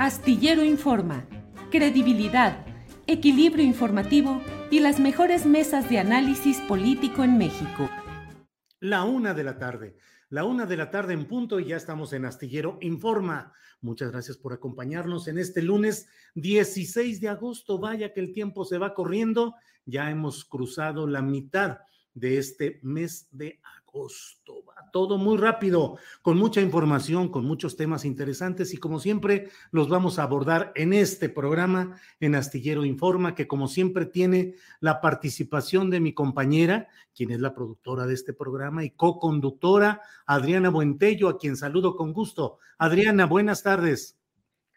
Astillero Informa, credibilidad, equilibrio informativo y las mejores mesas de análisis político en México. La una de la tarde. La una de la tarde en punto y ya estamos en Astillero Informa. Muchas gracias por acompañarnos en este lunes 16 de agosto. Vaya que el tiempo se va corriendo. Ya hemos cruzado la mitad de este mes de agosto. Todo muy rápido, con mucha información, con muchos temas interesantes y como siempre los vamos a abordar en este programa en Astillero Informa, que como siempre tiene la participación de mi compañera, quien es la productora de este programa y co-conductora, Adriana Buentello, a quien saludo con gusto. Adriana, buenas tardes.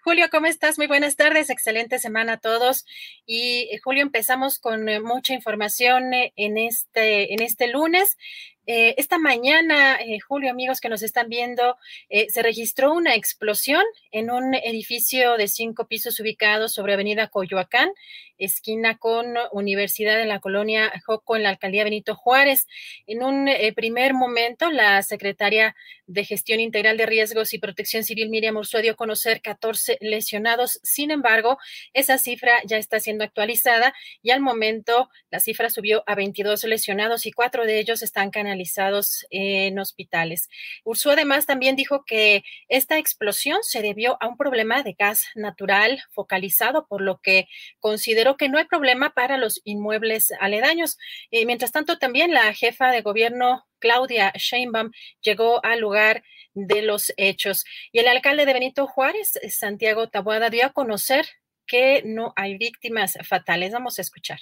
Julio, ¿cómo estás? Muy buenas tardes, excelente semana a todos. Y eh, Julio, empezamos con eh, mucha información eh, en este, en este lunes. Eh, esta mañana, eh, Julio, amigos que nos están viendo, eh, se registró una explosión en un edificio de cinco pisos ubicado sobre Avenida Coyoacán, esquina con Universidad en la colonia Joco, en la alcaldía Benito Juárez. En un primer momento, la secretaria de Gestión Integral de Riesgos y Protección Civil, Miriam Ursúa, dio a conocer 14 lesionados. Sin embargo, esa cifra ya está siendo actualizada y al momento la cifra subió a 22 lesionados y cuatro de ellos están canalizados en hospitales. Ursúa además también dijo que esta explosión se debió a un problema de gas natural focalizado, por lo que consideró que no hay problema para los inmuebles aledaños. Y mientras tanto, también la jefa de gobierno Claudia Sheinbaum llegó al lugar de los hechos. Y el alcalde de Benito Juárez, Santiago Taboada, dio a conocer que no hay víctimas fatales. Vamos a escuchar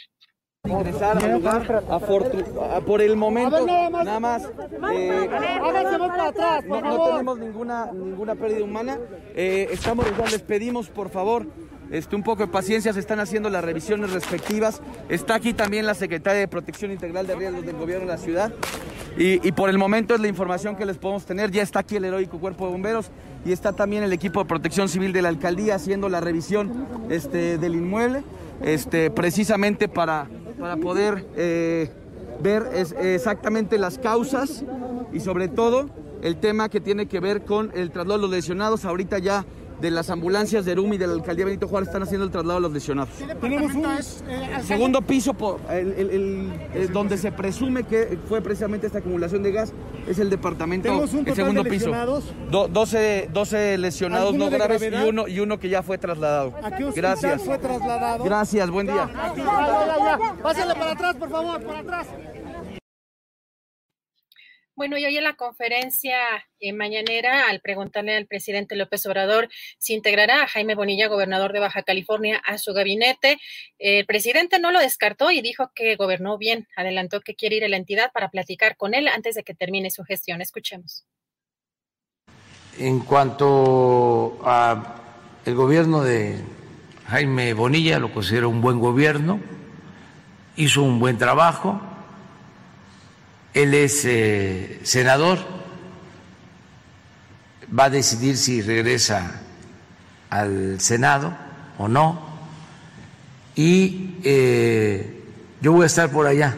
ingresar al lugar por el momento nada más, eh, no, tenemos ninguna ninguna pérdida humana eh, estamos les pedimos por favor este, un poco de paciencia, se están haciendo las revisiones respectivas. Está aquí también la Secretaria de Protección Integral de Riesgos del Gobierno de la Ciudad. Y, y, por el momento es la información que les podemos tener. Ya está aquí el heroico Cuerpo de Bomberos y está también el equipo de Protección Civil de la Alcaldía haciendo la revisión este, del inmueble, este, precisamente para, para poder eh, ver exactamente las causas y sobre todo el tema que tiene que ver con el traslado de los lesionados. Ahorita ya de las ambulancias de Rumi y de la alcaldía Benito Juárez están haciendo el traslado de los lesionados. Tenemos un eh, segundo piso por el, donde se presume que fue precisamente esta acumulación de gas, es el departamento, el segundo piso. 12, 12 lesionados no graves y uno, y uno que ya fue trasladado. Gracias. fue trasladado? Gracias, buen día. Pásale para atrás, por favor, para atrás. Bueno, y hoy en la conferencia eh, mañanera, al preguntarle al presidente López Obrador si integrará a Jaime Bonilla, gobernador de Baja California, a su gabinete, el presidente no lo descartó y dijo que gobernó bien. Adelantó que quiere ir a la entidad para platicar con él antes de que termine su gestión. Escuchemos. En cuanto a el gobierno de Jaime Bonilla, lo considero un buen gobierno, hizo un buen trabajo él es eh, senador, va a decidir si regresa al Senado o no, y eh, yo voy a estar por allá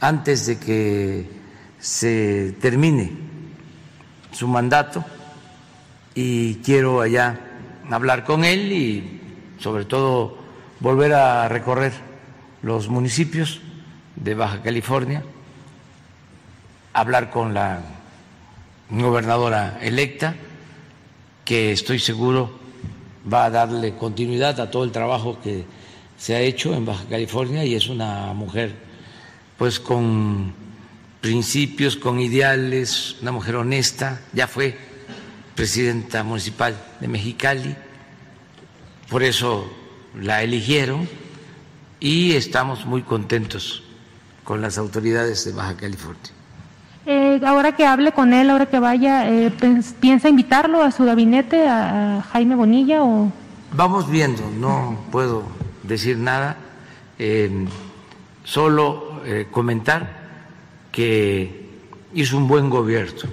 antes de que se termine su mandato. Y quiero allá hablar con él y sobre todo volver a recorrer los municipios de Baja California hablar con la gobernadora electa, que estoy seguro va a darle continuidad a todo el trabajo que se ha hecho en Baja California y es una mujer pues con principios, con ideales, una mujer honesta, ya fue presidenta municipal de Mexicali, por eso la eligieron y estamos muy contentos con las autoridades de Baja California. Eh, ahora que hable con él, ahora que vaya, eh, ¿piensa invitarlo a su gabinete, a, Jaime Bonilla? O... Vamos viendo, no puedo decir nada, eh, solo comentar que hizo un buen gobierno.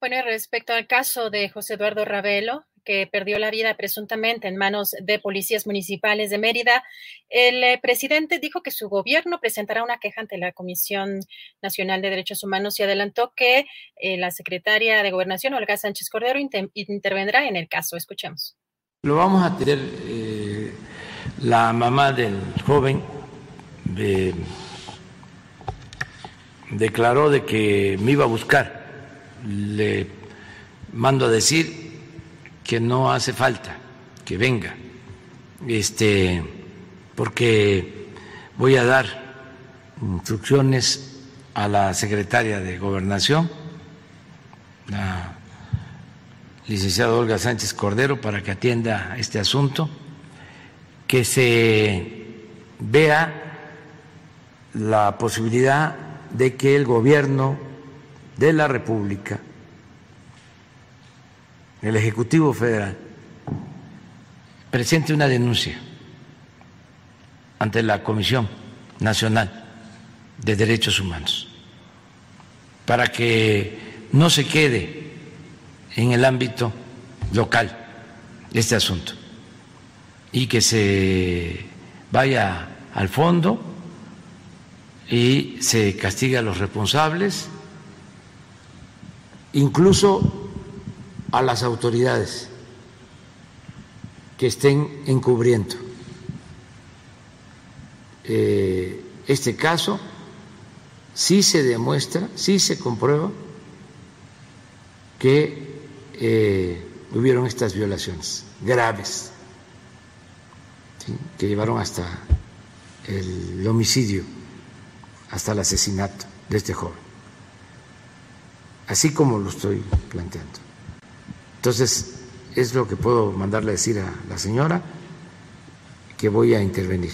Bueno, respecto al caso de José Eduardo Ravelo, que perdió la vida presuntamente en manos de policías municipales de Mérida, el eh, presidente dijo que su gobierno presentará una queja ante la Comisión Nacional de Derechos Humanos y adelantó que eh, la secretaria de Gobernación, Olga Sánchez Cordero, intervendrá en el caso. Escuchemos. Lo vamos a tener eh, la mamá del joven. declaró de que me iba a buscar. Le mando a decir que no hace falta que venga, este, porque voy a dar instrucciones a la secretaria de Gobernación, la licenciada Olga Sánchez Cordero, para que atienda este asunto, que se vea la posibilidad de que el gobierno de la República el Ejecutivo Federal presente una denuncia ante la Comisión Nacional de Derechos Humanos para que no se quede en el ámbito local este asunto y que se vaya al fondo y se castigue a los responsables, incluso a las autoridades que estén encubriendo eh, este caso, sí se demuestra, sí se comprueba que eh, hubieron estas violaciones graves que llevaron hasta el homicidio, hasta el asesinato de este joven, así como lo estoy planteando. Entonces, es lo que puedo mandarle a decir a la señora, que voy a intervenir.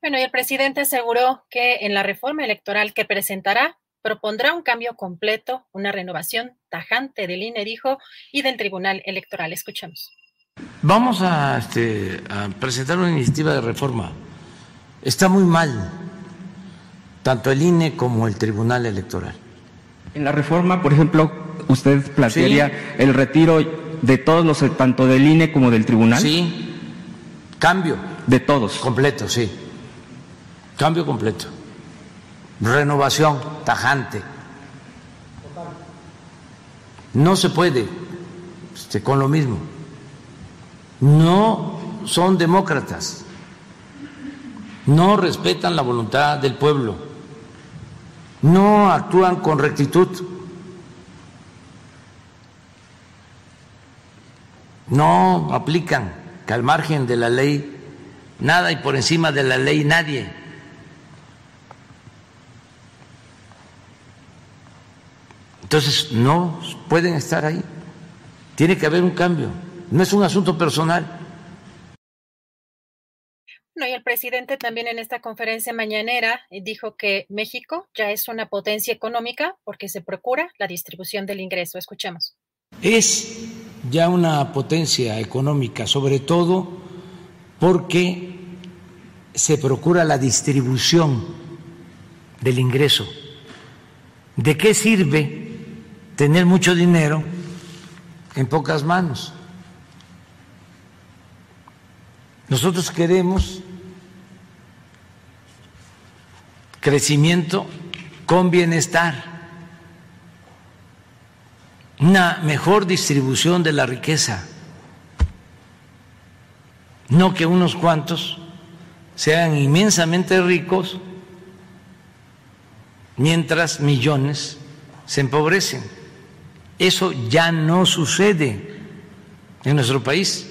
Bueno, y el presidente aseguró que en la reforma electoral que presentará propondrá un cambio completo, una renovación tajante del INE, dijo, y del Tribunal Electoral. Escuchemos. Vamos a, este, a presentar una iniciativa de reforma. Está muy mal tanto el INE como el Tribunal Electoral. En la reforma, por ejemplo, ¿usted plantearía el retiro de todos los, tanto del INE como del tribunal? Sí, cambio. De todos. Completo, sí. Cambio completo. Renovación tajante. No se puede este, con lo mismo. No son demócratas. No respetan la voluntad del pueblo. No actúan con rectitud. No aplican que al margen de la ley nada y por encima de la ley nadie. Entonces no pueden estar ahí. Tiene que haber un cambio. No es un asunto personal. No, y el presidente también en esta conferencia mañanera dijo que México ya es una potencia económica porque se procura la distribución del ingreso. Escuchemos. Es ya una potencia económica, sobre todo porque se procura la distribución del ingreso. ¿De qué sirve tener mucho dinero en pocas manos? Nosotros queremos crecimiento con bienestar una mejor distribución de la riqueza, no que unos cuantos sean inmensamente ricos mientras millones se empobrecen. Eso ya no sucede en nuestro país.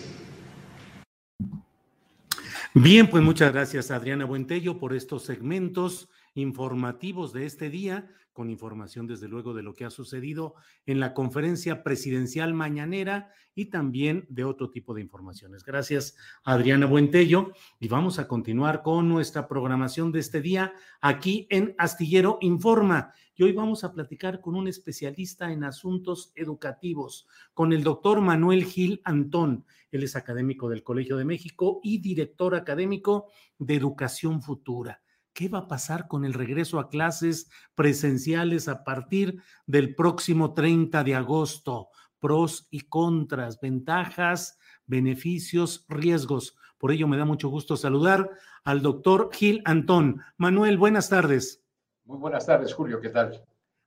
Bien, pues muchas gracias Adriana Buentello por estos segmentos informativos de este día, con información desde luego de lo que ha sucedido en la conferencia presidencial mañanera y también de otro tipo de informaciones. Gracias Adriana Buentello y vamos a continuar con nuestra programación de este día aquí en Astillero Informa. Y hoy vamos a platicar con un especialista en asuntos educativos, con el doctor Manuel Gil Antón. Él es académico del Colegio de México y director académico de Educación Futura. ¿Qué va a pasar con el regreso a clases presenciales a partir del próximo 30 de agosto? Pros y contras, ventajas, beneficios, riesgos. Por ello me da mucho gusto saludar al doctor Gil Antón. Manuel, buenas tardes. Muy buenas tardes, Julio, ¿qué tal?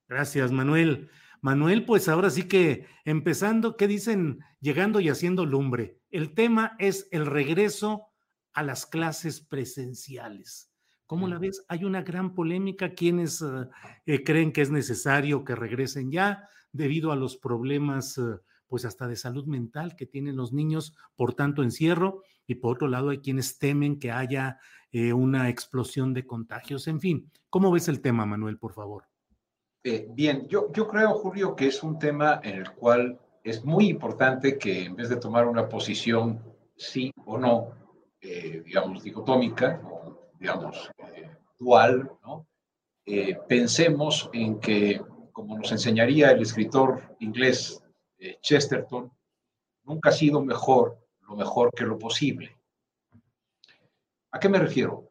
Gracias, Manuel. Manuel, pues ahora sí que empezando, ¿qué dicen? Llegando y haciendo lumbre. El tema es el regreso a las clases presenciales. ¿Cómo la ves? Hay una gran polémica. Quienes eh, eh, creen que es necesario que regresen ya debido a los problemas, eh, pues hasta de salud mental que tienen los niños por tanto encierro. Y por otro lado, hay quienes temen que haya una explosión de contagios. En fin, ¿cómo ves el tema, Manuel, por favor? bien, yo, yo creo, Julio, que es un tema en el cual es muy importante que en vez de tomar una posición sí o no, digamos, dicotómica, digamos, eh, pensemos en que, como nos enseñaría el escritor inglés eh, Chesterton, nunca ha sido mejor lo mejor que lo posible. ¿A qué me refiero?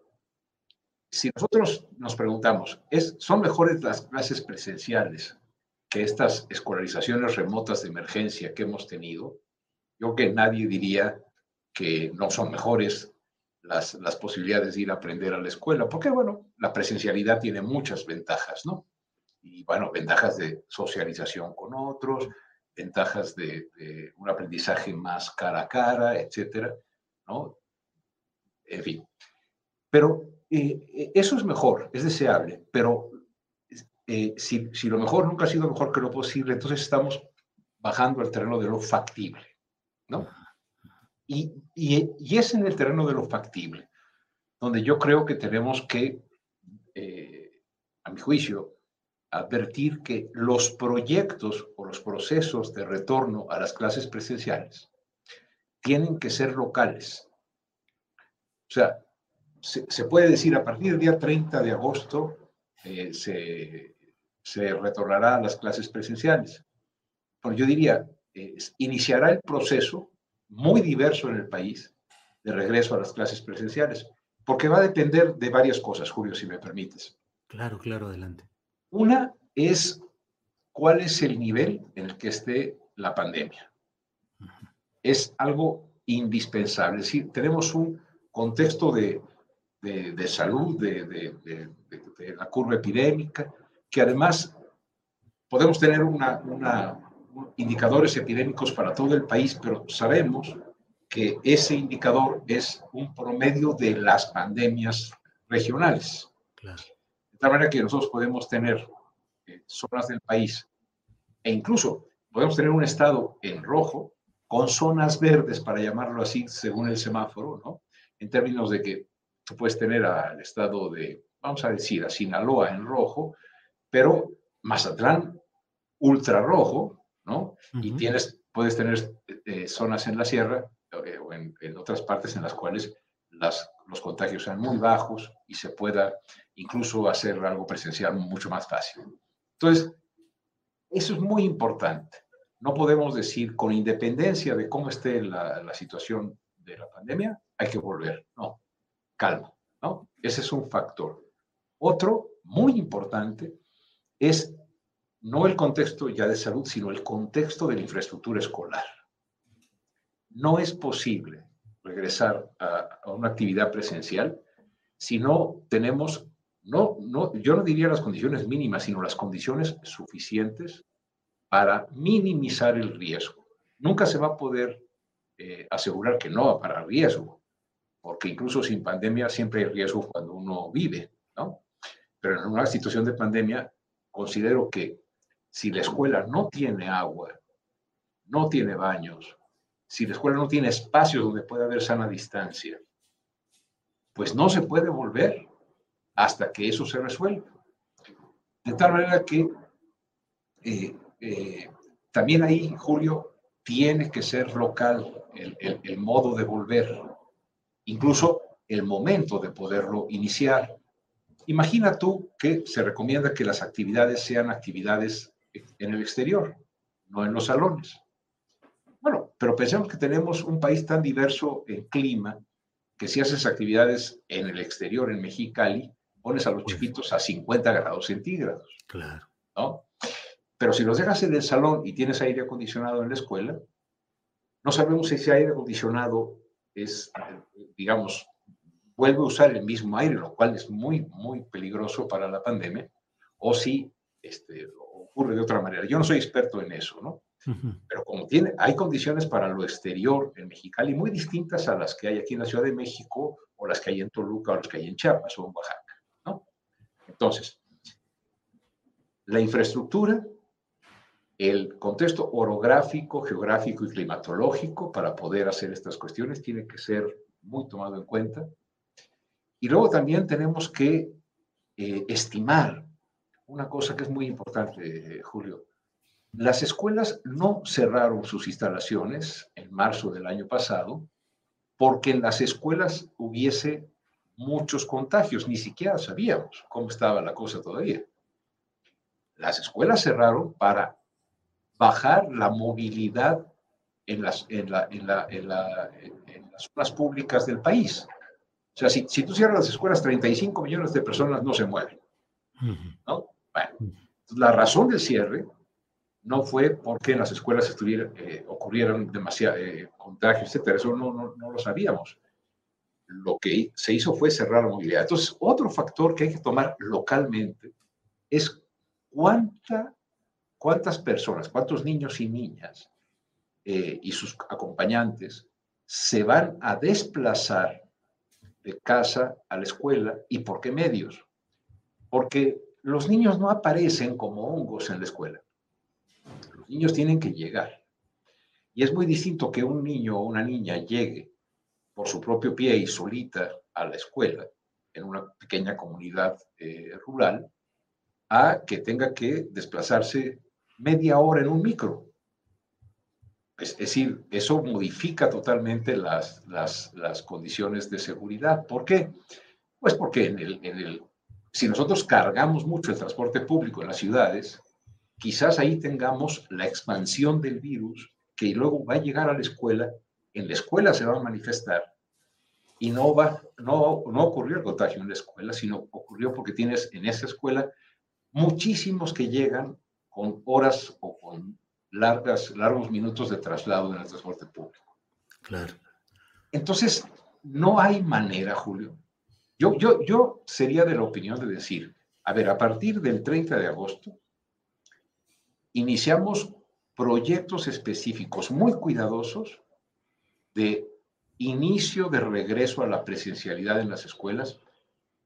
Si nosotros nos preguntamos, ¿es, ¿son mejores las clases presenciales que estas escolarizaciones remotas de emergencia que hemos tenido? Yo que nadie diría que no son mejores las, las, posibilidades de ir a aprender a la escuela, porque bueno, la presencialidad tiene muchas ventajas, ¿no? Y bueno, ventajas de socialización con otros, ventajas de, un aprendizaje más cara a cara, etcétera, ¿no? En fin. Pero eh, eso es mejor, es deseable, pero eh, si, si lo mejor nunca ha sido mejor que lo posible, entonces estamos bajando al terreno de lo factible, ¿no? Y, es en el terreno de lo factible, donde yo creo que tenemos que, eh, a mi juicio, advertir que los proyectos o los procesos de retorno a las clases presenciales tienen que ser locales. O sea, se, puede decir a partir del día 30 de agosto eh, se, retornará a las clases presenciales. Pero yo diría, iniciará el proceso muy diverso en el país de regreso a las clases presenciales, porque va a depender de varias cosas, Julio, si me permites. Claro, claro, adelante. Una es cuál es el nivel en el que esté la pandemia. Es algo indispensable. Es decir, tenemos un contexto de, de, salud, de, de, la curva epidémica, que además podemos tener una, una, indicadores epidémicos para todo el país, pero sabemos que ese indicador es un promedio de las pandemias regionales. De tal manera que nosotros podemos tener eh, zonas del país e incluso podemos tener un estado en rojo con zonas verdes, para llamarlo así, según el semáforo, ¿no? En términos de que tú puedes tener al estado de, vamos a decir, a Sinaloa en rojo, pero Mazatlán ultra rojo, ¿no? Y tienes, puedes tener eh, zonas en la sierra eh, o en, otras partes en las cuales las, los contagios sean muy bajos y se pueda incluso hacer algo presencial mucho más fácil. Entonces, eso es muy importante. No podemos decir, con independencia de cómo esté la, la situación de la pandemia, hay que volver. No, calma, ¿no? Ese es un factor. Otro muy importante es no el contexto ya de salud, sino el contexto de la infraestructura escolar. No es posible regresar a, una actividad presencial si no tenemos, no, no, yo no diría las condiciones mínimas, sino las condiciones suficientes para minimizar el riesgo. Nunca se va a poder eh, asegurar que no va para riesgo, porque incluso sin pandemia siempre hay riesgo cuando uno vive, ¿no? Pero en una situación de pandemia considero que si la escuela no tiene agua, no tiene baños, si la escuela no tiene espacios donde pueda haber sana distancia, pues no se puede volver hasta que eso se resuelva. De tal manera que eh, eh, también ahí, Julio, tiene que ser local el, el modo de volver, incluso el momento de poderlo iniciar. Imagina tú que se recomienda que las actividades sean actividades en el exterior, no en los salones. Bueno, pero pensemos que tenemos un país tan diverso en clima que si haces actividades en el exterior, en Mexicali, pones a los chiquitos a 50 grados centígrados. Claro. ¿No? Pero si los dejas en el salón y tienes aire acondicionado en la escuela, no sabemos si ese aire acondicionado es, digamos, vuelve a usar el mismo aire, lo cual es muy, muy peligroso para la pandemia, o si este, ocurre de otra manera. Yo no soy experto en eso, ¿no? Pero como tiene, hay condiciones para lo exterior en Mexicali muy distintas a las que hay aquí en la Ciudad de México o las que hay en Toluca o las que hay en Chiapas o en Oaxaca, ¿no? Entonces, la infraestructura, el contexto orográfico, geográfico y climatológico para poder hacer estas cuestiones tiene que ser muy tomado en cuenta. Y luego también tenemos que eh, estimar una cosa que es muy importante, Julio. Las escuelas no cerraron sus instalaciones en marzo del año pasado porque en las escuelas hubiese muchos contagios, ni siquiera sabíamos cómo estaba la cosa todavía. Las escuelas cerraron para bajar la movilidad en las, en la, en la, en la, en las zonas públicas del país. O sea, si, si, tú cierras las escuelas, 35 millones de personas no se mueven. ¿no? Bueno, la razón del cierre no fue porque en las escuelas eh, ocurrieran demasiados eh, contagios, etcétera. Eso no, no, no, lo sabíamos. Lo que se hizo fue cerrar la movilidad. Entonces, otro factor que hay que tomar localmente es cuánta, cuántas personas, cuántos niños y niñas eh, y sus acompañantes se van a desplazar de casa a la escuela y por qué medios. Porque los niños no aparecen como hongos en la escuela. Los niños tienen que llegar. Y es muy distinto que un niño o una niña llegue por su propio pie y solita a la escuela en una pequeña comunidad eh, rural, a que tenga que desplazarse media hora en un micro. Es, decir, eso modifica totalmente las, las, las, condiciones de seguridad. ¿Por qué? Pues porque en el, en el si nosotros cargamos mucho el transporte público en las ciudades, quizás ahí tengamos la expansión del virus que luego va a llegar a la escuela, en la escuela se va a manifestar y no va, no, no ocurrió el contagio en la escuela, sino ocurrió porque tienes en esa escuela muchísimos que llegan con horas o con largas, largos minutos de traslado en el transporte público. Claro. Entonces, no hay manera, Julio, yo, yo, yo sería de la opinión de decir, a ver, a partir del 30 de agosto, iniciamos proyectos específicos muy cuidadosos de inicio de regreso a la presencialidad en las escuelas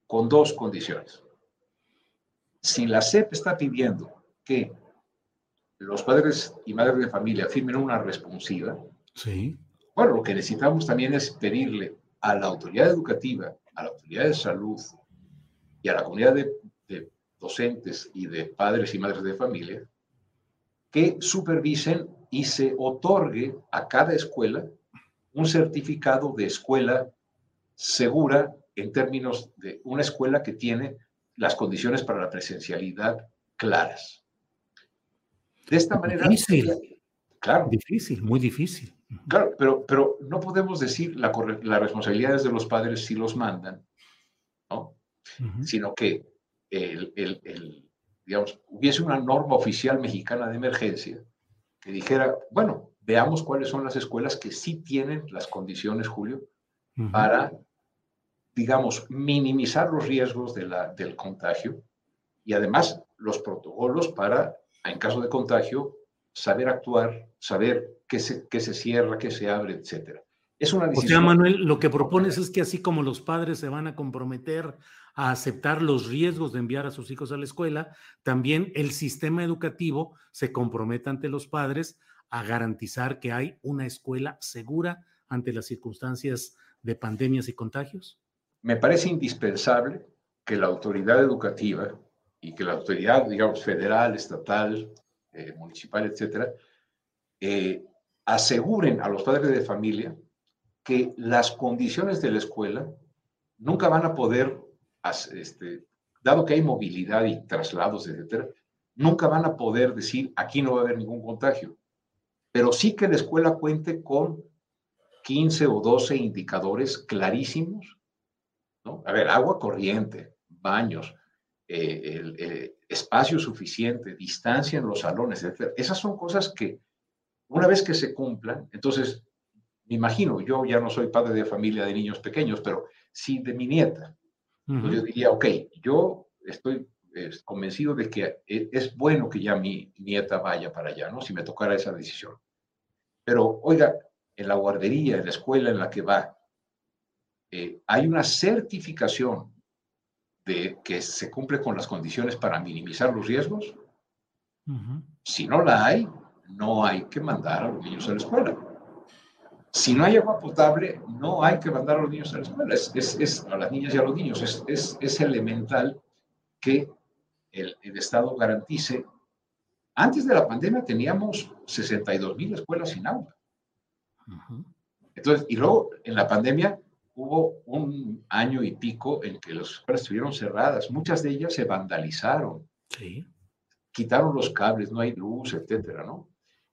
con dos condiciones. Si la SEP está pidiendo que los padres y madres de familia firmen una responsiva, sí. bueno, lo que necesitamos también es pedirle a la autoridad educativa a la autoridad de salud y a la comunidad de, docentes y de padres y madres de familia que supervisen y se otorgue a cada escuela un certificado de escuela segura en términos de una escuela que tiene las condiciones para la presencialidad claras. De esta manera... Difícil. Claro. Difícil, muy difícil. Claro, pero, pero no podemos decir la, la responsabilidad es de los padres si los mandan, ¿no? Sino que el, el, el, digamos, hubiese una norma oficial mexicana de emergencia que dijera, bueno, veamos cuáles son las escuelas que sí tienen las condiciones, Julio, para, digamos, minimizar los riesgos de la, del contagio y además los protocolos para, en caso de contagio, saber actuar, saber qué se, qué se cierra, qué se abre, etcétera. Es una decisión. O sea, Manuel, lo que propones es que así como los padres se van a comprometer a aceptar los riesgos de enviar a sus hijos a la escuela, también el sistema educativo se compromete ante los padres a garantizar que hay una escuela segura ante las circunstancias de pandemias y contagios? Me parece indispensable que la autoridad educativa y que la autoridad, digamos, federal, estatal, eh, municipal, etcétera, eh, aseguren a los padres de familia que las condiciones de la escuela nunca van a poder, este, dado que hay movilidad y traslados, etcétera, nunca van a poder decir aquí no va a haber ningún contagio, pero sí que la escuela cuente con 15 o 12 indicadores clarísimos, ¿no? A ver, agua corriente, baños, eh, el, espacio suficiente, distancia en los salones, etc. Esas son cosas que una vez que se cumplan, entonces, me imagino, yo ya no soy padre de familia de niños pequeños, pero sí de mi nieta. yo diría, ok, yo estoy convencido de que e, es bueno que ya mi nieta vaya para allá, ¿no? Si me tocara esa decisión. Pero, oiga, en la guardería, en la escuela en la que va, eh, hay una certificación de que se cumple con las condiciones para minimizar los riesgos. Si no la hay, no hay que mandar a los niños a la escuela. Si no hay agua potable, no hay que mandar a los niños a la escuela. Es, a las niñas y a los niños. Es, es elemental que el, el, Estado garantice. Antes de la pandemia teníamos 62 mil escuelas sin agua. Entonces, y luego en la pandemia hubo un año y pico en que las escuelas estuvieron cerradas. Muchas de ellas se vandalizaron. Sí. Quitaron los cables, no hay luz, etcétera, ¿no?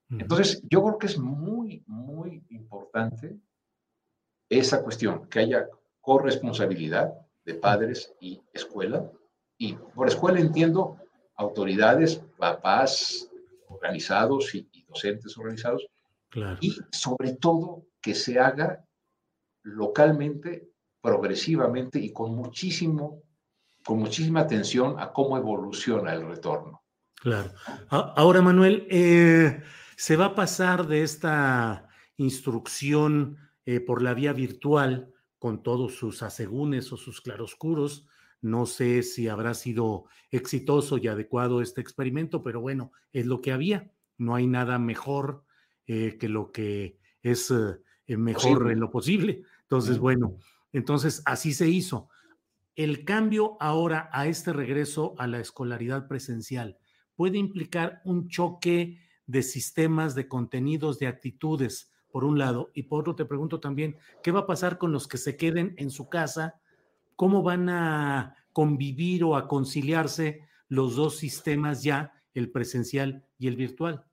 Entonces, yo creo que es muy, muy importante esa cuestión, que haya corresponsabilidad de padres y escuela. Y por escuela entiendo autoridades, papás organizados y, docentes organizados. Y sobre todo que se haga localmente, progresivamente y con muchísimo, con muchísima atención a cómo evoluciona el retorno. Claro. Ahora, Manuel, eh, se va a pasar de esta instrucción eh, por la vía virtual con todos sus asegúnes o sus claroscuros. No sé si habrá sido exitoso y adecuado este experimento, pero bueno, es lo que había. No hay nada mejor eh, que lo que es eh, mejor en lo posible. Entonces, bueno, entonces así se hizo. El cambio ahora a este regreso a la escolaridad presencial puede implicar un choque de sistemas, de contenidos, de actitudes, por un lado. Y por otro, te pregunto también, ¿qué va a pasar con los que se queden en su casa? ¿Cómo van a convivir o a conciliarse los dos sistemas ya, el presencial y el virtual?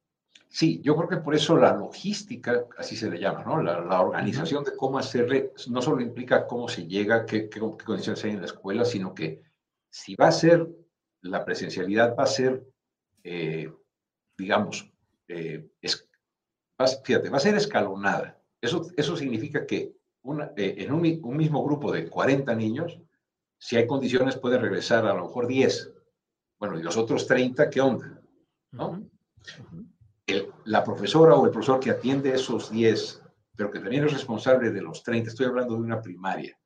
Sí, yo creo que por eso la logística, así se le llama, ¿no? La, organización de cómo hacerle, no solo implica cómo se llega, qué, qué, condiciones hay en la escuela, sino que si va a ser, la presencialidad va a ser, eh, digamos, eh, es, fíjate, va a ser escalonada. Eso, eso significa que una, eh, en un, un, mismo grupo de 40 niños, si hay condiciones, puede regresar a lo mejor 10. Bueno, y los otros 30, ¿qué onda? ¿No? El, la profesora o el profesor que atiende esos 10, pero que también es responsable de los 30, estoy hablando de una primaria,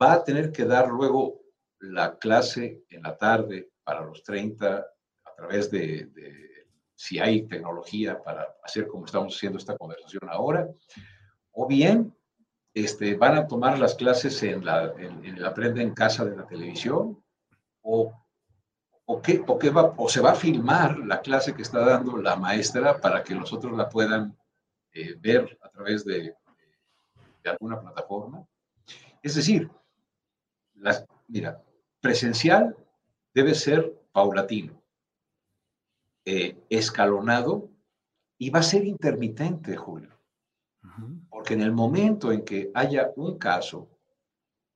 va a tener que dar luego la clase en la tarde para los 30 a través de, de si hay tecnología para hacer como estamos haciendo esta conversación ahora, o bien este, van a tomar las clases en, la, en, el Aprende en Casa de la televisión, o, o, qué, o, qué va, o se va a filmar la clase que está dando la maestra para que los otros la puedan eh, ver a través de, de, alguna plataforma. Es decir, las, mira, presencial debe ser paulatino eh, escalonado y va a ser intermitente, Julio. Porque en el momento en que haya un caso,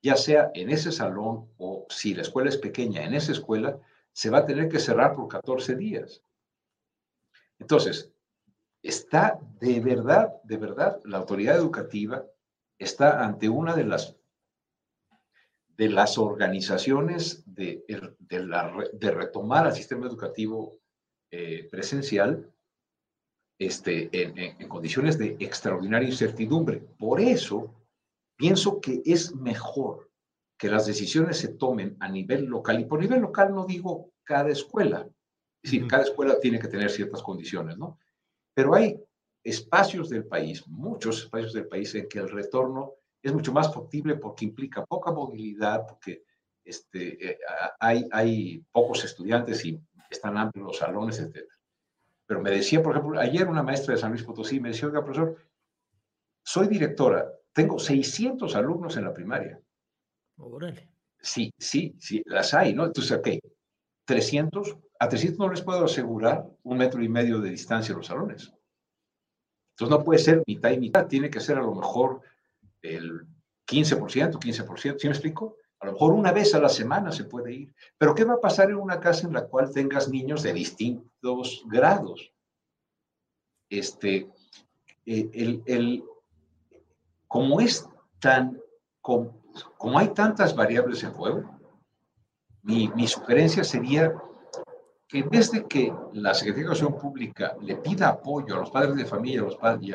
ya sea en ese salón o si la escuela es pequeña, en esa escuela, se va a tener que cerrar por 14 días. Entonces, está de verdad, de verdad, la autoridad educativa está ante una de las de las organizaciones de, de, de retomar al sistema educativo eh, presencial este, en, condiciones de extraordinaria incertidumbre. Por eso, pienso que es mejor que las decisiones se tomen a nivel local, y por nivel local no digo cada escuela, es decir, cada escuela tiene que tener ciertas condiciones, ¿no? Pero hay espacios del país, muchos espacios del país en que el retorno es mucho más factible porque implica poca movilidad, porque este, eh, hay, hay pocos estudiantes y están amplios los salones, etc. Pero me decía, por ejemplo, ayer una maestra de San Luis Potosí me decía, oiga, profesor, soy directora, tengo 600 alumnos en la primaria. Órale. Sí, sí, sí, las hay, ¿no? Entonces, ok, 300, a 300 no les puedo asegurar un metro y medio de distancia a los salones. Entonces no puede ser mitad y mitad, tiene que ser a lo mejor el 15%, 15%, ¿sí me explico? A lo mejor una vez a la semana se puede ir. Pero ¿qué va a pasar en una casa en la cual tengas niños de distintos grados? Este, eh, el, el, como es tan, como, hay tantas variables en juego, mi, mi sugerencia sería que desde que la Secretaría de Educación Pública le pida apoyo a los padres de familia a los padres,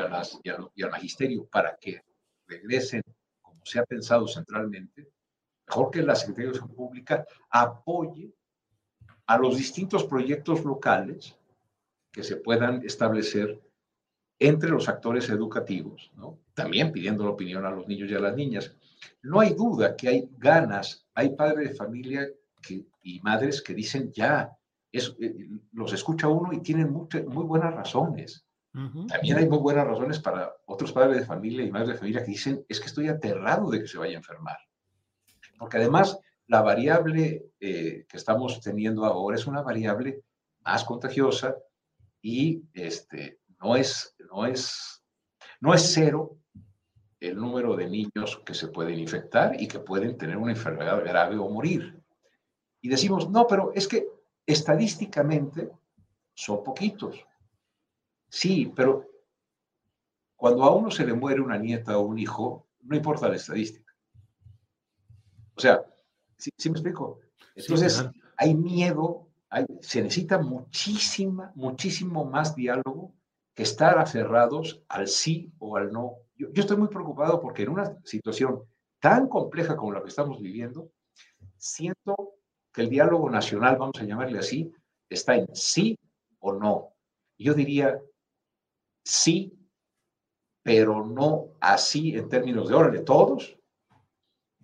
y al magisterio para que regresen como se ha pensado centralmente, mejor que la Secretaría de Educación Pública apoye a los distintos proyectos locales que se puedan establecer entre los actores educativos, ¿no? también pidiendo la opinión a los niños y a las niñas. No hay duda que hay ganas, hay padres de familia que, y madres que dicen ya, es, eh, los escucha uno y tienen muchas, muy buenas razones. Uh -huh. También hay muy buenas razones para otros padres de familia y madres de familia que dicen, es que estoy aterrado de que se vaya a enfermar. Porque además la variable eh, que estamos teniendo ahora es una variable más contagiosa y este, no, es, no, es, no es cero el número de niños que se pueden infectar y que pueden tener una enfermedad grave o morir. Y decimos, no, pero es que estadísticamente son poquitos. Sí, pero cuando a uno se le muere una nieta o un hijo, no importa la estadística. O sea, ¿sí, ¿sí me explico? Entonces, sí, hay miedo, hay, se necesita muchísima, muchísimo más diálogo que estar aferrados al sí o al no. Yo, yo estoy muy preocupado porque en una situación tan compleja como la que estamos viviendo, siento que el diálogo nacional, vamos a llamarle así, está en sí o no. Yo diría sí, pero no así en términos de de todos,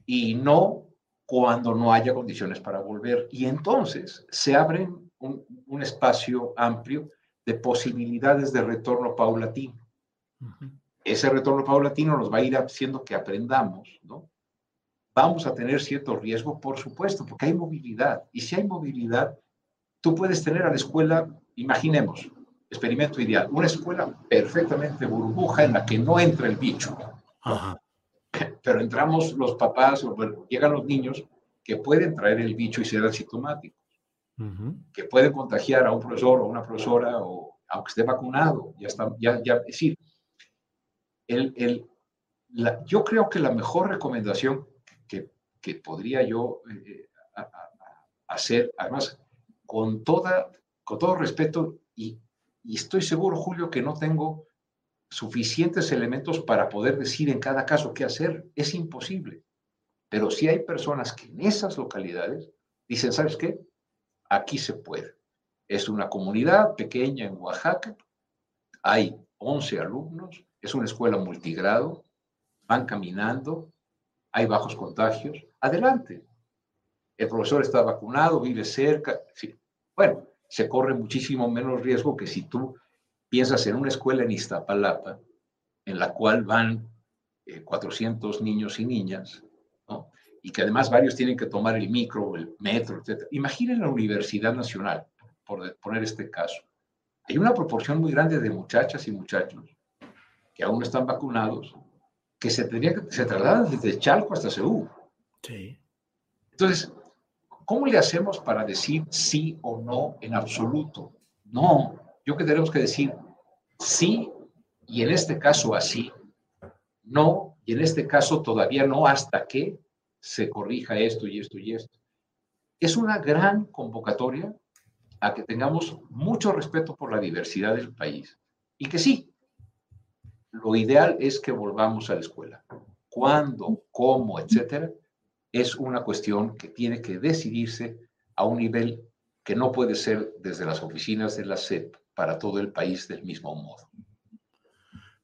y no cuando no haya condiciones para volver. Y entonces se abre un, un espacio amplio de posibilidades de retorno paulatino. Uh -huh. Ese retorno paulatino nos va a ir haciendo que aprendamos, ¿no? Vamos a tener cierto riesgo, por supuesto, porque hay movilidad. Y si hay movilidad, tú puedes tener a la escuela, imaginemos, experimento ideal, una escuela perfectamente burbuja en la que no entra el bicho. Ajá. Pero entramos los papás, o bueno, llegan los niños que pueden traer el bicho y ser asintomáticos, uh -huh. que pueden contagiar a un profesor o una profesora, o aunque esté vacunado, ya está, ya, ya, es decir, el, el, la, yo creo que la mejor recomendación que, que podría yo eh, a, a, hacer, además, con, toda, con todo respeto, y, y estoy seguro, Julio, que no tengo suficientes elementos para poder decir en cada caso qué hacer, es imposible. Pero si hay personas que en esas localidades dicen, ¿sabes qué? Aquí se puede. Es una comunidad pequeña en Oaxaca, hay 11 alumnos, es una escuela multigrado, van caminando, hay bajos contagios, adelante. El profesor está vacunado, vive cerca, sí. Bueno, se corre muchísimo menos riesgo que si tú piensas en una escuela en Iztapalapa, en la cual van eh, 400 niños y niñas, ¿no? y que además varios tienen que tomar el micro, el metro, etc. Imaginen la Universidad Nacional, por poner este caso. Hay una proporción muy grande de muchachas y muchachos que aún no están vacunados, que se, tenía que, se trasladan desde Chalco hasta Seúl. Sí. Entonces, ¿cómo le hacemos para decir sí o no en absoluto? No, yo que tenemos que decir sí y en este caso así, no y en este caso todavía no hasta que se corrija esto y esto y esto. Es una gran convocatoria a que tengamos mucho respeto por la diversidad del país y que sí, lo ideal es que volvamos a la escuela. ¿Cuándo? ¿Cómo? Etcétera. es una cuestión que tiene que decidirse a un nivel que no puede ser desde las oficinas de la SEP para todo el país del mismo modo.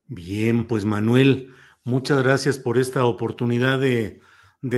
Bien, pues Manuel, muchas gracias por esta oportunidad de,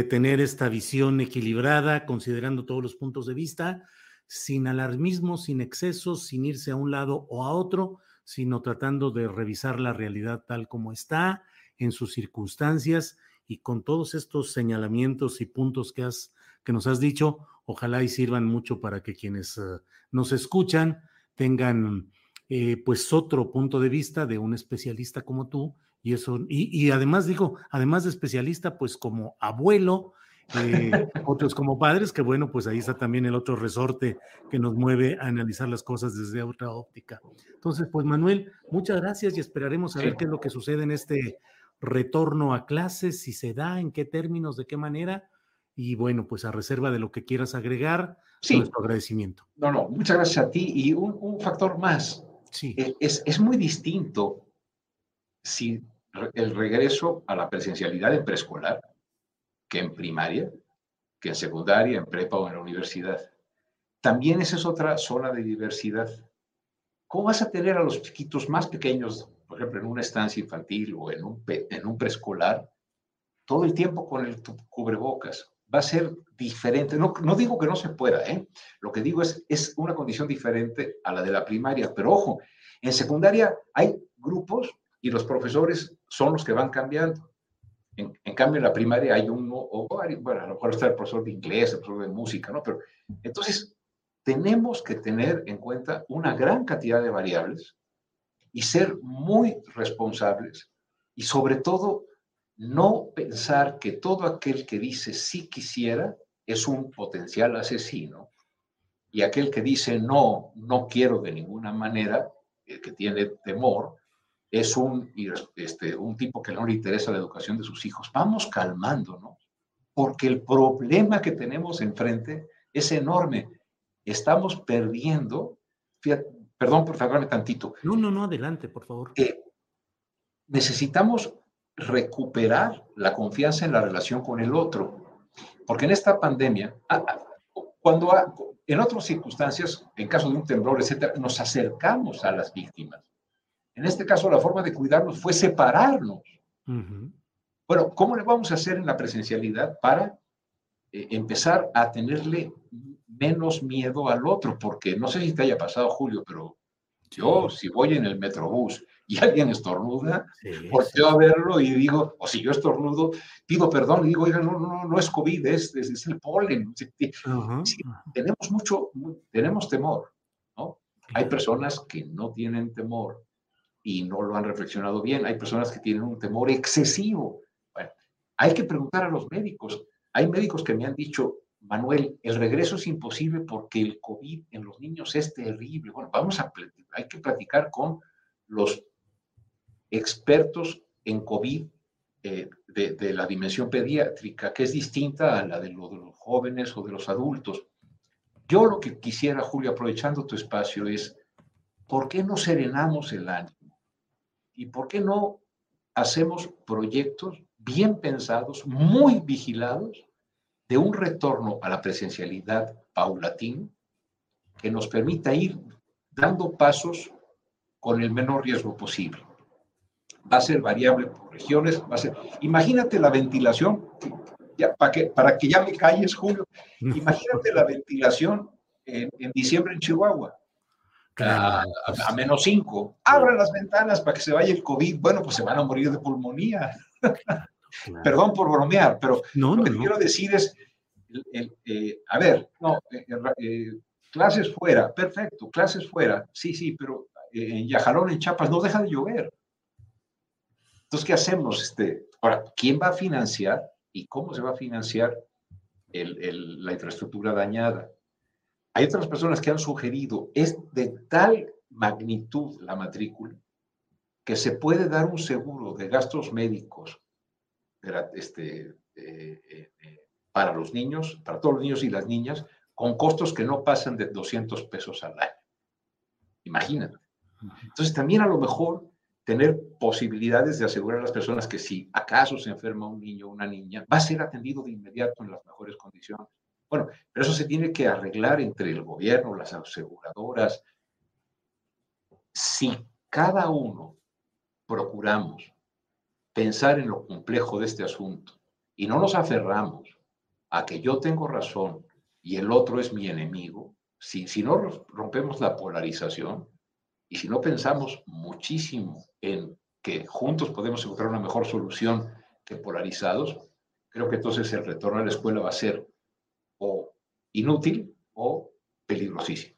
tener esta visión equilibrada, considerando todos los puntos de vista, sin alarmismo, sin excesos, sin irse a un lado o a otro, sino tratando de revisar la realidad tal como está, en sus circunstancias y con todos estos señalamientos y puntos que, has, que nos has dicho, ojalá y sirvan mucho para que quienes uh, nos escuchan tengan eh, pues otro punto de vista de un especialista como tú y eso, y, y además digo, además de especialista, pues como abuelo, eh, otros como padres, que bueno, pues ahí está también el otro resorte que nos mueve a analizar las cosas desde otra óptica. Entonces, pues Manuel, muchas gracias y esperaremos a ver qué es lo que sucede en este retorno a clases, si se da, en qué términos, de qué manera. Y bueno, pues a reserva de lo que quieras agregar, sí. nuestro agradecimiento. No, no, muchas gracias a ti. Y un, un factor más. Sí. Es, es, muy distinto si el regreso a la presencialidad en preescolar que en primaria, que en secundaria, en prepa o en la universidad. También esa es otra zona de diversidad. ¿Cómo vas a tener a los chiquitos más pequeños por ejemplo, en una estancia infantil o en un, en un preescolar, todo el tiempo con el cubrebocas. Va a ser diferente. No, no digo que no se pueda, ¿eh? Lo que digo es, es una condición diferente a la de la primaria. Pero ojo, en secundaria hay grupos y los profesores son los que van cambiando. En, en, cambio, en la primaria hay uno, o bueno, a lo mejor está el profesor de inglés, el profesor de música, ¿no? Pero entonces, tenemos que tener en cuenta una gran cantidad de variables y ser muy responsables y sobre todo no pensar que todo aquel que dice sí quisiera es un potencial asesino y aquel que dice no, no quiero de ninguna manera, el que tiene temor, es un, este, un tipo que no le interesa la educación de sus hijos. Vamos calmándonos, porque el problema que tenemos enfrente es enorme. Estamos perdiendo, fíjate, Perdón por fallarme tantito. No, no, no, adelante, por favor. Eh, necesitamos recuperar la confianza en la relación con el otro, porque en esta pandemia, ah, ah, cuando en otras circunstancias, en caso de un temblor, etcétera, nos acercamos a las víctimas. En este caso, la forma de cuidarnos fue separarnos. Uh -huh. Bueno, ¿cómo le vamos a hacer en la presencialidad para eh, empezar a tenerle menos miedo al otro, porque no sé si te haya pasado, Julio, pero yo si voy en el metrobús y alguien estornuda, sí, volteo sí. a verlo y digo, o si yo estornudo, pido perdón y digo, oiga, no, no, no es COVID, es, es, es el polen. Sí, uh -huh. tenemos mucho, tenemos temor, ¿no? Hay personas que no tienen temor y no lo han reflexionado bien, hay personas que tienen un temor excesivo. Bueno, hay que preguntar a los médicos. Hay médicos que me han dicho, Manuel, el regreso es imposible porque el COVID en los niños es terrible. Bueno, vamos a, hay que platicar con los expertos en COVID eh, de, la dimensión pediátrica, que es distinta a la de, lo, de los jóvenes o de los adultos. Yo lo que quisiera, Julio, aprovechando tu espacio, es, ¿por qué no serenamos el ánimo? ¿Y por qué no hacemos proyectos bien pensados, muy vigilados, de un retorno a la presencialidad paulatino que nos permita ir dando pasos con el menor riesgo posible. Va a ser variable por regiones, va a ser... Imagínate la ventilación, ya, para, que, para que ya me calles, Julio, imagínate la ventilación en, en diciembre en Chihuahua. A, menos 5. Abran las ventanas para que se vaya el COVID. Bueno, pues se van a morir de pulmonía. Claro. Perdón por bromear, pero no, lo que no, quiero decir es, el, el, eh, a ver, no, eh, eh, clases fuera, perfecto, clases fuera, sí, sí, pero en Yajalón, en Chiapas, no deja de llover. Entonces, ¿qué hacemos? Este, ahora, ¿quién va a financiar y cómo se va a financiar el, la infraestructura dañada? Hay otras personas que han sugerido, es de tal magnitud la matrícula que se puede dar un seguro de gastos médicos este, eh, eh, para los niños, para todos los niños y las niñas, con costos que no pasan de 200 pesos al año. Imagínate. Entonces también a lo mejor tener posibilidades de asegurar a las personas que si acaso se enferma un niño o una niña, va a ser atendido de inmediato en las mejores condiciones. Bueno, pero eso se tiene que arreglar entre el gobierno, las aseguradoras. Si cada uno procuramos pensar en lo complejo de este asunto y no nos aferramos a que yo tengo razón y el otro es mi enemigo, si, si no rompemos la polarización y si no pensamos muchísimo en que juntos podemos encontrar una mejor solución que polarizados, creo que entonces el retorno a la escuela va a ser o inútil o peligrosísimo.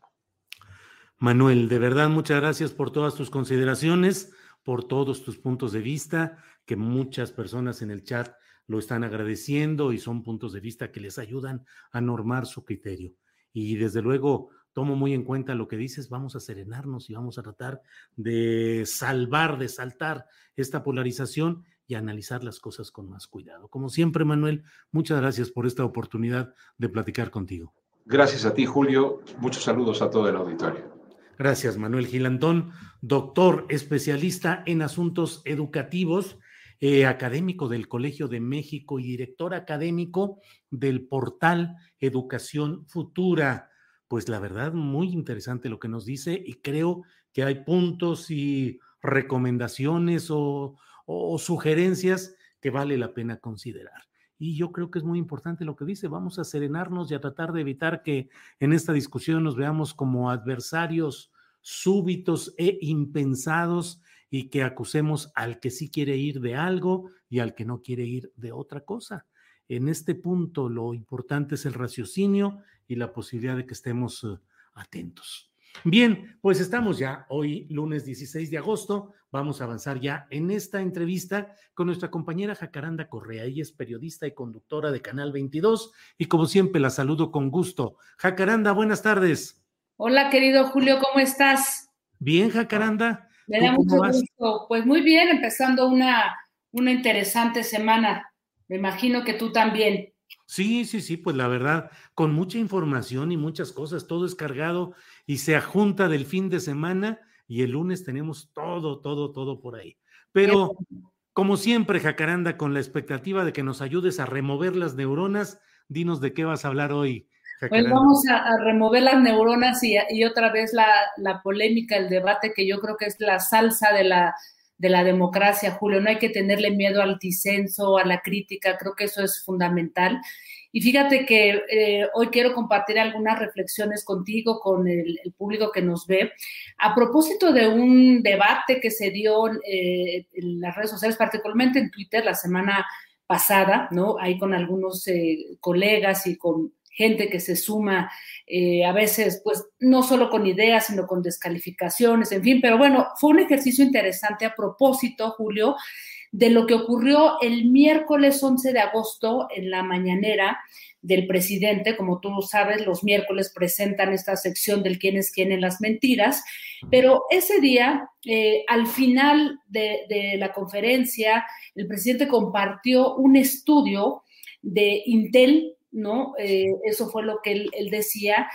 Manuel, de verdad, muchas gracias por todas tus consideraciones, por todos tus puntos de vista, que muchas personas en el chat lo están agradeciendo y son puntos de vista que les ayudan a normar su criterio. Y desde luego, tomo muy en cuenta lo que dices, vamos a serenarnos y vamos a tratar de salvar, de saltar esta polarización y analizar las cosas con más cuidado. Como siempre, Manuel, muchas gracias por esta oportunidad de platicar contigo. Gracias a ti, Julio. Muchos saludos a todo el auditorio. Gracias, Manuel Gilantón, doctor especialista en asuntos educativos, eh, académico del Colegio de México y director académico del portal Educación Futura. Pues la verdad, muy interesante lo que nos dice y creo que hay puntos y recomendaciones o, sugerencias que vale la pena considerar. Y yo creo que es muy importante lo que dice, vamos a serenarnos y a tratar de evitar que en esta discusión nos veamos como adversarios súbitos e impensados y que acusemos al que sí quiere ir de algo y al que no quiere ir de otra cosa. En este punto lo importante es el raciocinio y la posibilidad de que estemos eh, atentos. Bien, pues estamos ya hoy, lunes 16 de agosto. Vamos a avanzar ya en esta entrevista con nuestra compañera Jacaranda Correa. Ella es periodista y conductora de Canal 22 y como siempre la saludo con gusto. Jacaranda, buenas tardes. Hola, querido Julio, ¿cómo estás? Bien, Jacaranda. Me da mucho gusto. Pues muy bien, empezando una, una interesante semana. Me imagino que tú también. Sí, sí, sí, pues la verdad, con mucha información y muchas cosas, todo es cargado y se ajunta del fin de semana y el lunes tenemos todo, todo, todo por ahí. Pero como siempre, Jacaranda, con la expectativa de que nos ayudes a remover las neuronas, dinos de qué vas a hablar hoy. Pues vamos a, remover las neuronas y, y otra vez la, la, polémica, el debate que yo creo que es la salsa de la, de la democracia, Julio. No hay que tenerle miedo al disenso, a la crítica, creo que eso es fundamental. Y fíjate que eh, hoy quiero compartir algunas reflexiones contigo, con el, público que nos ve, a propósito de un debate que se dio eh, en las redes sociales, particularmente en Twitter la semana pasada, ¿no? Ahí con algunos eh, colegas y con gente que se suma a veces, pues no solo con ideas, sino con descalificaciones, en fin, pero bueno, fue un ejercicio interesante a propósito, Julio, de lo que ocurrió el miércoles 11 de agosto en la mañanera del presidente. Como tú sabes, los miércoles presentan esta sección del quién es quién en las mentiras, pero ese día, eh, al final de, la conferencia, el presidente compartió un estudio de Intel, ¿no? Eh, eso fue lo que él decía,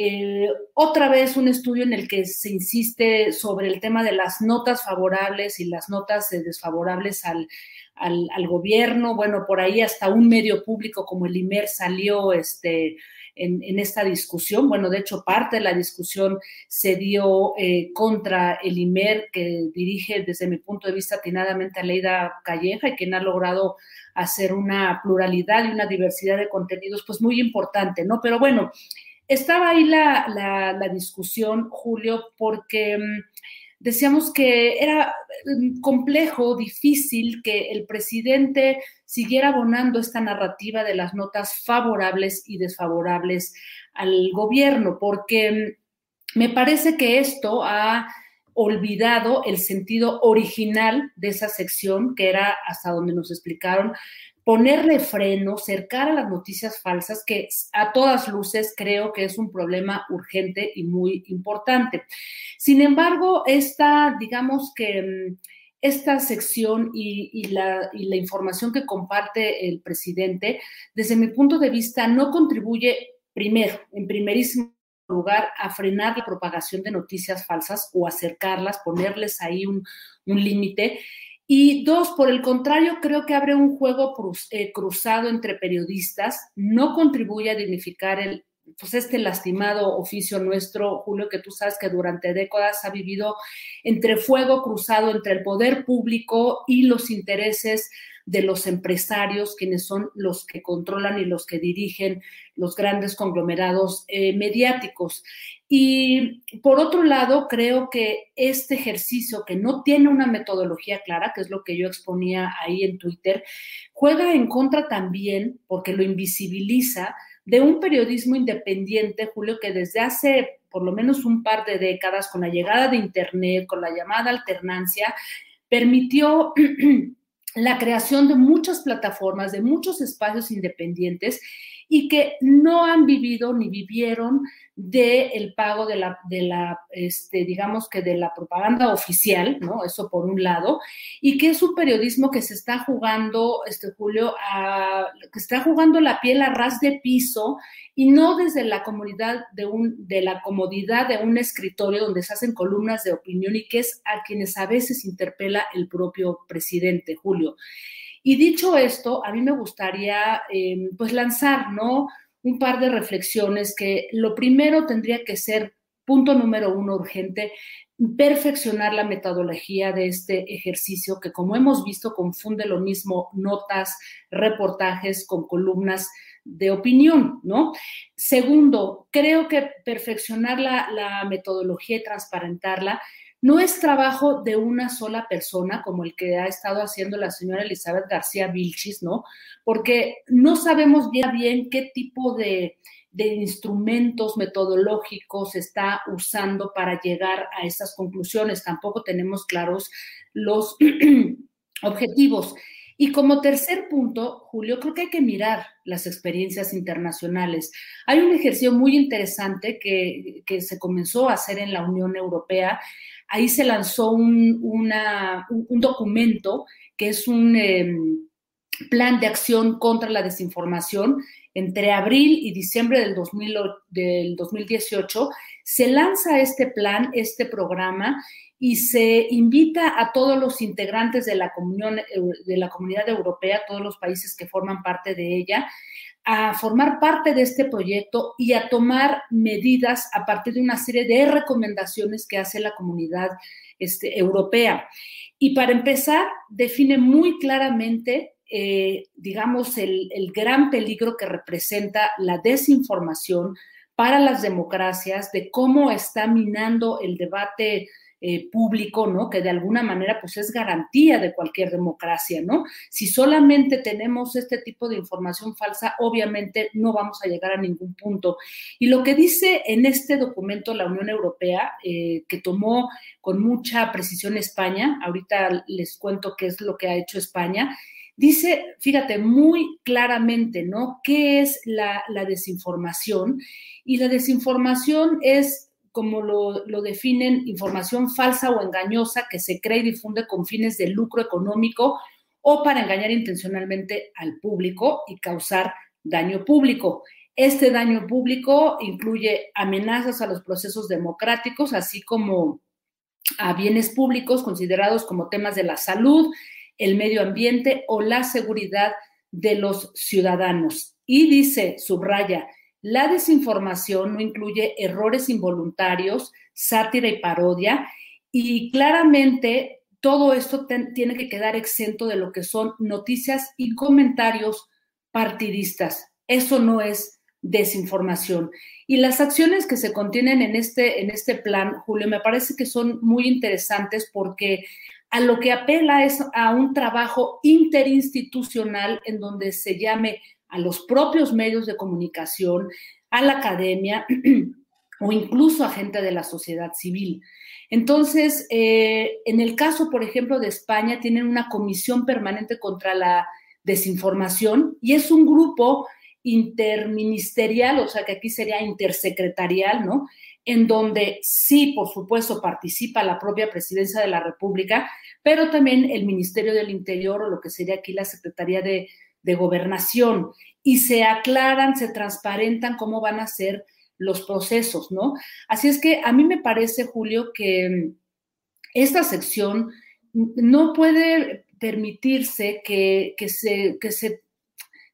eh, otra vez un estudio en el que se insiste sobre el tema de las notas favorables y las notas eh, desfavorables al, al, gobierno. Bueno, por ahí hasta un medio público como el IMER salió este, en, esta discusión. Bueno, de hecho, parte de la discusión se dio eh, contra el IMER, que dirige desde mi punto de vista atinadamente a Leida Calleja y quien ha logrado hacer una pluralidad y una diversidad de contenidos, pues muy importante, ¿no? Pero bueno, estaba ahí la, discusión, Julio, porque mm, decíamos que era mm, complejo, difícil que el presidente siguiera abonando esta narrativa de las notas favorables y desfavorables al gobierno, porque mm, me parece que esto ha olvidado el sentido original de esa sección, que era hasta donde nos explicaron ponerle freno, cercar a las noticias falsas, que a todas luces creo que es un problema urgente y muy importante. Sin embargo, esta, digamos que mm, esta sección y, la, información que comparte el presidente, desde mi punto de vista, no contribuye primero, en primerísimo lugar, a frenar la propagación de noticias falsas o acercarlas, ponerles ahí un límite. Y dos, por el contrario, creo que abre un juego eh, cruzado entre periodistas, no contribuye a dignificar el, pues este lastimado oficio nuestro, Julio, que tú sabes que durante décadas ha vivido entre fuego cruzado entre el poder público y los intereses de los empresarios, quienes son los que controlan y los que dirigen los grandes conglomerados eh, mediáticos. Y por otro lado, creo que este ejercicio, que no tiene una metodología clara, que es lo que yo exponía ahí en Twitter, juega en contra también, porque lo invisibiliza, de un periodismo independiente, Julio, que desde hace por lo menos un par de décadas, con la llegada de Internet, con la llamada alternancia, permitió la creación de muchas plataformas, de muchos espacios independientes y que no han vivido ni vivieron del el pago de la, de la este, digamos que de la propaganda oficial, ¿no? Eso por un lado, y que es un periodismo que se está jugando, este Julio, a, que está jugando la piel a ras de piso y no desde la comunidad de un, de la comodidad de un escritorio donde se hacen columnas de opinión y que es a quienes a veces interpela el propio presidente, Julio. Y dicho esto, a mí me gustaría eh, pues lanzar, ¿no? un par de reflexiones que lo primero tendría que ser, punto número uno urgente, perfeccionar la metodología de este ejercicio que como hemos visto confunde lo mismo notas, reportajes con columnas de opinión, ¿no? Segundo, creo que perfeccionar la, la metodología y transparentarla no es trabajo de una sola persona, como el que ha estado haciendo la señora Elizabeth García Vilchis, ¿no? Porque no sabemos bien, bien qué tipo de, de instrumentos metodológicos está usando para llegar a esas conclusiones. Tampoco tenemos claros los objetivos. Y como tercer punto, Julio, creo que hay que mirar las experiencias internacionales. Hay un ejercicio muy interesante que, que se comenzó a hacer en la Unión Europea ahí se lanzó un, un, documento que es un em, plan de acción contra la desinformación. Entre abril y diciembre del, del 2018 se lanza este plan, este programa, y se invita a todos los integrantes de la, comunión, de la comunidad europea, todos los países que forman parte de ella, a formar parte de este proyecto y a tomar medidas a partir de una serie de recomendaciones que hace la comunidad este, europea. Y para empezar, define muy claramente, eh, digamos, el, el gran peligro que representa la desinformación para las democracias, de cómo está minando el debate eh, público, ¿no? Que de alguna manera pues es garantía de cualquier democracia, ¿no? Si solamente tenemos este tipo de información falsa, obviamente no vamos a llegar a ningún punto. Y lo que dice en este documento la Unión Europea, eh, que tomó con mucha precisión España, ahorita les cuento qué es lo que ha hecho España, dice, fíjate, muy claramente, ¿no? ¿Qué es la, la desinformación? Y la desinformación es como lo, definen, información falsa o engañosa que se cree y difunde con fines de lucro económico o para engañar intencionalmente al público y causar daño público. Este daño público incluye amenazas a los procesos democráticos, así como a bienes públicos considerados como temas de la salud, el medio ambiente o la seguridad de los ciudadanos. Y dice, subraya, la desinformación no incluye errores involuntarios, sátira y parodia, y claramente todo esto tiene que quedar exento de lo que son noticias y comentarios partidistas. Eso no es desinformación. Y las acciones que se contienen en este, en este plan, Julio, me parece que son muy interesantes porque a lo que apela es a un trabajo interinstitucional en donde se llame a los propios medios de comunicación, a la academia o incluso a gente de la sociedad civil. Entonces, eh, en el caso, por ejemplo, de España, tienen una comisión permanente contra la desinformación y es un grupo interministerial, o sea que aquí sería intersecretarial, ¿no? En donde sí, por supuesto, participa la propia presidencia de la República, pero también el Ministerio del Interior o lo que sería aquí la Secretaría de, de gobernación y se aclaran, se transparentan cómo van a ser los procesos, ¿no? Así es que a mí me parece, Julio, que esta sección no puede permitirse que, se, que, se,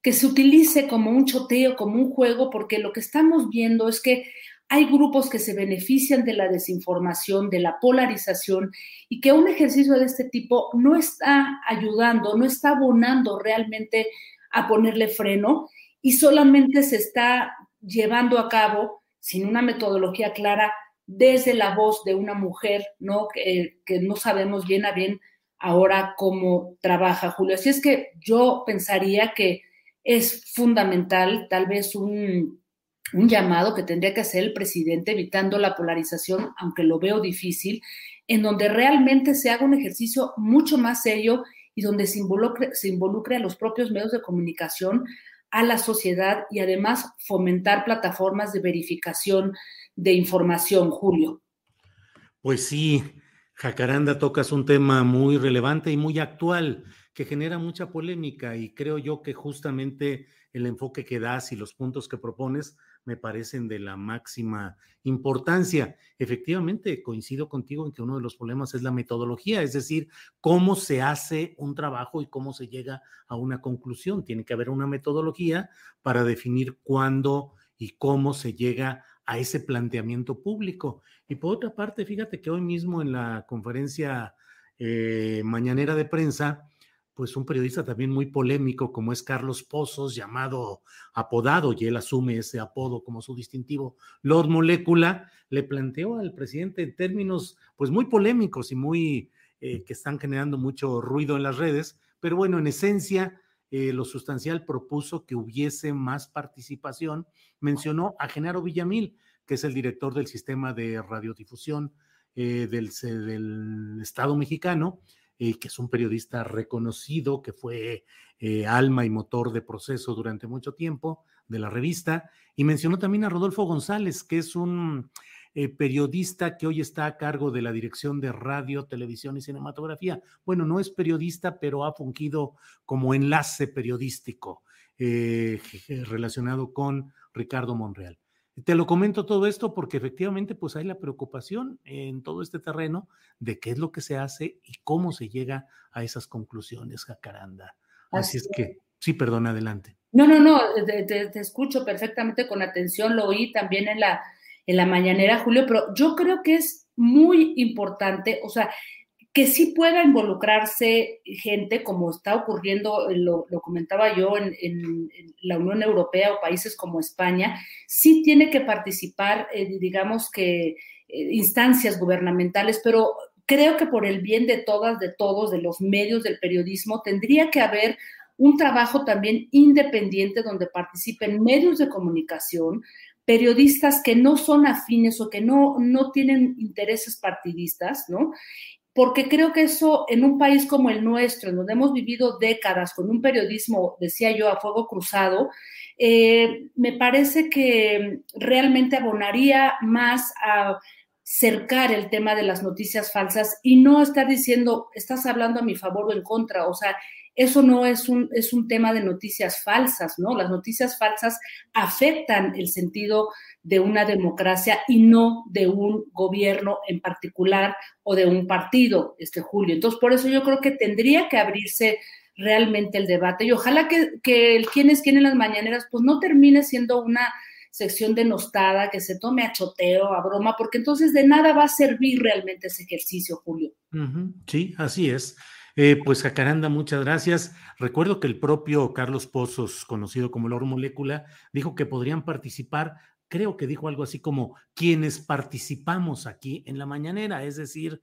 que se utilice como un choteo, como un juego, porque lo que estamos viendo es que hay grupos que se benefician de la desinformación, de la polarización, y que un ejercicio de este tipo no está ayudando, no está abonando realmente a ponerle freno y solamente se está llevando a cabo sin una metodología clara desde la voz de una mujer, ¿no? Que, no sabemos bien a bien ahora cómo trabaja Julio. Así es que yo pensaría que es fundamental tal vez un, un llamado que tendría que hacer el presidente evitando la polarización, aunque lo veo difícil, en donde realmente se haga un ejercicio mucho más serio y donde se involucre, se involucre a los propios medios de comunicación, a la sociedad y además fomentar plataformas de verificación de información, Julio. Pues sí, Jacaranda tocas un tema muy relevante y muy actual que genera mucha polémica y creo yo que justamente el enfoque que das y los puntos que propones me parecen de la máxima importancia. Efectivamente, coincido contigo en que uno de los problemas es la metodología, es decir, cómo se hace un trabajo y cómo se llega a una conclusión. Tiene que haber una metodología para definir cuándo y cómo se llega a ese planteamiento público. Y por otra parte, fíjate que hoy mismo en la conferencia eh, mañanera de prensa, pues un periodista también muy polémico como es Carlos Pozos, llamado apodado, y él asume ese apodo como su distintivo, Lord Molécula, le planteó al presidente en términos pues muy polémicos y muy eh, que están generando mucho ruido en las redes, pero bueno, en esencia, eh, lo sustancial propuso que hubiese más participación, mencionó a Genaro Villamil, que es el director del sistema de radiodifusión eh, del, del Estado mexicano, eh, que es un periodista reconocido, que fue eh, alma y motor de proceso durante mucho tiempo de la revista, y mencionó también a Rodolfo González, que es un eh, periodista que hoy está a cargo de la dirección de radio, televisión y cinematografía. Bueno, no es periodista, pero ha fungido como enlace periodístico relacionado con Ricardo Monreal. Te lo comento todo esto porque efectivamente pues hay la preocupación en todo este terreno de qué es lo que se hace y cómo se llega a esas conclusiones, Jacaranda. Así, es que, sí, perdón, adelante. No, no, no, te, escucho perfectamente con atención, lo oí también en la, en la mañanera, Julio, pero yo creo que es muy importante, o sea, que sí pueda involucrarse gente, como está ocurriendo, eh, lo, comentaba yo, en, la Unión Europea o países como España, sí tiene que participar, eh, digamos que, eh, instancias gubernamentales, pero creo que por el bien de todas, de todos, de los medios del periodismo, tendría que haber un trabajo también independiente donde participen medios de comunicación, periodistas que no son afines o que no, no tienen intereses partidistas, ¿no? Porque creo que eso en un país como el nuestro, en donde hemos vivido décadas con un periodismo, decía yo, a fuego cruzado, eh, me parece que realmente abonaría más a cercar el tema de las noticias falsas y no estar diciendo, estás hablando a mi favor o en contra, o sea, eso no es un, es un tema de noticias falsas, ¿no? Las noticias falsas afectan el sentido de una democracia y no de un gobierno en particular o de un partido, este Julio. Entonces, por eso yo creo que tendría que abrirse realmente el debate y ojalá que, que el quién es quién en las mañaneras, pues no termine siendo una sección denostada, que se tome a choteo, a broma, porque entonces de nada va a servir realmente ese ejercicio, Julio. Sí, así es. Eh, pues Jacaranda, muchas gracias. Recuerdo que el propio Carlos Pozos, conocido como Loro Molécula, dijo que podrían participar, creo que dijo algo así como quienes participamos aquí en la mañanera, es decir,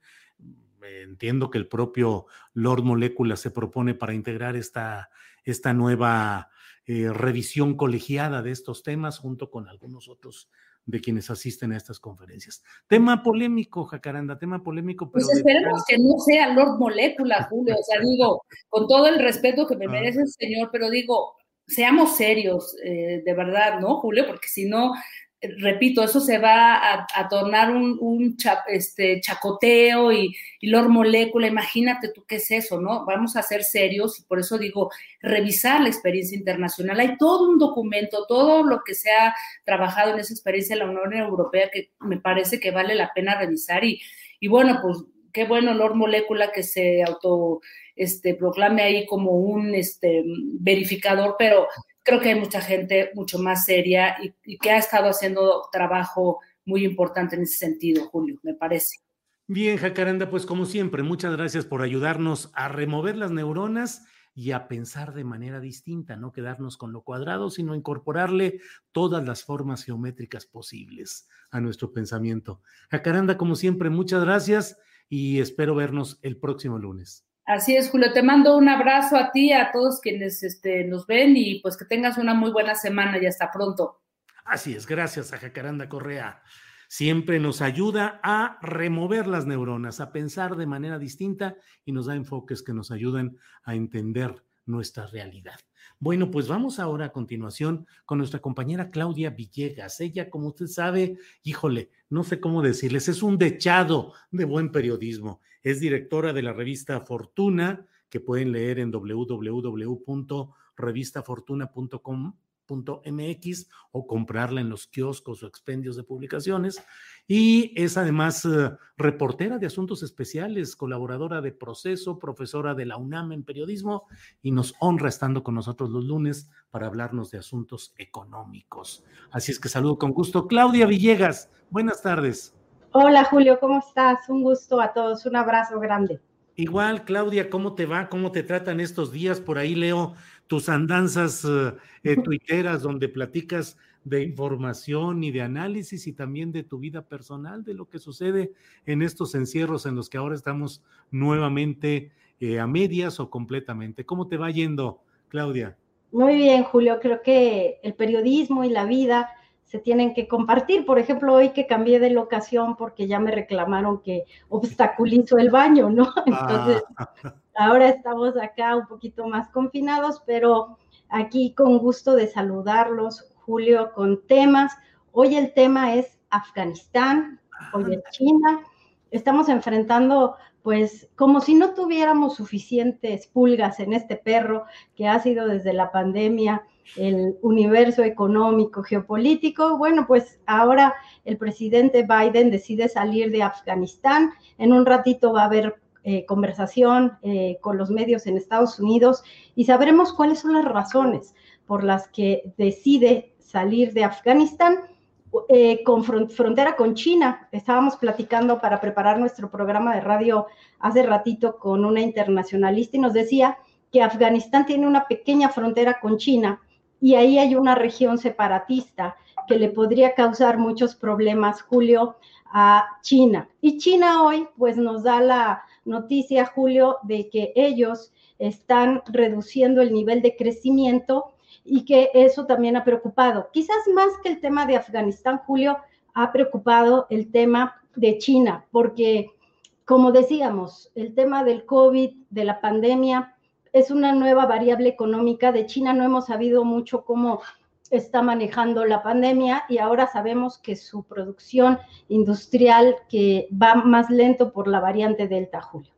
entiendo que el propio Lord Molécula se propone para integrar esta, esta nueva eh, revisión colegiada de estos temas junto con algunos otros de quienes asisten a estas conferencias. Tema polémico, Jacaranda, tema polémico. Pero pues esperemos que no sea Lord Molécula, Julio. O sea, digo, con todo el respeto que me ah. merece el señor, pero digo, seamos serios, eh, de verdad, ¿no, Julio? Porque si no, repito, eso se va a, tornar un, este, chacoteo y, y Lord Molécula, imagínate tú qué es eso, ¿no? Vamos a ser serios y por eso digo, revisar la experiencia internacional. Hay todo un documento, todo lo que se ha trabajado en esa experiencia de la Unión Europea que me parece que vale la pena revisar y, y bueno, pues qué bueno Lord Molécula que se auto este, proclame ahí como un este, verificador, pero creo que hay mucha gente mucho más seria y, que ha estado haciendo trabajo muy importante en ese sentido, Julio, me parece. Bien, Jacaranda, pues como siempre, muchas gracias por ayudarnos a remover las neuronas y a pensar de manera distinta, no quedarnos con lo cuadrado, sino incorporarle todas las formas geométricas posibles a nuestro pensamiento. Jacaranda, como siempre, muchas gracias y espero vernos el próximo lunes. Así es, Julio. Te mando un abrazo a ti, a todos quienes este, nos ven y pues que tengas una muy buena semana y hasta pronto. Así es, gracias a Jacaranda Correa. Siempre nos ayuda a remover las neuronas, a pensar de manera distinta y nos da enfoques que nos ayudan a entender nuestra realidad. Bueno, pues vamos ahora a continuación con nuestra compañera Claudia Villegas. Ella, como usted sabe, híjole, no sé cómo decirles, es un dechado de buen periodismo. Es directora de la revista Fortuna, que pueden leer en www.revistafortuna.com .mx o comprarla en los kioscos o expendios de publicaciones. Y es además eh, reportera de asuntos especiales, colaboradora de proceso, profesora de la UNAM en periodismo y nos honra estando con nosotros los lunes para hablarnos de asuntos económicos. Así es que saludo con gusto. Claudia Villegas, buenas tardes. Hola Julio, ¿cómo estás? Un gusto a todos, un abrazo grande. Igual, Claudia, ¿cómo te va? ¿Cómo te tratan estos días? Por ahí leo tus andanzas eh, eh, tuiteras donde platicas de información y de análisis y también de tu vida personal, de lo que sucede en estos encierros en los que ahora estamos nuevamente eh, a medias o completamente. ¿Cómo te va yendo, Claudia? Muy bien, Julio. Creo que el periodismo y la vida se tienen que compartir. Por ejemplo, hoy que cambié de locación porque ya me reclamaron que obstaculizo el baño, ¿no? Entonces, ah. ahora estamos acá un poquito más confinados, pero aquí con gusto de saludarlos, Julio, con temas. Hoy el tema es Afganistán, hoy es China. Estamos enfrentando, pues, como si no tuviéramos suficientes pulgas en este perro que ha sido desde la pandemia el universo económico, geopolítico. Bueno, pues ahora el presidente Biden decide salir de Afganistán. En un ratito va a haber eh, conversación eh, con los medios en Estados Unidos y sabremos cuáles son las razones por las que decide salir de Afganistán. Eh, con frontera con China. Estábamos platicando para preparar nuestro programa de radio hace ratito con una internacionalista y nos decía que Afganistán tiene una pequeña frontera con China y ahí hay una región separatista que le podría causar muchos problemas, Julio, a China. Y China hoy pues nos da la noticia, Julio, de que ellos están reduciendo el nivel de crecimiento y que eso también ha preocupado. Quizás más que el tema de Afganistán, Julio, ha preocupado el tema de China, porque como decíamos, el tema del COVID, de la pandemia, es una nueva variable económica. De China no hemos sabido mucho cómo está manejando la pandemia y ahora sabemos que su producción industrial que va más lento por la variante Delta, Julio.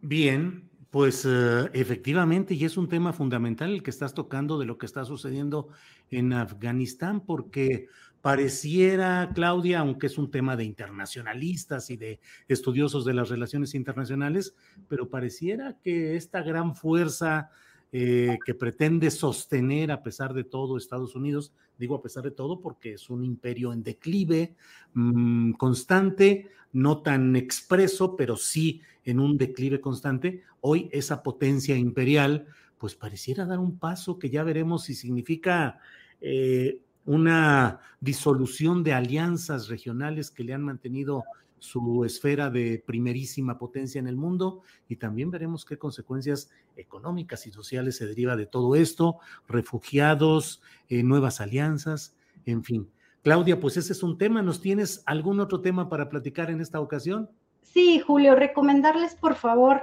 Bien, pues eh, efectivamente, y es un tema fundamental el que estás tocando de lo que está sucediendo en Afganistán, porque pareciera, Claudia, aunque es un tema de internacionalistas y de estudiosos de las relaciones internacionales, pero pareciera que esta gran fuerza eh, que pretende sostener a pesar de todo Estados Unidos, digo a pesar de todo porque es un imperio en declive mm, constante, no tan expreso, pero sí en un declive constante, hoy esa potencia imperial pues pareciera dar un paso que ya veremos si significa... Eh, una disolución de alianzas regionales que le han mantenido su esfera de primerísima potencia en el mundo y también veremos qué consecuencias económicas y sociales se deriva de todo esto, refugiados, eh, nuevas alianzas, en fin. Claudia, pues ese es un tema. ¿Nos tienes algún otro tema para platicar en esta ocasión? Sí, Julio, recomendarles por favor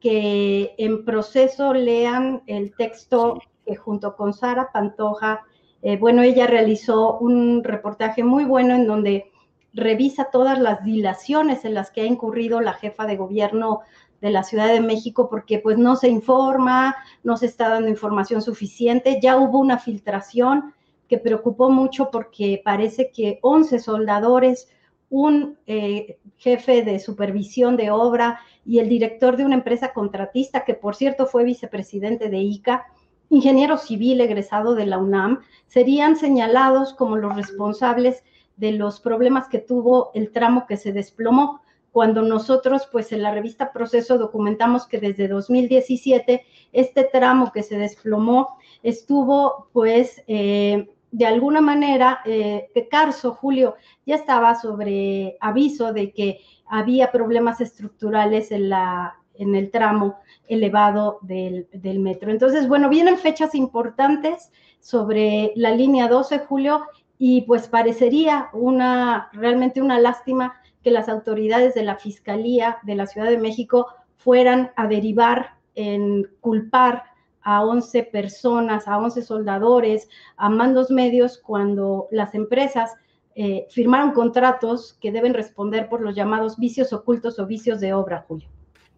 que en proceso lean el texto que junto con Sara Pantoja Eh, bueno, ella realizó un reportaje muy bueno en donde revisa todas las dilaciones en las que ha incurrido la jefa de gobierno de la Ciudad de México porque pues no se informa, no se está dando información suficiente, ya hubo una filtración que preocupó mucho porque parece que 11 soldadores, un eh, jefe de supervisión de obra y el director de una empresa contratista, que por cierto fue vicepresidente de ICA, ingeniero civil egresado de la UNAM, serían señalados como los responsables de los problemas que tuvo el tramo que se desplomó. Cuando nosotros, pues en la revista Proceso documentamos que desde 2017 este tramo que se desplomó estuvo, pues, eh, de alguna manera, eh, que Carso, Julio, ya estaba sobre aviso de que había problemas estructurales en, la, en el tramo elevado del, metro. Entonces, bueno, vienen fechas importantes sobre la línea 12, Julio, y pues parecería una realmente una lástima que las autoridades de la Fiscalía de la Ciudad de México fueran a derivar en culpar a 11 personas, a 11 soldadores, a mandos medios, cuando las empresas eh, firmaron contratos que deben responder por los llamados vicios ocultos o vicios de obra, Julio.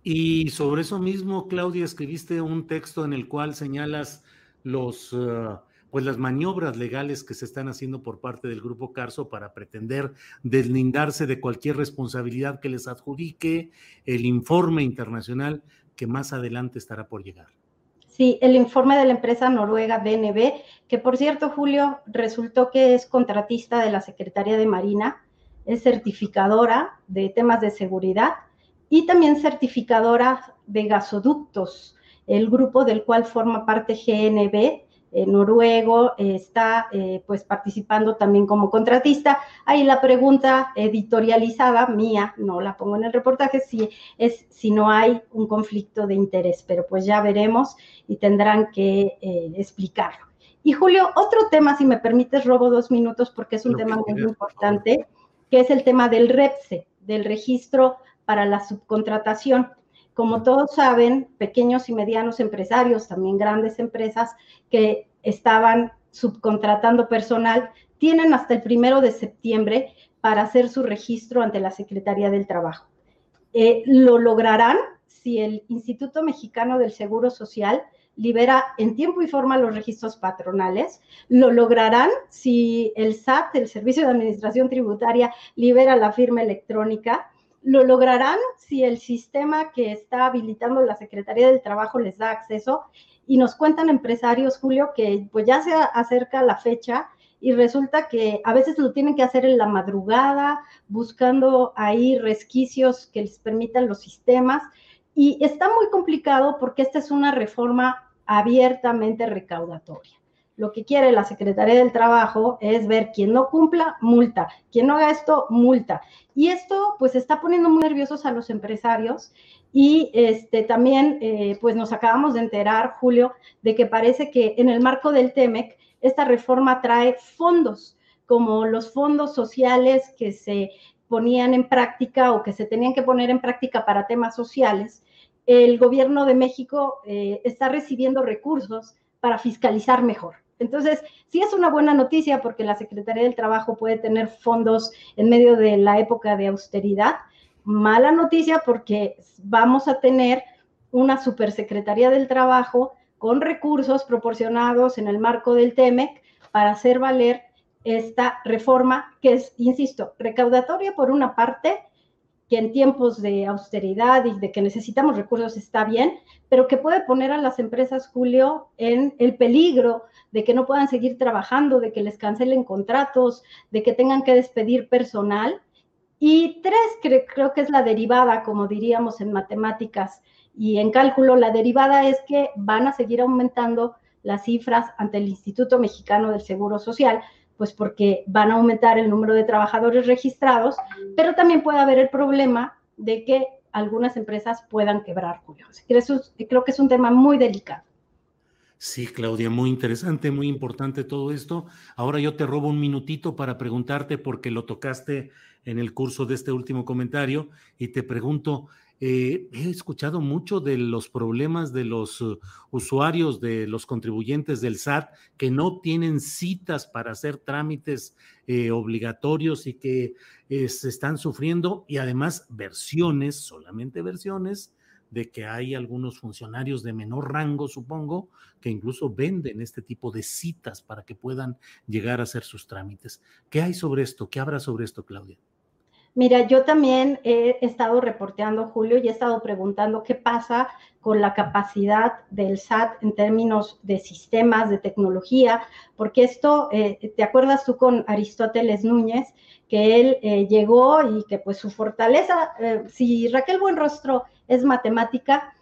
Y sobre eso mismo, Claudia, escribiste un texto en el cual señalas los... Uh, pues las maniobras legales que se están haciendo por parte del grupo Carso para pretender deslindarse de cualquier responsabilidad que les adjudique el informe internacional que más adelante estará por llegar. Sí, el informe de la empresa noruega BNB, que por cierto, Julio, resultó que es contratista de la Secretaría de Marina, es certificadora de temas de seguridad y también certificadora de gasoductos, el grupo del cual forma parte GNB, eh, noruego eh, está eh, pues participando también como contratista. Ahí la pregunta editorializada mía, no la pongo en el reportaje, si es si no hay un conflicto de interés, pero pues ya veremos y tendrán que explicarlo. Y Julio, otro tema, si me permites, robo dos minutos porque es un tema muy importante, que es el tema del REPSE, del registro para la subcontratación. Como todos saben, pequeños y medianos empresarios, también grandes empresas que estaban subcontratando personal, tienen hasta el primero de septiembre para hacer su registro ante la Secretaría del Trabajo. Eh, lo lograrán si el Instituto Mexicano del Seguro Social libera en tiempo y forma los registros patronales. Lo lograrán si el SAT, el Servicio de Administración Tributaria, libera la firma electrónica lo lograrán si el sistema que está habilitando la Secretaría del Trabajo les da acceso y nos cuentan empresarios, Julio, que pues ya se acerca la fecha y resulta que a veces lo tienen que hacer en la madrugada, buscando ahí resquicios que les permitan los sistemas. Y está muy complicado porque esta es una reforma abiertamente recaudatoria. Lo que quiere la Secretaría del Trabajo es ver quién no cumpla, multa, quien no haga esto, multa. Y esto pues está poniendo muy nerviosos a los empresarios y este, también eh, pues nos acabamos de enterar, Julio, de que parece que en el marco del TEMEC esta reforma trae fondos como los fondos sociales que se ponían en práctica o que se tenían que poner en práctica para temas sociales. El gobierno de México eh, está recibiendo recursos para fiscalizar mejor. Entonces, sí es una buena noticia porque la Secretaría del Trabajo puede tener fondos en medio de la época de austeridad. Mala noticia porque vamos a tener una supersecretaría del Trabajo con recursos proporcionados en el marco del TEMEC para hacer valer esta reforma que es, insisto, recaudatoria por una parte, que en tiempos de austeridad y de que necesitamos recursos está bien, pero que puede poner a las empresas, Julio, en el peligro de que no puedan seguir trabajando, de que les cancelen contratos, de que tengan que despedir personal. Y tres, creo que es la derivada, como diríamos en matemáticas y en cálculo, la derivada es que van a seguir aumentando las cifras ante el Instituto Mexicano del Seguro Social, pues porque van a aumentar el número de trabajadores registrados, pero también puede haber el problema de que algunas empresas puedan quebrar, Julio. Creo que es un tema muy delicado. Sí, Claudia, muy interesante, muy importante todo esto. Ahora yo te robo un minutito para preguntarte, porque lo tocaste en el curso de este último comentario, y te pregunto, eh, he escuchado mucho de los problemas de los uh, usuarios, de los contribuyentes del SAT, que no tienen citas para hacer trámites eh, obligatorios y que eh, se están sufriendo, y además versiones, solamente versiones, de que hay algunos funcionarios de menor rango, supongo, que incluso venden este tipo de citas para que puedan llegar a hacer sus trámites. ¿Qué hay sobre esto? ¿Qué habrá sobre esto, Claudia? Mira, yo también he estado reporteando, Julio, y he estado preguntando qué pasa con la capacidad del SAT en términos de sistemas, de tecnología, porque esto, eh, ¿te acuerdas tú con Aristóteles Núñez? que él eh, llegó y que pues su fortaleza, eh, si Raquel Buenrostro es matemática,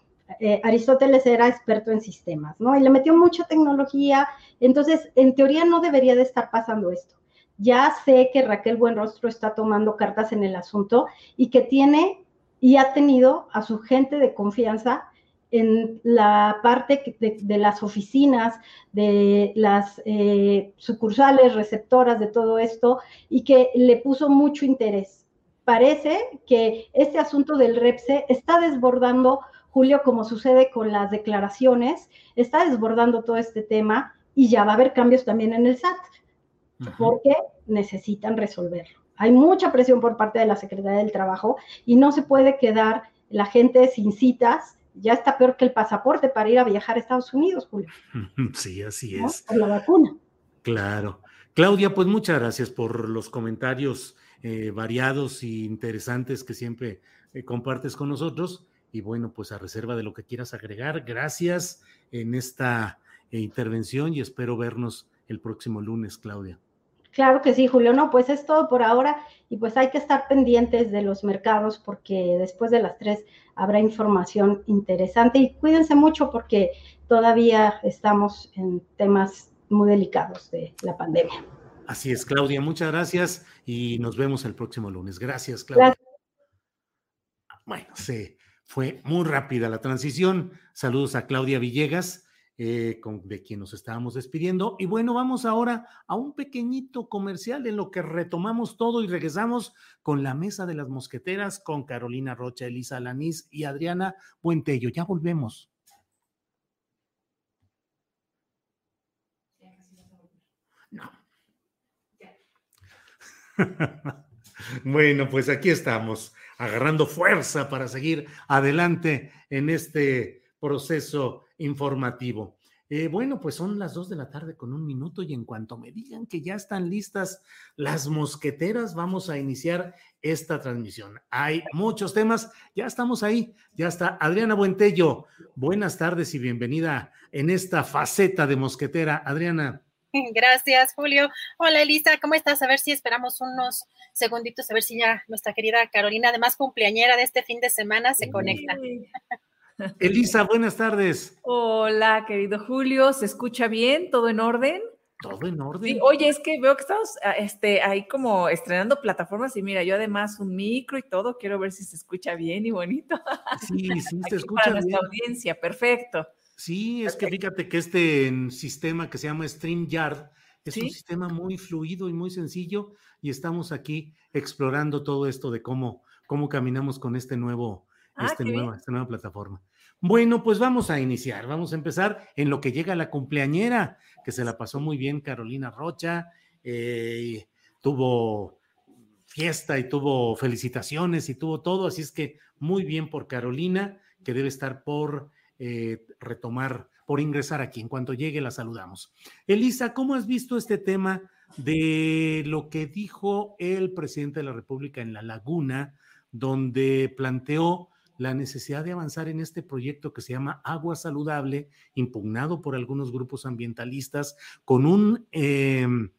Aristóteles era experto en sistemas, ¿no? Y le metió mucha tecnología, entonces en teoría no debería de estar pasando esto ya sé que Raquel Buenrostro está tomando cartas en el asunto y que tiene y ha tenido a su gente de confianza en la parte de, las oficinas, de las eh, sucursales receptoras de todo esto y que le puso mucho interés. Parece que este asunto del REPSE está desbordando, Julio, como sucede con las declaraciones, está desbordando todo este tema y ya va a haber cambios también en el SAT porque necesitan resolverlo. Hay mucha presión por parte de la Secretaría del Trabajo y no se puede quedar la gente sin citas. Ya está peor que el pasaporte para ir a viajar a Estados Unidos, Julio. Sí, así es. Por la vacuna. Claro. Claudia, pues muchas gracias por los comentarios eh, variados y interesantes que siempre eh, compartes con nosotros. Y bueno, pues a reserva de lo que quieras agregar, gracias en esta eh, intervención y espero vernos el próximo lunes, Claudia. Claro que sí, Julio. No, pues es todo por ahora y pues hay que estar pendientes de los mercados porque después de las tres habrá información interesante y cuídense mucho porque todavía estamos en temas muy delicados de la pandemia. Así es, Claudia. Muchas gracias y nos vemos el próximo lunes. Gracias, Claudia. Bueno, sí, fue muy rápida la transición. Saludos a Claudia Villegas eh, de quien nos estábamos despidiendo. Y bueno, vamos ahora a un pequeñito comercial en lo que retomamos todo y regresamos con la mesa de las mosqueteras con Carolina Rocha, Elisa Lanís y Adriana Buentello. Ya volvemos. No. bueno, pues aquí estamos, agarrando fuerza para seguir adelante en este proceso informativo. Eh, bueno, pues son las dos de la tarde con un minuto y en cuanto me digan que ya están listas las mosqueteras, vamos a iniciar esta transmisión. Hay muchos temas, ya estamos ahí, ya está Adriana Buentello. Buenas tardes y bienvenida en esta faceta de mosquetera. Adriana. Gracias, Julio. Hola, Elisa, ¿cómo estás? A ver si esperamos unos segunditos, a ver si ya nuestra querida Carolina, además cumpleañera de este fin de semana, se conecta. Elisa, buenas tardes. Hola, querido Julio, ¿se escucha bien? ¿Todo en orden? Todo en orden. oye, es que veo que estamos ah, este, ahí como estrenando plataformas y mira, yo además un micro y todo, quiero ver si se escucha bien y bonito. Sí, sí, se escucha para nuestra audiencia, perfecto. Sí, es que fíjate que este sistema que se llama StreamYard es un sistema muy fluido y muy sencillo y estamos aquí explorando todo esto de cómo, cómo caminamos con este nuevo, Ah, este esta nueva plataforma. Bueno, pues vamos a iniciar. Vamos a empezar en lo que llega la cumpleañera, que se la pasó muy bien Carolina Rocha. Eh, tuvo fiesta y tuvo felicitaciones y tuvo todo. Así es que muy bien por Carolina, que debe estar por eh, retomar, por ingresar aquí. En cuanto llegue, la saludamos. Elisa, ¿cómo has visto este tema de lo que dijo el presidente de la República en La Laguna, donde planteó la necesidad de avanzar en este proyecto que se llama Agua Saludable, impugnado por algunos grupos ambientalistas, con un... Em,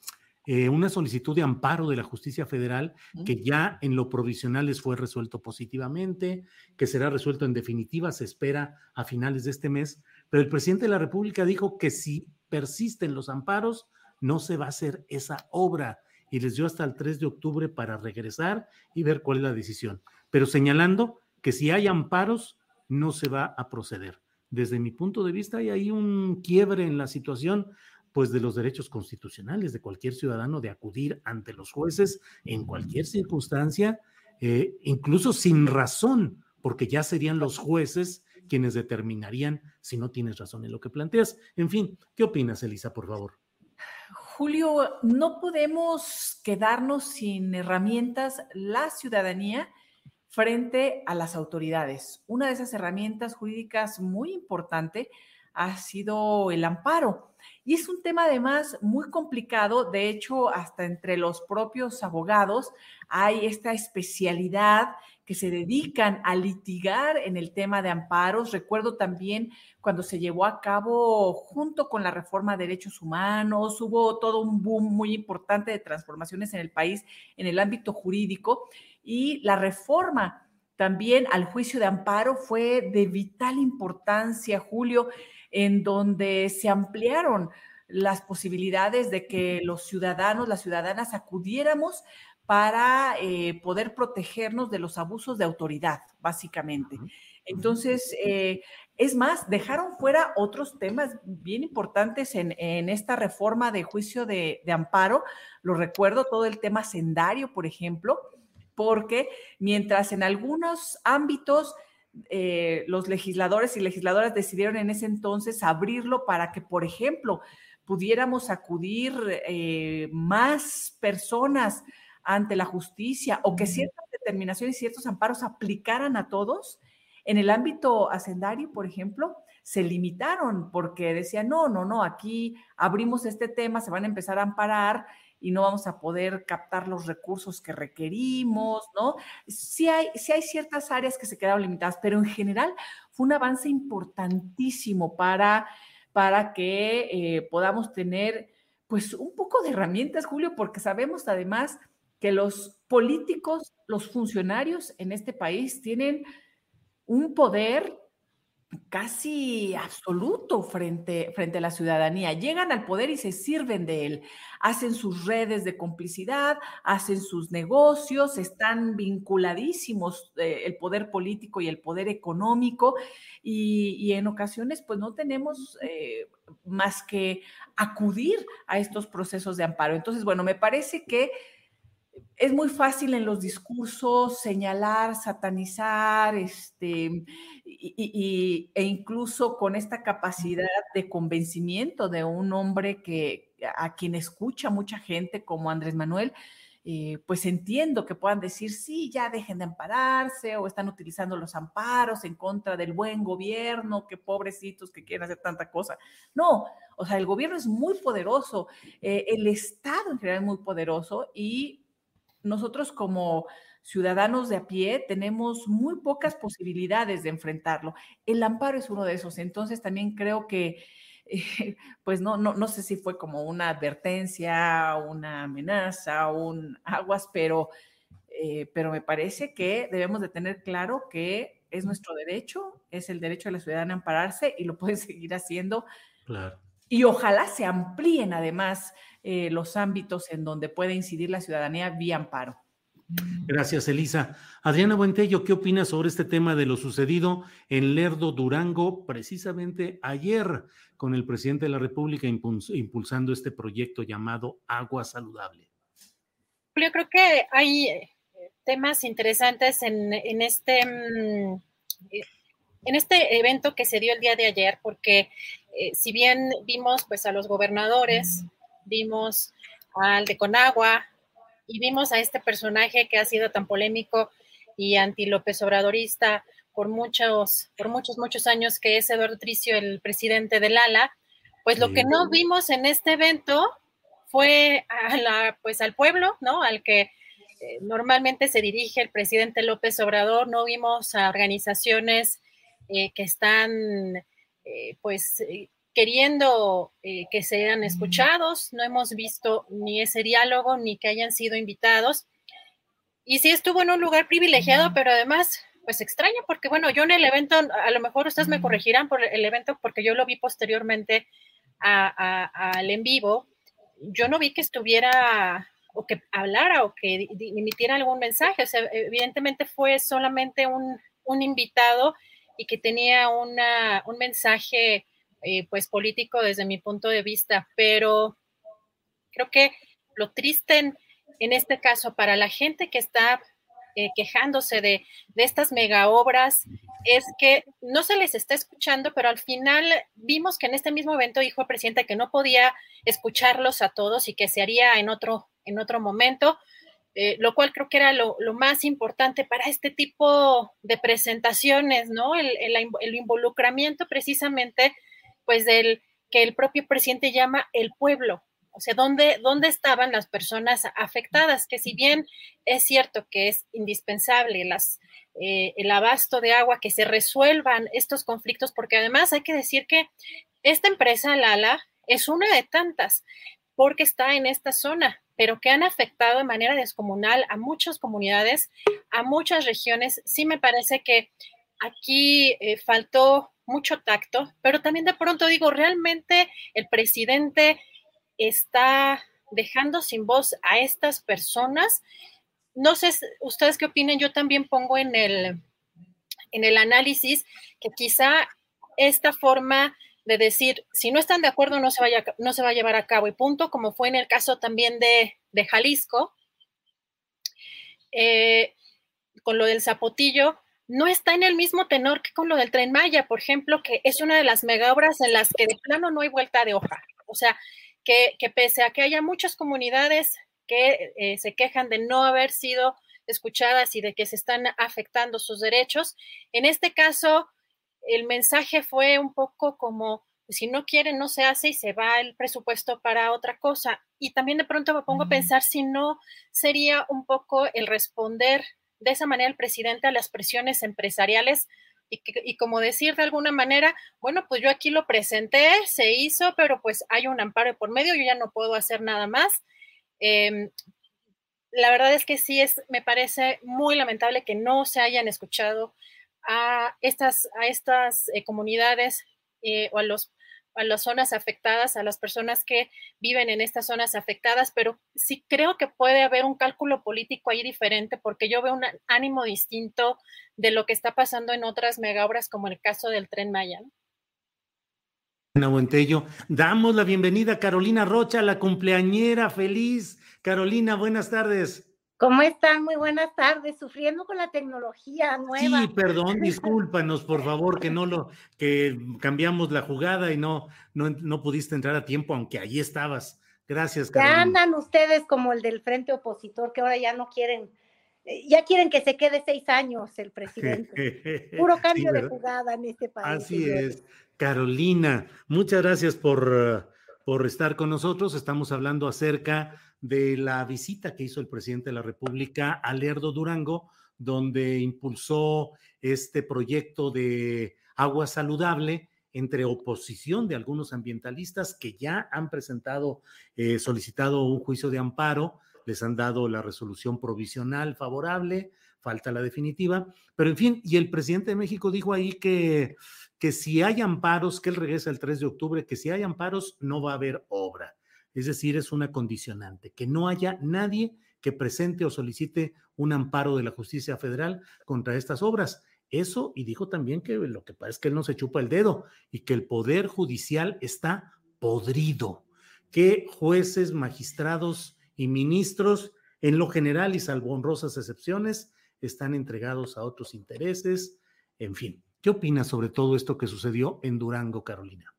eh, una solicitud de amparo de la justicia federal que ya en lo provisional les fue resuelto positivamente, que será resuelto en definitiva, se espera a finales de este mes, pero el presidente de la República dijo que si persisten los amparos, no se va a hacer esa obra. Y les dio hasta el 3 de octubre para regresar y ver cuál es la decisión, pero señalando que si hay amparos, no se va a proceder. Desde mi punto de vista, hay ahí un quiebre en la situación pues de los derechos constitucionales de cualquier ciudadano de acudir ante los jueces en cualquier circunstancia, eh, incluso sin razón porque ya serían los jueces quienes determinarían si no tienes razón en lo que planteas. En fin, ¿qué opinas, Elisa, por favor? Julio, no podemos quedarnos sin herramientas la ciudadanía frente a las autoridades. Una de esas herramientas jurídicas muy importante ha sido el amparo. Y es un tema además muy complicado, de hecho, hasta entre los propios abogados hay esta especialidad que se dedican a litigar en el tema de amparos. Recuerdo también cuando se llevó a cabo junto con la reforma de derechos humanos, hubo todo un boom muy importante de transformaciones en el país en el ámbito jurídico y la reforma también al juicio de amparo fue de vital importancia, Julio en donde se ampliaron las posibilidades de que los ciudadanos, las ciudadanas acudiéramos para eh, poder protegernos de los abusos de autoridad, básicamente. Entonces, eh, es más, dejaron fuera otros temas bien importantes en, esta reforma de juicio de, de, amparo. Lo recuerdo, todo el tema sendario, por ejemplo, porque mientras en algunos ámbitos eh, los legisladores y legisladoras decidieron en ese entonces abrirlo para que, por ejemplo, pudiéramos acudir eh, más personas ante la justicia o que ciertas determinaciones y ciertos amparos aplicaran a todos. En el ámbito hacendario, por ejemplo, se limitaron porque decían, no, no, no, aquí abrimos este tema, se van a empezar a amparar y no vamos a poder captar los recursos que requerimos, ¿no? Sí hay, sí hay ciertas áreas que se quedaron limitadas, pero en general fue un avance importantísimo para, para que eh, podamos tener pues un poco de herramientas, Julio, porque sabemos además que los políticos, los funcionarios en este país tienen un poder casi absoluto frente, frente a la ciudadanía. Llegan al poder y se sirven de él. Hacen sus redes de complicidad, hacen sus negocios, están vinculadísimos eh, el poder político y el poder económico y, en ocasiones pues no tenemos eh, más que acudir a estos procesos de amparo. Entonces, bueno, me parece que es muy fácil en los discursos señalar, satanizar, este, y, e incluso con esta capacidad de convencimiento de un hombre que a quien escucha mucha gente como Andrés Manuel, eh, pues entiendo que puedan decir, sí, ya dejen de ampararse o están utilizando los amparos en contra del buen gobierno, que pobrecitos que quieren hacer tanta cosa. No, o sea, el gobierno es muy poderoso, eh, el Estado en general es muy poderoso y nosotros como ciudadanos de a pie tenemos muy pocas posibilidades de enfrentarlo. El amparo es uno de esos. Entonces también creo que, pues no, no, no sé si fue como una advertencia, una amenaza, un aguas, pero, eh, pero me parece que debemos de tener claro que es nuestro derecho, es el derecho de la ciudadana a ampararse y lo puede seguir haciendo. Claro. Y ojalá se amplíen además eh, los ámbitos en donde puede incidir la ciudadanía vía amparo. Gracias, Elisa. Adriana Buentello, ¿qué opinas sobre este tema de lo sucedido en Lerdo, Durango, precisamente ayer con el presidente de la República impulsando este proyecto llamado Agua Saludable? Yo creo que hay eh, temas interesantes en, este mm, en este evento que se dio el día de ayer, porque eh, si bien vimos pues a los gobernadores, vimos al de Conagua y vimos a este personaje que ha sido tan polémico y anti López Obradorista por muchos, por muchos, muchos años, que es Eduardo Tricio, el presidente del ALA, pues lo que no vimos en este evento fue a la, pues al pueblo, ¿no? Al que eh, normalmente se dirige el presidente López Obrador, no vimos a organizaciones eh, que están, eh, pues, queriendo eh, que sean escuchados. No hemos visto ni ese diálogo ni que hayan sido invitados. Y sí estuvo en un lugar privilegiado, pero además, pues extraño, porque bueno, yo en el evento, a lo mejor ustedes me corregirán por el evento, porque yo lo vi posteriormente al en vivo. Yo no vi que estuviera o que hablara o que emitiera algún mensaje. O sea, evidentemente fue solamente un, un invitado y que tenía una, un mensaje eh, pues político desde mi punto de vista, pero creo que lo triste en, este caso para la gente que está eh, quejándose de, de estas mega obras es que no se les está escuchando, pero al final vimos que en este mismo evento dijo el presidente que no podía escucharlos a todos y que se haría en otro, en otro momento. Eh, lo cual creo que era lo, más importante para este tipo de presentaciones, ¿no? El, el, involucramiento precisamente, pues, del que el propio presidente llama el pueblo, o sea, ¿dónde, ¿dónde estaban las personas afectadas? Que si bien es cierto que es indispensable las, eh, el abasto de agua, que se resuelvan estos conflictos, porque además hay que decir que esta empresa, Lala, es una de tantas, porque está en esta zona, pero que han afectado de manera descomunal a muchas comunidades, a muchas regiones. Sí me parece que aquí eh, faltó mucho tacto, pero también de pronto digo, realmente el presidente está dejando sin voz a estas personas. No sé ustedes qué opinen, yo también pongo en el, en el análisis que quizá esta forma de decir, si no están de acuerdo, no se, vaya, no se va a llevar a cabo y punto, como fue en el caso también de, Jalisco, eh, con lo del zapotillo, no está en el mismo tenor que con lo del tren Maya, por ejemplo, que es una de las mega obras en las que de plano no hay vuelta de hoja. O sea, que, pese a que haya muchas comunidades que eh, se quejan de no haber sido escuchadas y de que se están afectando sus derechos, en este caso el mensaje fue un poco como, si no quieren, no se hace y se va el presupuesto para otra cosa. Y también de pronto me pongo a pensar si no sería un poco el responder de esa manera el presidente a las presiones empresariales y, como decir de alguna manera, bueno, pues yo aquí lo presenté, se hizo, pero pues hay un amparo por medio, yo ya no puedo hacer nada más. Em, la verdad es que sí es, me parece muy lamentable que no se hayan escuchado a estas, a estas eh, comunidades eh, o a los a las zonas afectadas, a las personas que viven en estas zonas afectadas, pero sí creo que puede haber un cálculo político ahí diferente porque yo veo un ánimo distinto de lo que está pasando en otras megaobras como el caso del tren Maya. Buentello, damos la bienvenida a Carolina Rocha, la cumpleañera feliz. Carolina, buenas tardes. ¿Cómo están? Muy buenas tardes. Sufriendo con la tecnología nueva. Sí, perdón, discúlpanos, por favor, que no lo, que cambiamos la jugada y no, no, no pudiste entrar a tiempo, aunque allí estabas. Gracias, Carolina. Ya andan ustedes como el del frente opositor, que ahora ya no quieren, eh, ya quieren que se quede seis años el presidente. Puro cambio de jugada en este país. Así es. Carolina, muchas gracias por, por estar con nosotros. Estamos hablando acerca de la visita que hizo el presidente de la República a Lerdo Durango, donde impulsó este proyecto de agua saludable entre oposición de algunos ambientalistas que ya han presentado, eh, solicitado un juicio de amparo, les han dado la resolución provisional favorable, falta la definitiva, pero en fin, y el presidente de México dijo ahí que, que si hay amparos, que él regresa el 3 de octubre, que si hay amparos no va a haber obra. Es decir, es una condicionante, que no haya nadie que presente o solicite un amparo de la justicia federal contra estas obras. Eso, y dijo también que lo que pasa es que él no se chupa el dedo y que el poder judicial está podrido, que jueces, magistrados y ministros, en lo general y salvo honrosas excepciones, están entregados a otros intereses. En fin, ¿qué opinas sobre todo esto que sucedió en Durango, Carolina?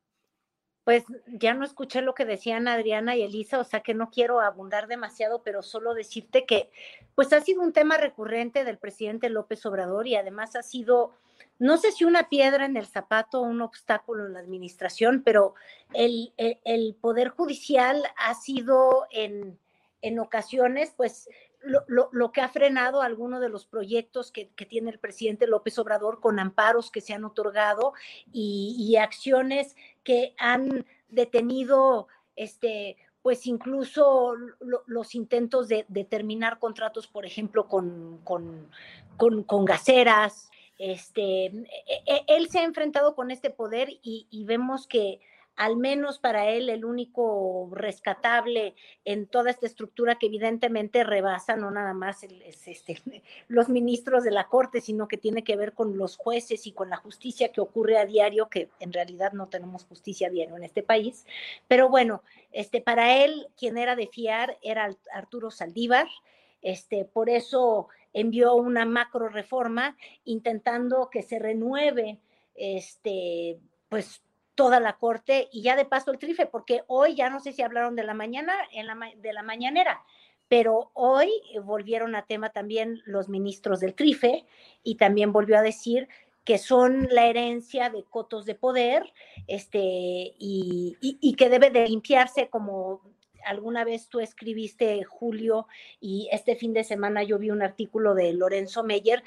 Pues ya no escuché lo que decían Adriana y Elisa, o sea que no quiero abundar demasiado, pero solo decirte que pues ha sido un tema recurrente del presidente López Obrador y además ha sido, no sé si una piedra en el zapato o un obstáculo en la administración, pero el, el, Poder Judicial ha sido en, en ocasiones pues lo, lo, que ha frenado algunos de los proyectos que, tiene el presidente López Obrador con amparos que se han otorgado y, acciones que han detenido este pues incluso los intentos de, terminar contratos, por ejemplo, con, con, con, gaseras. Este, e, e, él se ha enfrentado con este poder y vemos que al menos para él el único rescatable en toda esta estructura que evidentemente rebasa no nada más este, los ministros de la Corte, sino que tiene que ver con los jueces y con la justicia que ocurre a diario, que en realidad no tenemos justicia a diario en este país. Pero bueno, este, para él quien era de fiar era Arturo Saldívar, Este, por eso envió una macro reforma intentando que se renueve este, pues toda la corte y ya de paso el trife, porque hoy ya no sé si hablaron de la mañana, en la, de la mañanera, pero hoy volvieron a tema también los ministros del trife y también volvió a decir que son la herencia de cotos de poder, este, y, y que debe de limpiarse como alguna vez tú escribiste, Julio, y este fin de semana yo vi un artículo de Lorenzo Meyer.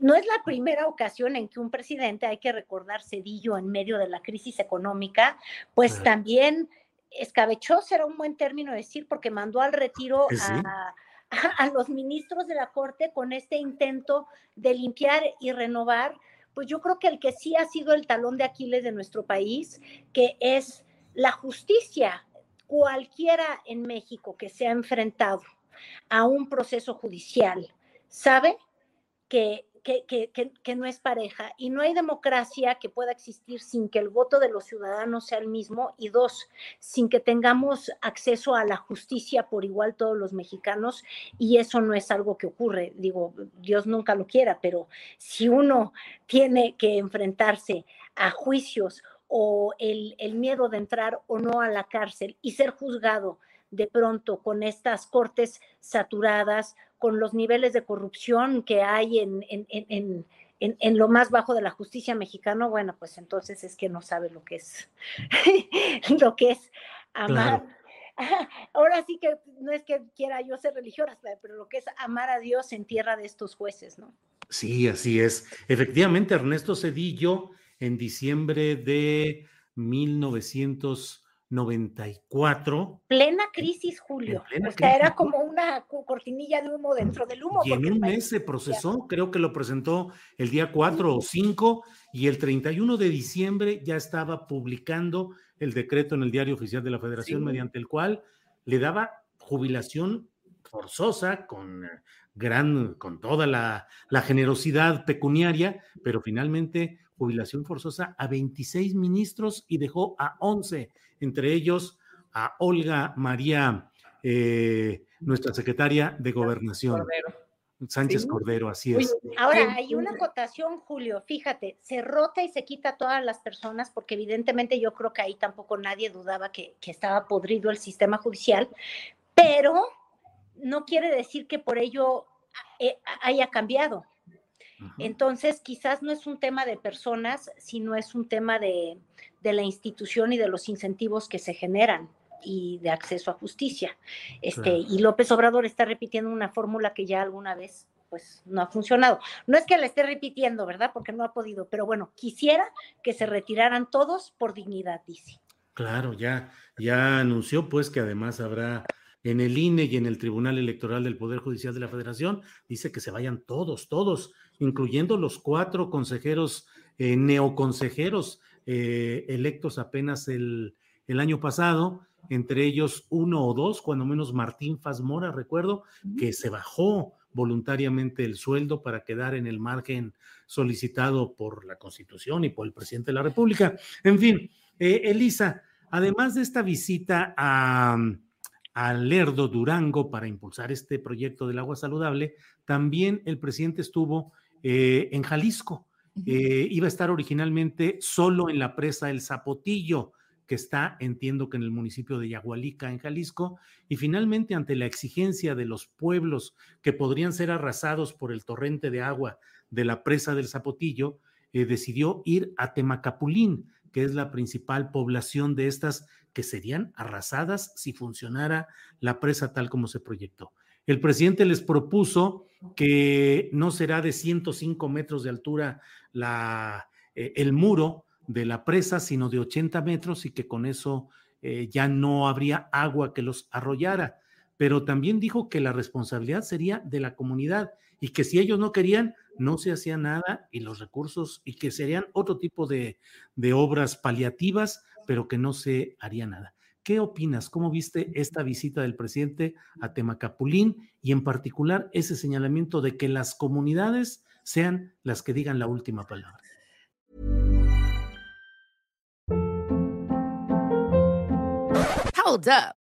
No es la primera ocasión en que un presidente, hay que recordar Cedillo en medio de la crisis económica, pues también escabechó, será un buen término decir, porque mandó al retiro a, a los ministros de la Corte con este intento de limpiar y renovar pues yo creo que el que sí ha sido el talón de Aquiles de nuestro país, que es la justicia, cualquiera en México que se ha enfrentado a un proceso judicial sabe que, que, no es pareja y no hay democracia que pueda existir sin que el voto de los ciudadanos sea el mismo y dos, sin que tengamos acceso a la justicia por igual todos los mexicanos y eso no es algo que ocurre, digo, Dios nunca lo quiera, pero si uno tiene que enfrentarse a juicios o el, miedo de entrar o no a la cárcel y ser juzgado de pronto con estas cortes saturadas, con los niveles de corrupción que hay en, en, en, lo más bajo de la justicia mexicana, bueno, pues entonces es que no sabe lo que es, lo que es amar. Ahora sí que no es que quiera yo ser religiosa, pero lo que es amar a Dios en tierra de estos jueces, ¿no? Sí, así es. Efectivamente, Ernesto Cedillo en diciembre de 1994. Plena crisis, Julio. o sea, era como una cortinilla de humo dentro del humo. Y en un mes se procesó, creo que lo presentó el día 4 o 5 y el 31 de diciembre ya estaba publicando el decreto en el diario oficial de la Federación mediante el cual le daba jubilación forzosa con gran, con toda la, la generosidad pecuniaria, pero finalmente jubilación forzosa a 26 ministros y dejó a 11, entre ellos a Olga María, eh, nuestra secretaria de Gobernación. Sánchez Cordero, así es. Ahora, hay una acotación, Julio, fíjate, se rota y se quita a todas las personas, porque evidentemente yo creo que ahí tampoco nadie dudaba que, que estaba podrido el sistema judicial, pero no quiere decir que por ello eh, haya cambiado. Entonces, quizás no es un tema de personas, sino es un tema de, la institución y de los incentivos que se generan y de acceso a justicia. Este, Y López Obrador está repitiendo una fórmula que ya alguna vez pues no ha funcionado. No es que la esté repitiendo, ¿verdad? Porque no ha podido, pero bueno, quisiera que se retiraran todos por dignidad, dice. Claro, ya, ya anunció pues que además habrá en el INE y en el Tribunal Electoral del Poder Judicial de la Federación, dice que se vayan todos, todos, incluyendo los cuatro consejeros, eh, neoconsejeros eh, electos apenas el, el, año pasado, entre ellos uno o dos, cuando menos Martín Fazmora, recuerdo, que se bajó voluntariamente el sueldo para quedar en el margen solicitado por la Constitución y por el presidente de la República. En fin, eh, Elisa, además de esta visita a al Lerdo Durango para impulsar este proyecto del agua saludable, también el presidente estuvo eh, en Jalisco. Eh, iba a estar originalmente solo en la presa El Zapotillo, que está, entiendo que en el municipio de Yagualica, en Jalisco, y finalmente ante la exigencia de los pueblos que podrían ser arrasados por el torrente de agua de la presa del Zapotillo, eh, decidió ir a Temacapulín, que es la principal población de estas que serían arrasadas si funcionara la presa tal como se proyectó. El presidente les propuso que no será de 105 metros de altura la, eh, el muro de la presa, sino de 80 metros y que con eso eh, ya no habría agua que los arrollara. Pero también dijo que la responsabilidad sería de la comunidad y que si ellos no querían, no se hacía nada y los recursos y que serían otro tipo de, obras paliativas, pero que no se haría nada. ¿Qué opinas? ¿Cómo viste esta visita del presidente a Temacapulín y en particular ese señalamiento de que las comunidades sean las que digan la última palabra? Hold up.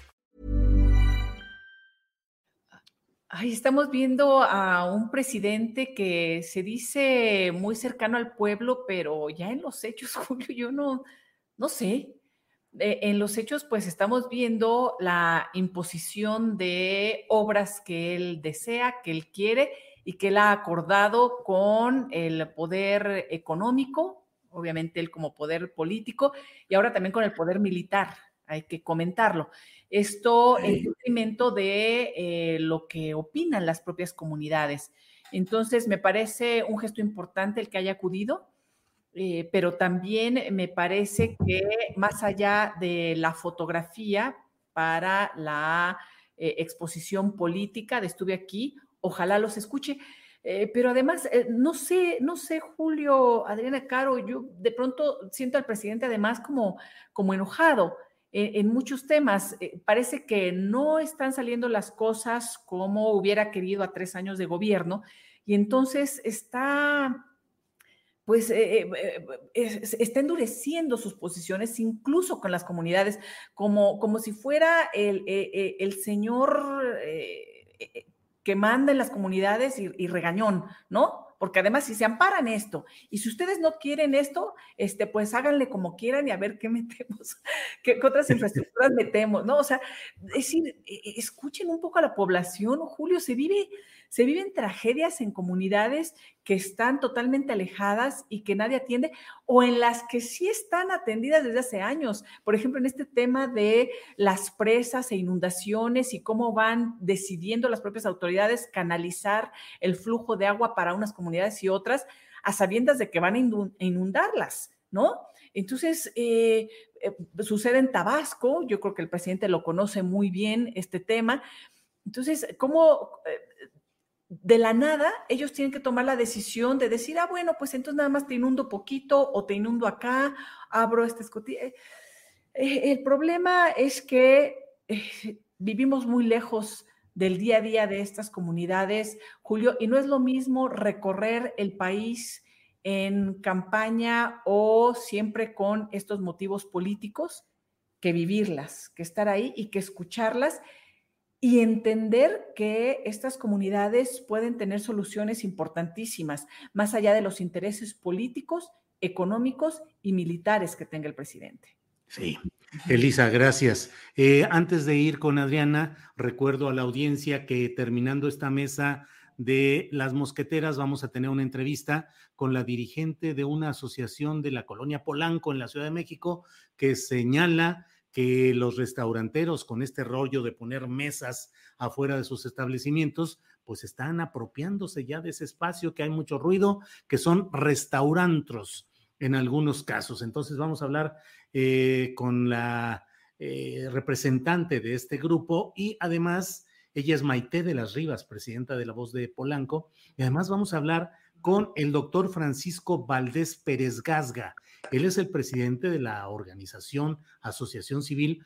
Ahí estamos viendo a un presidente que se dice muy cercano al pueblo, pero ya en los hechos, Julio, yo no, no sé. Eh, en los hechos, pues estamos viendo la imposición de obras que él desea, que él quiere y que él ha acordado con el poder económico, obviamente él como poder político, y ahora también con el poder militar, hay que comentarlo. Esto en detrimento de eh, lo que opinan las propias comunidades. Entonces, me parece un gesto importante el que haya acudido, eh, pero también me parece que más allá de la fotografía para la eh, exposición política de Estuve aquí, ojalá los escuche. pero además, no sé, no sé, Julio, Adriana Caro, yo de pronto siento al presidente además como, como enojado en, muchos temas. Eh, parece que no están saliendo las cosas como hubiera querido a tres años de gobierno y entonces está pues eh, eh, está endureciendo sus posiciones, incluso con las comunidades, como, como si fuera el, el señor que manda en las comunidades y, regañón, ¿no? Porque además si se amparan esto y si ustedes no quieren esto, este, pues háganle como quieran y a ver qué metemos, qué, otras infraestructuras metemos, ¿no? O sea, es decir, e, e, escuchen un poco a la población, Julio, se vive se viven tragedias en comunidades que están totalmente alejadas y que nadie atiende, o en las que sí están atendidas desde hace años. Por ejemplo, en este tema de las presas e inundaciones y cómo van decidiendo las propias autoridades canalizar el flujo de agua para unas comunidades y otras, a sabiendas de que van a inundarlas, ¿no? Entonces, eh, eh, sucede en Tabasco, yo creo que el presidente lo conoce muy bien este tema. Entonces, ¿cómo eh, de la nada, ellos tienen que tomar la decisión de decir, ah, bueno, pues entonces nada más te inundo poquito o te inundo acá, abro esta escotilla. Eh, eh, el problema es que eh, vivimos muy lejos del día a día de estas comunidades, Julio, y no es lo mismo recorrer el país en campaña o siempre con estos motivos políticos que vivirlas, que estar ahí y que escucharlas y entender que estas comunidades pueden tener soluciones importantísimas, más allá de los intereses políticos, económicos y militares que tenga el presidente. Sí, Elisa, gracias. Eh, antes de ir con Adriana, recuerdo a la audiencia que terminando esta mesa de las mosqueteras vamos a tener una entrevista con la dirigente de una asociación de la colonia Polanco en la Ciudad de México que señala que los restauranteros con este rollo de poner mesas afuera de sus establecimientos, pues están apropiándose ya de ese espacio, que hay mucho ruido, que son restaurantros en algunos casos. Entonces vamos a hablar eh, con la eh, representante de este grupo y además ella es Maite de las Rivas, presidenta de la Voz de Polanco, y además vamos a hablar con el doctor Francisco Valdés Pérez Gasga. Él es el presidente de la organización Asociación Civil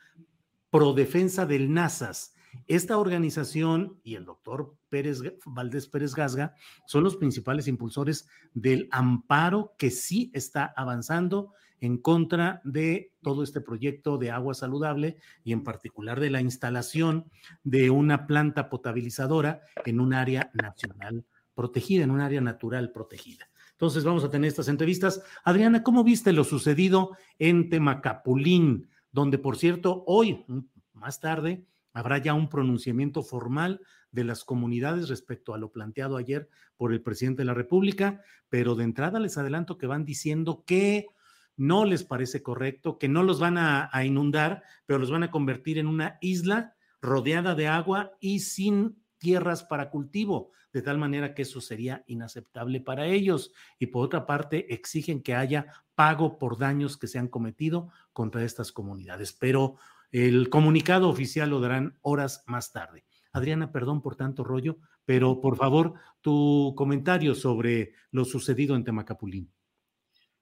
Pro Defensa del NASAS. Esta organización y el doctor Pérez, Valdés Pérez Gasga son los principales impulsores del amparo que sí está avanzando en contra de todo este proyecto de agua saludable y en particular de la instalación de una planta potabilizadora en un área nacional protegida, en un área natural protegida. Entonces vamos a tener estas entrevistas. Adriana, ¿cómo viste lo sucedido en Temacapulín? Donde, por cierto, hoy, más tarde, habrá ya un pronunciamiento formal de las comunidades respecto a lo planteado ayer por el presidente de la República, pero de entrada les adelanto que van diciendo que no les parece correcto, que no los van a, a inundar, pero los van a convertir en una isla rodeada de agua y sin tierras para cultivo, de tal manera que eso sería inaceptable para ellos. Y por otra parte, exigen que haya pago por daños que se han cometido contra estas comunidades. Pero el comunicado oficial lo darán horas más tarde. Adriana, perdón por tanto rollo, pero por favor, tu comentario sobre lo sucedido en Temacapulín.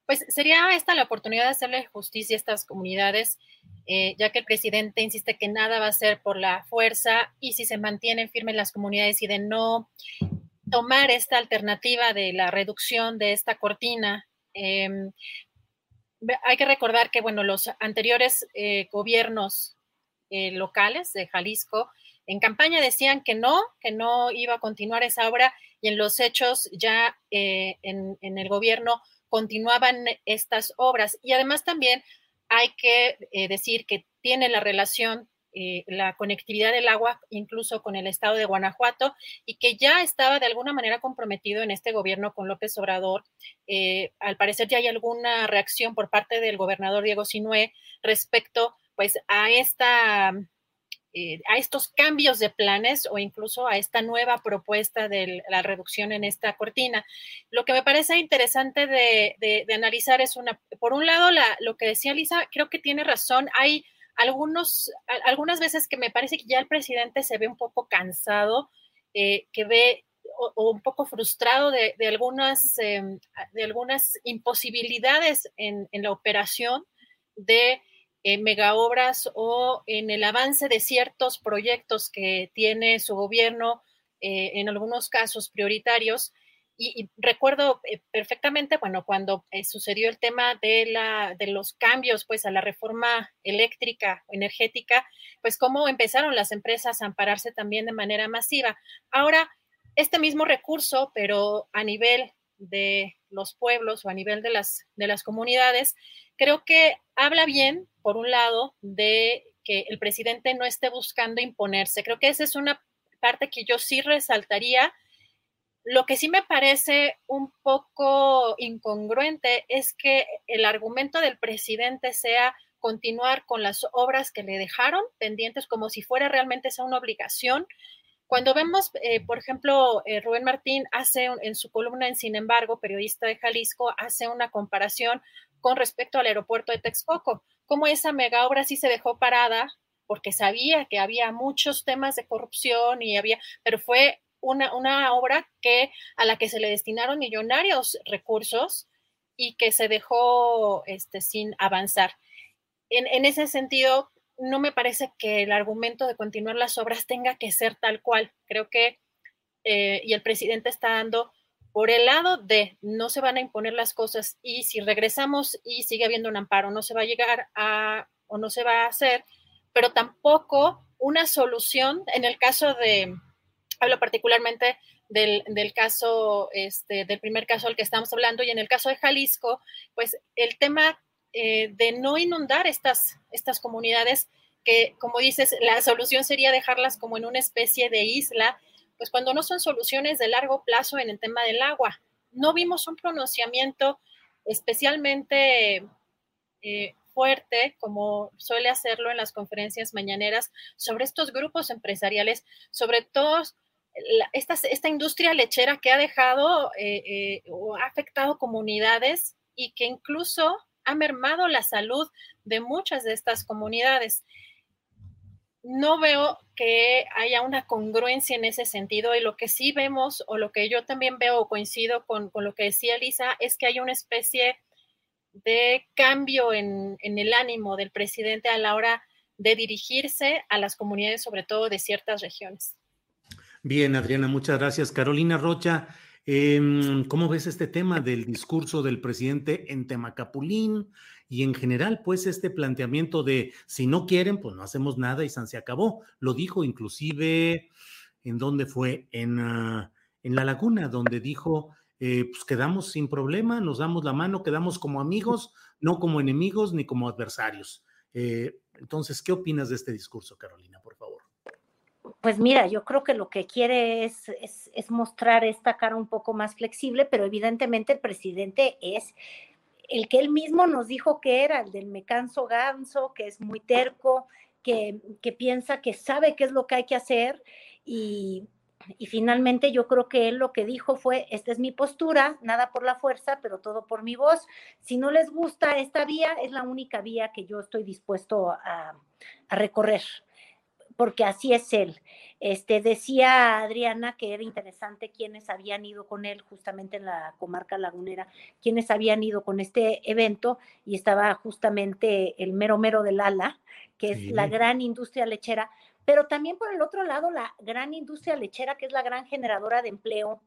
Pues sería esta la oportunidad de hacerle justicia a estas comunidades, eh, ya que el presidente insiste que nada va a ser por la fuerza y si se mantienen firmes las comunidades y de no tomar esta alternativa de la reducción de esta cortina. Em, hay que recordar que, bueno, los anteriores eh, gobiernos eh, locales de Jalisco en campaña decían que no, que no iba a continuar esa obra y en los hechos ya en, en el gobierno continuaban estas obras. Y además también hay que eh, decir que tiene la relación, eh, la conectividad del agua incluso con el estado de Guanajuato y que ya estaba de alguna manera comprometido en este gobierno con López Obrador. Eh, al parecer ya hay alguna reacción por parte del gobernador Diego Sinué respecto pues a esta eh, a estos cambios de planes o incluso a esta nueva propuesta de la reducción en esta cortina. Lo que me parece interesante de, analizar es una, por un lado, lo que decía Lisa, creo que tiene razón, hay algunos, algunas veces que me parece que ya el presidente se ve un poco cansado, eh, que ve o, un poco frustrado de, algunas, em, de algunas imposibilidades en la operación de en megaobras o en el avance de ciertos proyectos que tiene su gobierno, eh, en algunos casos prioritarios. Y, recuerdo eh, perfectamente, bueno, cuando eh, sucedió el tema de, la, de los cambios, pues a la reforma eléctrica, energética, pues cómo empezaron las empresas a ampararse también de manera masiva. Ahora, este mismo recurso, pero a nivel de los pueblos o a nivel de las, de las comunidades, creo que habla bien, por un lado, de que el presidente no esté buscando imponerse. Creo que esa es una parte que yo sí resaltaría. Lo que sí me parece un poco incongruente es que el argumento del presidente sea continuar con las obras que le dejaron pendientes como si fuera realmente esa una obligación cuando vemos, eh, por ejemplo, eh, Rubén Martín hace en su columna en Sin embargo, periodista de Jalisco, hace una comparación con respecto al aeropuerto de Texcoco, cómo esa mega obra sí se dejó parada porque sabía que había muchos temas de corrupción y había, pero fue una, una obra que a la que se le destinaron millonarios recursos y que se dejó este, sin avanzar. En, en ese sentido, no me parece que el argumento de continuar las obras tenga que ser tal cual. Creo que, eh, y el presidente está dando por el lado de no se van a imponer las cosas y si regresamos y sigue habiendo un amparo, no se va a llegar a o no se va a hacer, pero tampoco una solución en el caso de, hablo particularmente del, caso, este, del primer caso al que estamos hablando y en el caso de Jalisco, pues el tema eh, de no inundar estas, estas comunidades que, como dices, la solución sería dejarlas como en una especie de isla, pues cuando no son soluciones de largo plazo en el tema del agua. No vimos un pronunciamiento especialmente eh, fuerte, como suele hacerlo en las conferencias mañaneras, sobre estos grupos empresariales, sobre todo esta, industria lechera que ha dejado eh, o ha afectado comunidades y que incluso ha mermado la salud de muchas de estas comunidades. No veo que haya una congruencia en ese sentido y lo que sí vemos o lo que yo también veo o coincido con, lo que decía Lisa es que hay una especie de cambio en, en el ánimo del presidente a la hora de dirigirse a las comunidades, sobre todo de ciertas regiones. Bien, Adriana, muchas gracias. Carolina Rocha, Em, ¿Cómo ves este tema del discurso del presidente en Temacapulín y en general, pues este planteamiento de si no quieren, pues no hacemos nada y se acabó? Lo dijo inclusive en dónde fue, en, ah, en La Laguna, donde dijo, eh, pues quedamos sin problema, nos damos la mano, quedamos como amigos, no como enemigos ni como adversarios. Eh, entonces, ¿qué opinas de este discurso, Carolina, por favor? pues mira, yo creo que lo que quiere es, es, mostrar esta cara un poco más flexible, pero evidentemente el presidente es el que él mismo nos dijo que era, el del me canso ganso, que es muy terco, que, que piensa que sabe qué es lo que hay que hacer y, y finalmente yo creo que él lo que dijo fue, esta es mi postura, nada por la fuerza, pero todo por mi voz. Si no les gusta esta vía, es la única vía que yo estoy dispuesto a, a recorrer porque así es él. Este, decía Adriana que era interesante quienes habían ido con él justamente en la comarca lagunera, quienes habían ido con este evento y estaba justamente el mero mero del ala, que es la gran industria lechera, pero también por el otro lado la gran industria lechera, que es la gran generadora de empleo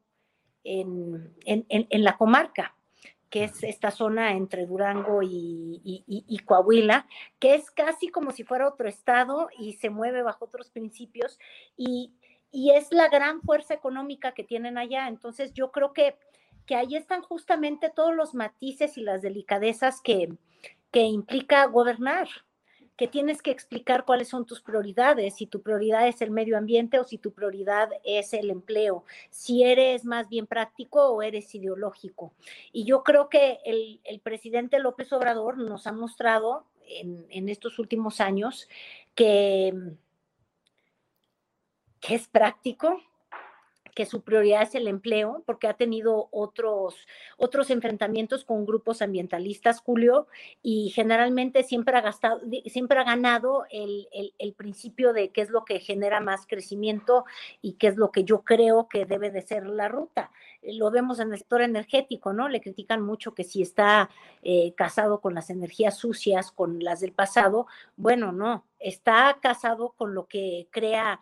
en, en la comarca que es esta zona entre Durango y, Coahuila, que es casi como si fuera otro estado y se mueve bajo otros principios y, es la gran fuerza económica que tienen allá. Entonces yo creo que, que ahí están justamente todos los matices y las delicadezas que, que implica gobernar que tienes que explicar cuáles son tus prioridades, si tu prioridad es el medio ambiente o si tu prioridad es el empleo, si eres más bien práctico o eres ideológico. Y yo creo que el, presidente López Obrador nos ha mostrado en, estos últimos años que es práctico, que su prioridad es el empleo, porque ha tenido otros, otros enfrentamientos con grupos ambientalistas, Julio, y generalmente siempre ha, gastado, siempre ha ganado el, el, principio de qué es lo que genera más crecimiento y qué es lo que yo creo que debe de ser la ruta. Lo vemos en el sector energético, ¿no? Le critican mucho que si está eh, casado con las energías sucias, con las del pasado, bueno, no, está casado con lo que crea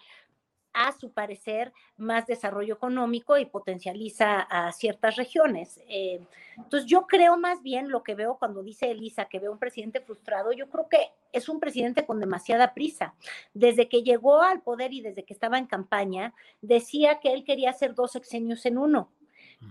a su parecer, más desarrollo económico y potencializa a ciertas regiones. Eh, entonces, yo creo más bien lo que veo cuando dice Elisa que veo un presidente frustrado, yo creo que es un presidente con demasiada prisa. Desde que llegó al poder y desde que estaba en campaña, decía que él quería hacer dos sexenios en uno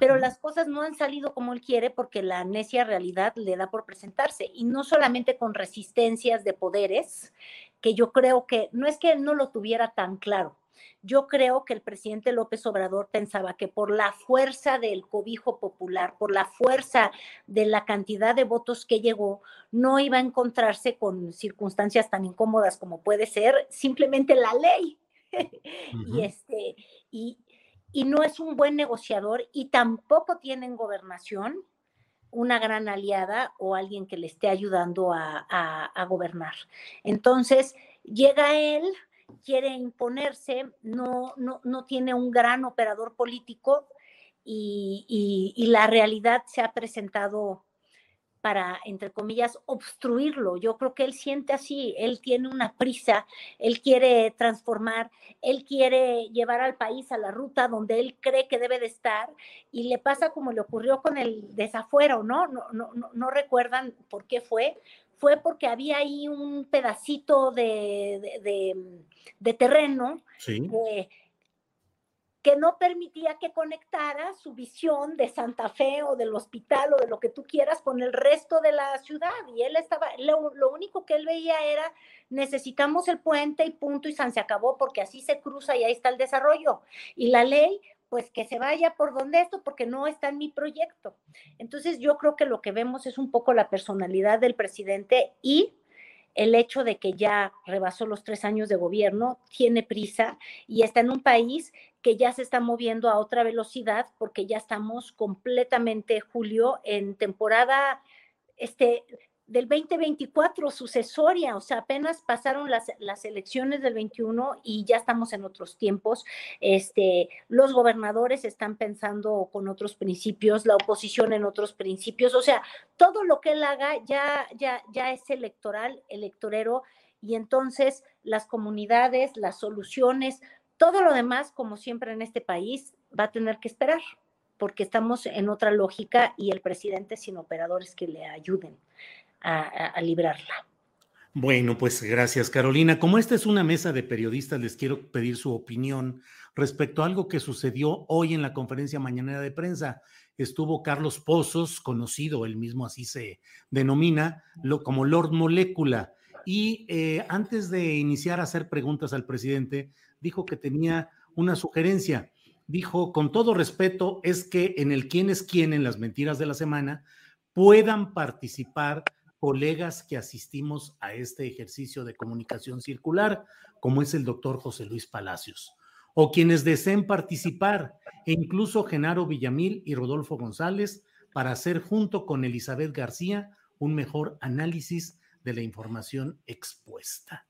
pero las cosas no han salido como él quiere porque la necia realidad le da por presentarse y no solamente con resistencias de poderes, que yo creo que no es que él no lo tuviera tan claro, yo creo que el presidente López Obrador pensaba que por la fuerza del cobijo popular, por la fuerza de la cantidad de votos que llegó, no iba a encontrarse con circunstancias tan incómodas como puede ser simplemente la ley. y este, y, no es un buen negociador y tampoco tiene en gobernación una gran aliada o alguien que le esté ayudando a, a gobernar. Entonces, llega él, quiere imponerse, no, no, no tiene un gran operador político y, la realidad se ha presentado para, entre comillas, obstruirlo. Yo creo que él siente así, él tiene una prisa, él quiere transformar, él quiere llevar al país a la ruta donde él cree que debe de estar y le pasa como le ocurrió con el desafuero, ¿no? No, no, no, no recuerdan por qué fue, fue porque había ahí un pedacito de, de, terreno que no permitía que conectara su visión de Santa Fe o del hospital o de lo que tú quieras con el resto de la ciudad. Y él estaba, lo, lo único que él veía era, necesitamos el puente y punto y se acabó porque así se cruza y ahí está el desarrollo. Y la ley pues que se vaya por donde esto, porque no está en mi proyecto. Entonces yo creo que lo que vemos es un poco la personalidad del presidente y el hecho de que ya rebasó los tres años de gobierno, tiene prisa y está en un país que ya se está moviendo a otra velocidad porque ya estamos completamente, Julio, en temporada, este, del 2024 sucesoria, o sea, apenas pasaron las, las, elecciones del 21 y ya estamos en otros tiempos. Este, los gobernadores están pensando con otros principios, la oposición en otros principios, o sea, todo lo que él haga ya, ya, ya es electoral, electorero, y entonces las comunidades, las soluciones, todo lo demás, como siempre en este país, va a tener que esperar porque estamos en otra lógica y el presidente sin operadores que le ayuden a, librarla. Bueno, pues gracias Carolina. Como esta es una mesa de periodistas, les quiero pedir su opinión respecto a algo que sucedió hoy en la conferencia mañanera de prensa. Estuvo Carlos Pozos, conocido, él mismo así se denomina, lo, como Lord Molécula. Y eh, antes de iniciar a hacer preguntas al presidente, dijo que tenía una sugerencia. Dijo, con todo respeto, es que en el quién es quién en las mentiras de la semana puedan participar colegas que asistimos a este ejercicio de comunicación circular, como es el doctor José Luis Palacios, o quienes deseen participar, e incluso Genaro Villamil y Rodolfo González, para hacer junto con Elizabeth García un mejor análisis de la información expuesta.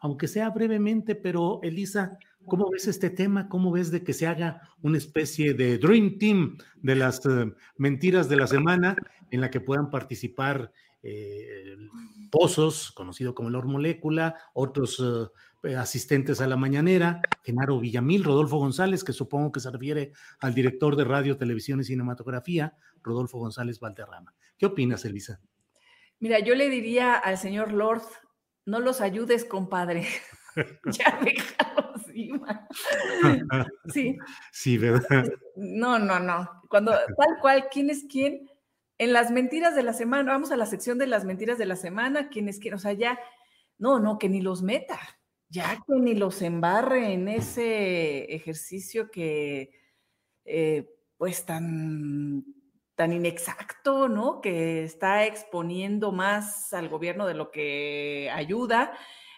Aunque sea brevemente, pero Elisa, ¿cómo ves este tema? ¿Cómo ves de que se haga una especie de Dream Team de las eh, mentiras de la semana en la que puedan participar eh, Pozos, conocido como Lord Molécula, otros eh, asistentes a la mañanera, Genaro Villamil, Rodolfo González, que supongo que se refiere al director de radio, televisión y cinematografía, Rodolfo González Valderrama. ¿Qué opinas, Elisa? Mira, yo le diría al señor Lord, no los ayudes, compadre. ya déjalos, sí. Sí, ¿verdad? No, no, no. Cuando tal cual, ¿quién es quién? En las mentiras de la semana, vamos a la sección de las mentiras de la semana, quienes quieren, o sea, ya, no, no, que ni los meta, ya que ni los embarre en ese ejercicio que, eh, pues, tan, tan inexacto, ¿no? Que está exponiendo más al gobierno de lo que ayuda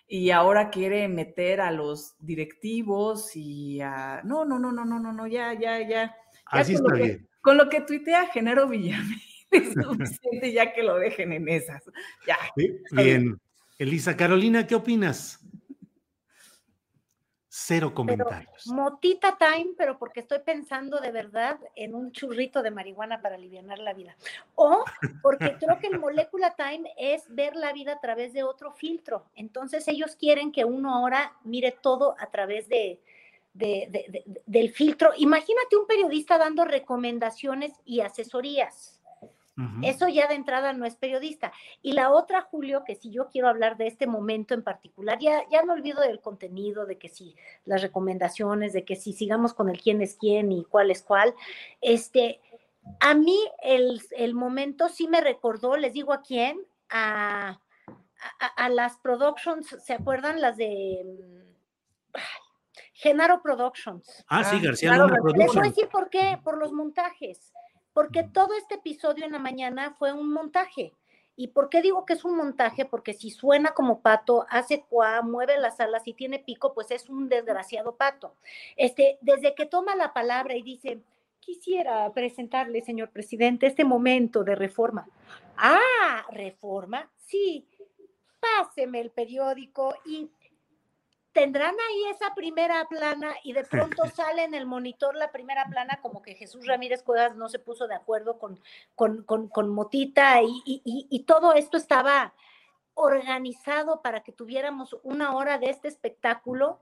y ahora quiere meter a los directivos y a... No, no, no, no, no, no, no, ya, ya, ya. Así está bien. Con lo que tuitea Genaro Villamil es suficiente ya que lo dejen en esas. Ya. bien. Elisa Carolina, ¿qué opinas? Cero comentarios. motita time, pero porque estoy pensando de verdad en un churrito de marihuana para aliviar la vida. O porque creo que el molécula time es ver la vida a través de otro filtro. Entonces ellos quieren que uno ahora mire todo a través de, del filtro. Imagínate un periodista dando recomendaciones y asesorías. Eso ya de entrada no es periodista. Y la otra, Julio, que si yo quiero hablar de este momento en particular, ya, ya me olvido del contenido, de que si las recomendaciones, de que si sigamos con el quién es quién y cuál es cuál. Este, a mí el, el momento sí me recordó, les digo a quién, a, a, las productions, ¿se acuerdan las de... Genaro Productions. Ah, sí, García Productions. Les voy a decir por qué, por los montajes porque todo este episodio en la mañana fue un montaje. ¿Y por qué digo que es un montaje? Porque si suena como pato, hace cuá, mueve las alas y tiene pico, pues es un desgraciado pato. Este, desde que toma la palabra y dice, quisiera presentarle, señor presidente, este momento de reforma. Ah, reforma, sí, páseme el periódico y tendrán ahí esa primera plana y de pronto sale en el monitor la primera plana como que Jesús Ramírez Cuevas no se puso de acuerdo con, con, Motita y, y, todo esto estaba organizado para que tuviéramos una hora de este espectáculo.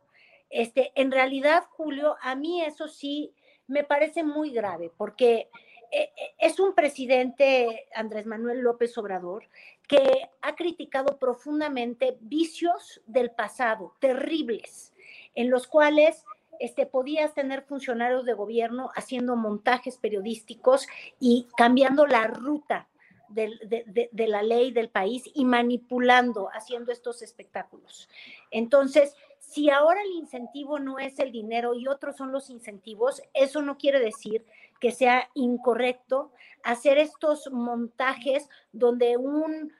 Este, en realidad, Julio, a mí eso sí me parece muy grave porque eh, eh, es un presidente, Andrés Manuel López Obrador, que ha criticado profundamente vicios del pasado, terribles, en los cuales este, podías tener funcionarios de gobierno haciendo montajes periodísticos y cambiando la ruta de, de, la ley del país y manipulando, haciendo estos espectáculos. Entonces, si ahora el incentivo no es el dinero y otros son los incentivos, eso no quiere decir que sea incorrecto hacer estos montajes donde un,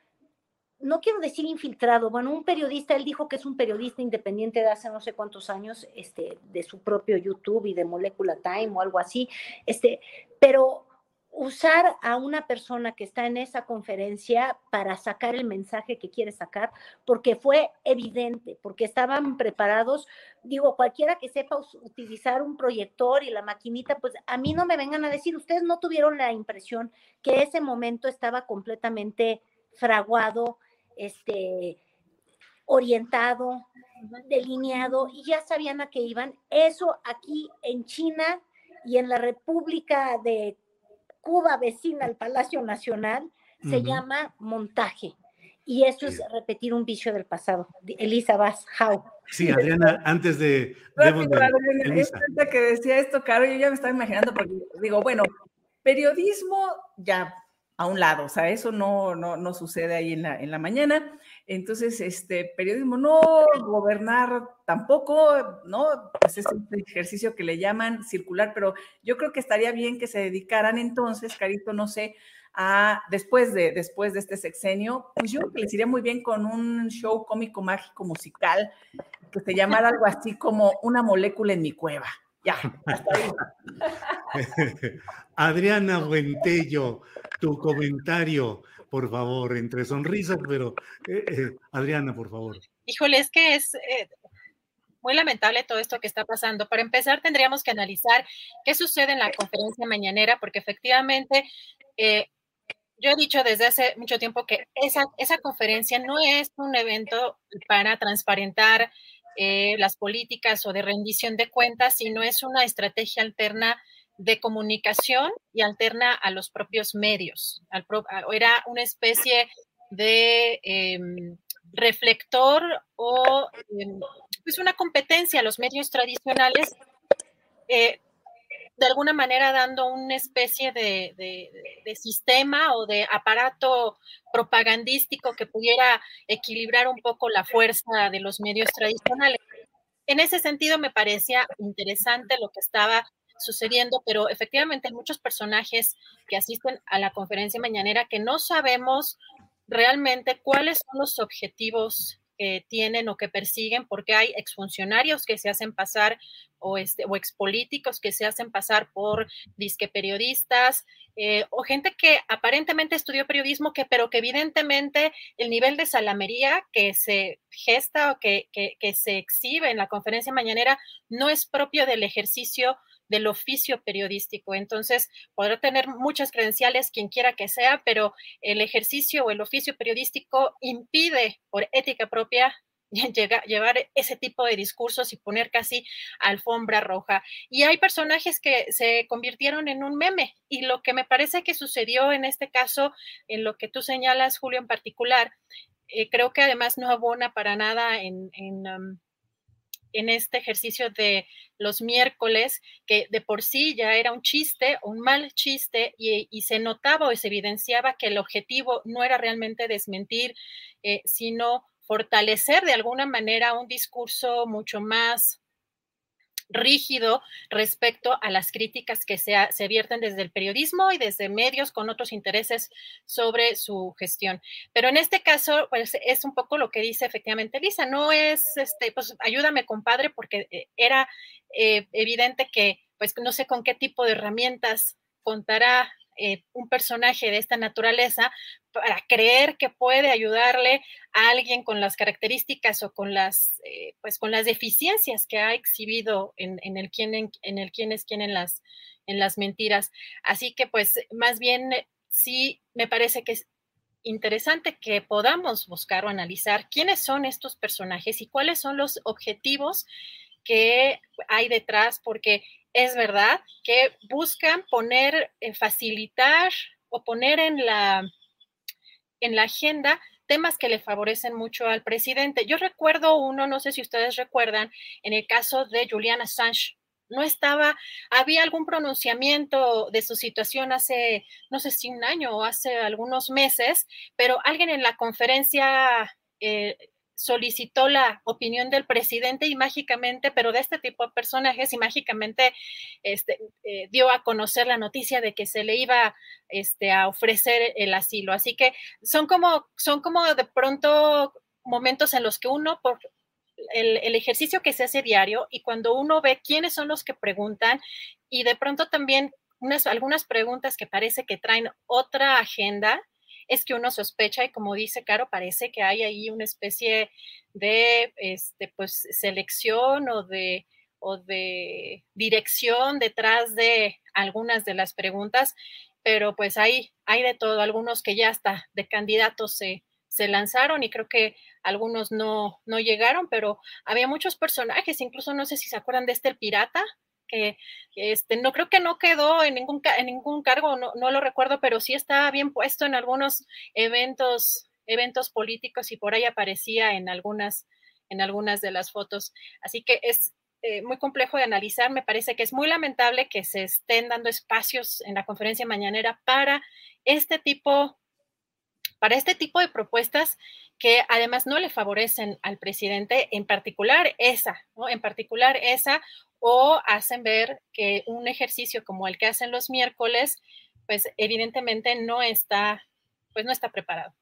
no quiero decir infiltrado, bueno, un periodista, él dijo que es un periodista independiente de hace no sé cuántos años, este, de su propio YouTube y de Molecular Time o algo así, este, pero usar a una persona que está en esa conferencia para sacar el mensaje que quiere sacar, porque fue evidente, porque estaban preparados, digo, cualquiera que sepa utilizar un proyector y la maquinita, pues a mí no me vengan a decir, ustedes no tuvieron la impresión que ese momento estaba completamente fraguado, este, orientado, delineado, y ya sabían a qué iban. Eso aquí en China y en la República de Cuba vecina al Palacio Nacional, se llama montaje. Y eso es repetir un vicio del pasado. Elisa Vaz, how. Sí, Adriana, antes de... de que decía esto, Caro, yo ya me estaba imaginando, porque digo, bueno, periodismo ya a un lado, o sea, eso no, no, no sucede ahí en la, en la mañana. Entonces, este periodismo no, gobernar tampoco, ¿no? Pues es un ejercicio que le llaman circular, pero yo creo que estaría bien que se dedicaran entonces, Carito, no sé, a después de, después de este sexenio, pues yo creo que les iría muy bien con un show cómico, mágico, musical, que se llamara algo así como Una molécula en mi cueva. Ya, hasta ahí. Adriana Buentello, tu comentario por favor, entre sonrisas, pero eh, eh, Adriana, por favor. Híjole, es que es eh, muy lamentable todo esto que está pasando. Para empezar, tendríamos que analizar qué sucede en la conferencia mañanera, porque efectivamente yo he dicho desde hace mucho tiempo que esa, esa conferencia no es un evento para transparentar las políticas o de rendición de cuentas, sino es una estrategia alterna de comunicación y alterna a los propios medios. era una especie de em, reflector o em, pues una competencia a los medios tradicionales, eh, de alguna manera dando una especie de, de, sistema o de aparato propagandístico que pudiera equilibrar un poco la fuerza de los medios tradicionales. En ese sentido, me parecía interesante lo que estaba sucediendo, pero efectivamente hay muchos personajes que asisten a la conferencia mañanera que no sabemos realmente cuáles son los objetivos que tienen o que persiguen, porque hay exfuncionarios que se hacen pasar o, este, o expolíticos que se hacen pasar por disque periodistas eh, o gente que aparentemente estudió periodismo, que, pero que evidentemente el nivel de salamería que se gesta o que, que, que se exhibe en la conferencia mañanera no es propio del ejercicio del oficio periodístico. Entonces, podrá tener muchas credenciales quien quiera que sea, pero el ejercicio o el oficio periodístico impide por ética propia llevar ese tipo de discursos y poner casi alfombra roja. Y hay personajes que se convirtieron en un meme y lo que me parece que sucedió en este caso, en lo que tú señalas, Julio, en particular, eh, creo que además no abona para nada en, en en este ejercicio de los miércoles, que de por sí ya era un chiste, un mal chiste, y, se notaba o se evidenciaba que el objetivo no era realmente desmentir, eh, sino fortalecer de alguna manera un discurso mucho más rígido respecto a las críticas que se, vierten desde el periodismo y desde medios con otros intereses sobre su gestión. Pero en este caso, pues es un poco lo que dice efectivamente Lisa, no es, este, pues ayúdame compadre, porque eh, era eh, evidente que, pues no sé con qué tipo de herramientas contará eh, un personaje de esta naturaleza para creer que puede ayudarle a alguien con las características o con las, eh, pues con las deficiencias que ha exhibido en, el quién en, el quién es quién en las, en las mentiras. Así que pues más bien sí me parece que es interesante que podamos buscar o analizar quiénes son estos personajes y cuáles son los objetivos que hay detrás, porque es verdad que buscan poner, eh, facilitar o poner en la, en la agenda temas que le favorecen mucho al presidente. Yo recuerdo uno, no sé si ustedes recuerdan, en el caso de Julian Assange. No estaba, había algún pronunciamiento de su situación hace, no sé si un año o hace algunos meses, pero alguien en la conferencia eh, solicitó la opinión del presidente y mágicamente, pero de este tipo de personajes, y mágicamente este, eh, dio a conocer la noticia de que se le iba este, a ofrecer el asilo. Así que son como, son como de pronto momentos en los que uno, por el, el ejercicio que se hace diario y cuando uno ve quiénes son los que preguntan y de pronto también unas, algunas preguntas que parece que traen otra agenda, es que uno sospecha y como dice Caro, parece que hay ahí una especie de este, pues, selección o de, o de dirección detrás de algunas de las preguntas, pero pues hay, hay de todo, algunos que ya hasta de candidatos se, se lanzaron y creo que algunos no, no llegaron, pero había muchos personajes, incluso no sé si se acuerdan de este el pirata, que este, no creo que no quedó en ningún, en ningún cargo, no, no lo recuerdo, pero sí estaba bien puesto en algunos eventos, eventos políticos y por ahí aparecía en algunas, en algunas de las fotos. Así que es eh, muy complejo de analizar. Me parece que es muy lamentable que se estén dando espacios en la conferencia mañanera para este tipo para este tipo de propuestas que además no le favorecen al presidente, en particular esa. En particular esa, o hacen ver que un ejercicio como el que hacen los miércoles, pues evidentemente no está, pues no está preparado.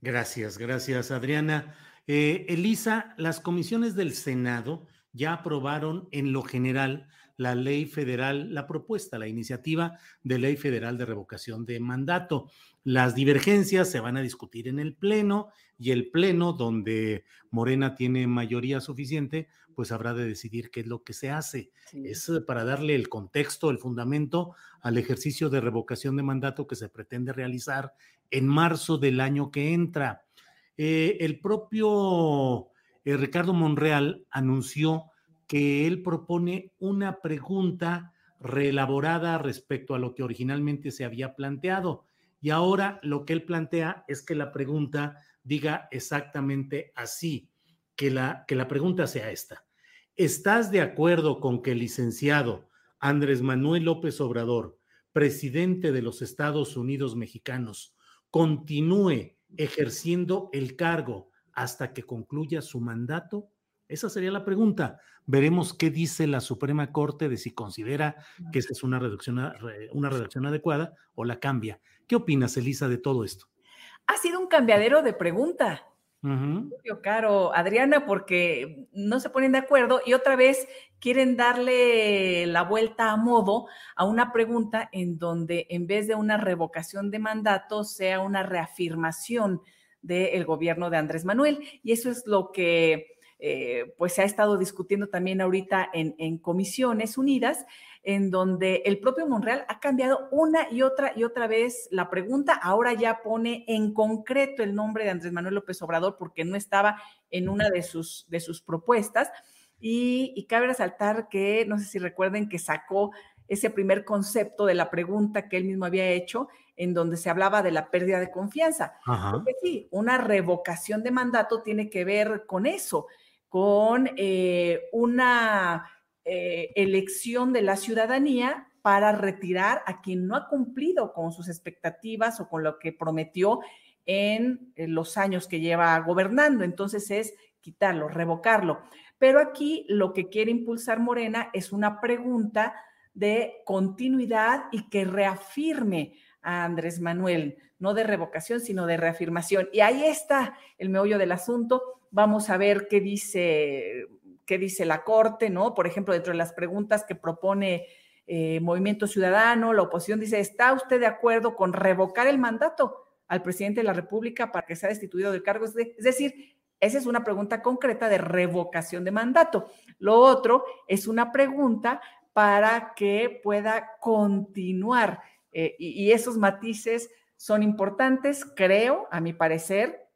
Gracias, gracias, Adriana. Eh, Elisa, las comisiones del Senado ya aprobaron en lo general la ley federal, la propuesta, la iniciativa de ley federal de revocación de mandato. Las divergencias se van a discutir en el Pleno y el Pleno, donde Morena tiene mayoría suficiente, pues habrá de decidir qué es lo que se hace. Es para darle el contexto, el fundamento al ejercicio de revocación de mandato que se pretende realizar en marzo del año que entra. Eh, el propio eh, Ricardo Monreal anunció que él propone una pregunta reelaborada respecto a lo que originalmente se había planteado. Y ahora lo que él plantea es que la pregunta diga exactamente así, que la, que la pregunta sea esta. ¿Estás de acuerdo con que el licenciado Andrés Manuel López Obrador, presidente de los Estados Unidos mexicanos, continúe ejerciendo el cargo hasta que concluya su mandato? Esa sería la pregunta. Veremos qué dice la Suprema Corte de si considera que esa es una redacción, una redacción adecuada o la cambia. ¿Qué opinas, Elisa, de todo esto? Ha sido un cambiadero de pregunta. Yo Caro, Adriana, porque no se ponen de acuerdo y otra vez quieren darle la vuelta a modo a una pregunta en donde en vez de una revocación de mandato sea una reafirmación del gobierno de Andrés Manuel. Y eso es lo que eh, pues se ha estado discutiendo también ahorita en, comisiones unidas, en donde el propio Monreal ha cambiado una y otra y otra vez la pregunta. Ahora ya pone en concreto el nombre de Andrés Manuel López Obrador porque no estaba en una de sus, de sus propuestas. Y, y cabe resaltar que, no sé si recuerden que sacó ese primer concepto de la pregunta que él mismo había hecho, en donde se hablaba de la pérdida de confianza. Porque sí, una revocación de mandato tiene que ver con eso con eh, una eh, elección de la ciudadanía para retirar a quien no ha cumplido con sus expectativas o con lo que prometió en, los años que lleva gobernando. Entonces es quitarlo, revocarlo. Pero aquí lo que quiere impulsar Morena es una pregunta de continuidad y que reafirme Andrés Manuel, no de revocación, sino de reafirmación. Y ahí está el meollo del asunto Vamos a ver qué dice, qué dice la Corte, ¿no? Por ejemplo, dentro de las preguntas que propone eh, Movimiento Ciudadano, la oposición dice, ¿está usted de acuerdo con revocar el mandato al presidente de la República para que sea destituido del cargo? Es decir, esa es una pregunta concreta de revocación de mandato. Lo otro es una pregunta para que pueda continuar. Eh, y esos matices son importantes, creo, a mi parecer,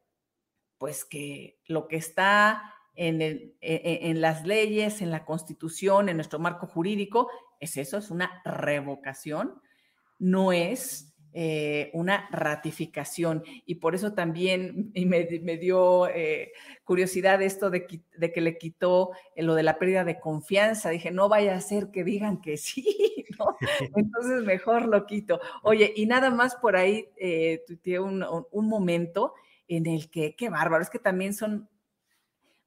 pues que lo que está en, e, e, en, las leyes, en la constitución, en nuestro marco jurídico, es eso, es una revocación, no es eh, una ratificación. Y por eso también me, dio eh, curiosidad esto de, que le quitó lo de la pérdida de confianza. Dije, no vaya a ser que digan que sí, ¿no? Entonces mejor lo quito. Oye, y nada más por ahí, eh, un, un momento en el que, qué bárbaro, es que también son,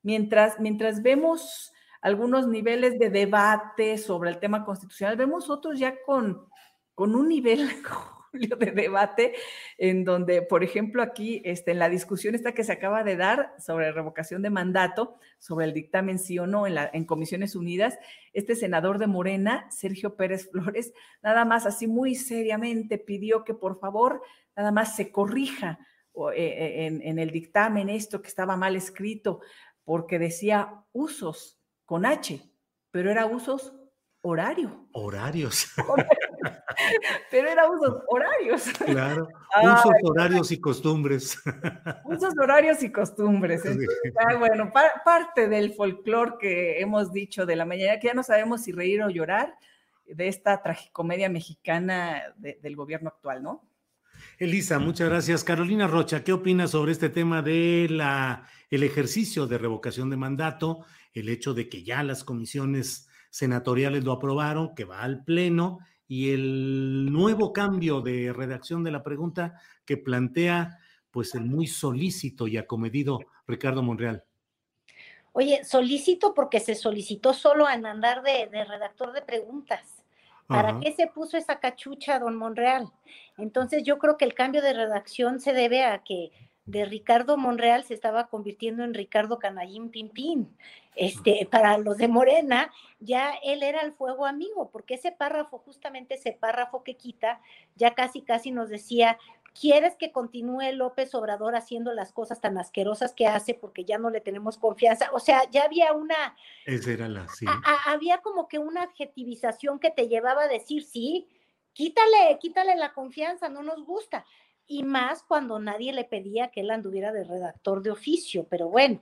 mientras, mientras vemos algunos niveles de debate sobre el tema constitucional, vemos otros ya con, con un nivel de debate en donde, por ejemplo, aquí este, en la discusión esta que se acaba de dar sobre revocación de mandato, sobre el dictamen sí o no en, la, en Comisiones Unidas, este senador de Morena, Sergio Pérez Flores, nada más así muy seriamente pidió que por favor nada más se corrija eh, eh, en, el dictamen esto que estaba mal escrito, porque decía usos con H, pero era usos horario. Horarios. pero era usos horarios. Claro, usos horarios y costumbres. Usos horarios y costumbres. Ah, bueno, parte del folclore que hemos dicho de la mañana, que ya no sabemos si reír o llorar de esta tragicomedia mexicana del gobierno actual, ¿no? Elisa, muchas gracias. Carolina Rocha, ¿qué opinas sobre este tema de la, el ejercicio de revocación de mandato, el hecho de que ya las comisiones senatoriales lo aprobaron, que va al Pleno, y el nuevo cambio de redacción de la pregunta que plantea pues el muy solícito y acomedido Ricardo Monreal. Oye, solicito porque se solicitó solo en andar de, redactor de preguntas. ¿Para qué se puso esa cachucha, don Monreal? Entonces yo creo que el cambio de redacción se debe a que de Ricardo Monreal se estaba convirtiendo en Ricardo Canallín Pimpín. Este, para los de Morena, ya él era el fuego amigo, porque ese párrafo, justamente ese párrafo que quita, ya casi casi nos decía, ¿Quieres que continúe López Obrador haciendo las cosas tan asquerosas que hace porque ya no le tenemos confianza? O sea, ya había una... Esa era la... Sí. había como que una adjetivización que te llevaba a decir, sí, quítale, quítale la confianza, no nos gusta. Y más cuando nadie le pedía que él anduviera de redactor de oficio, pero bueno.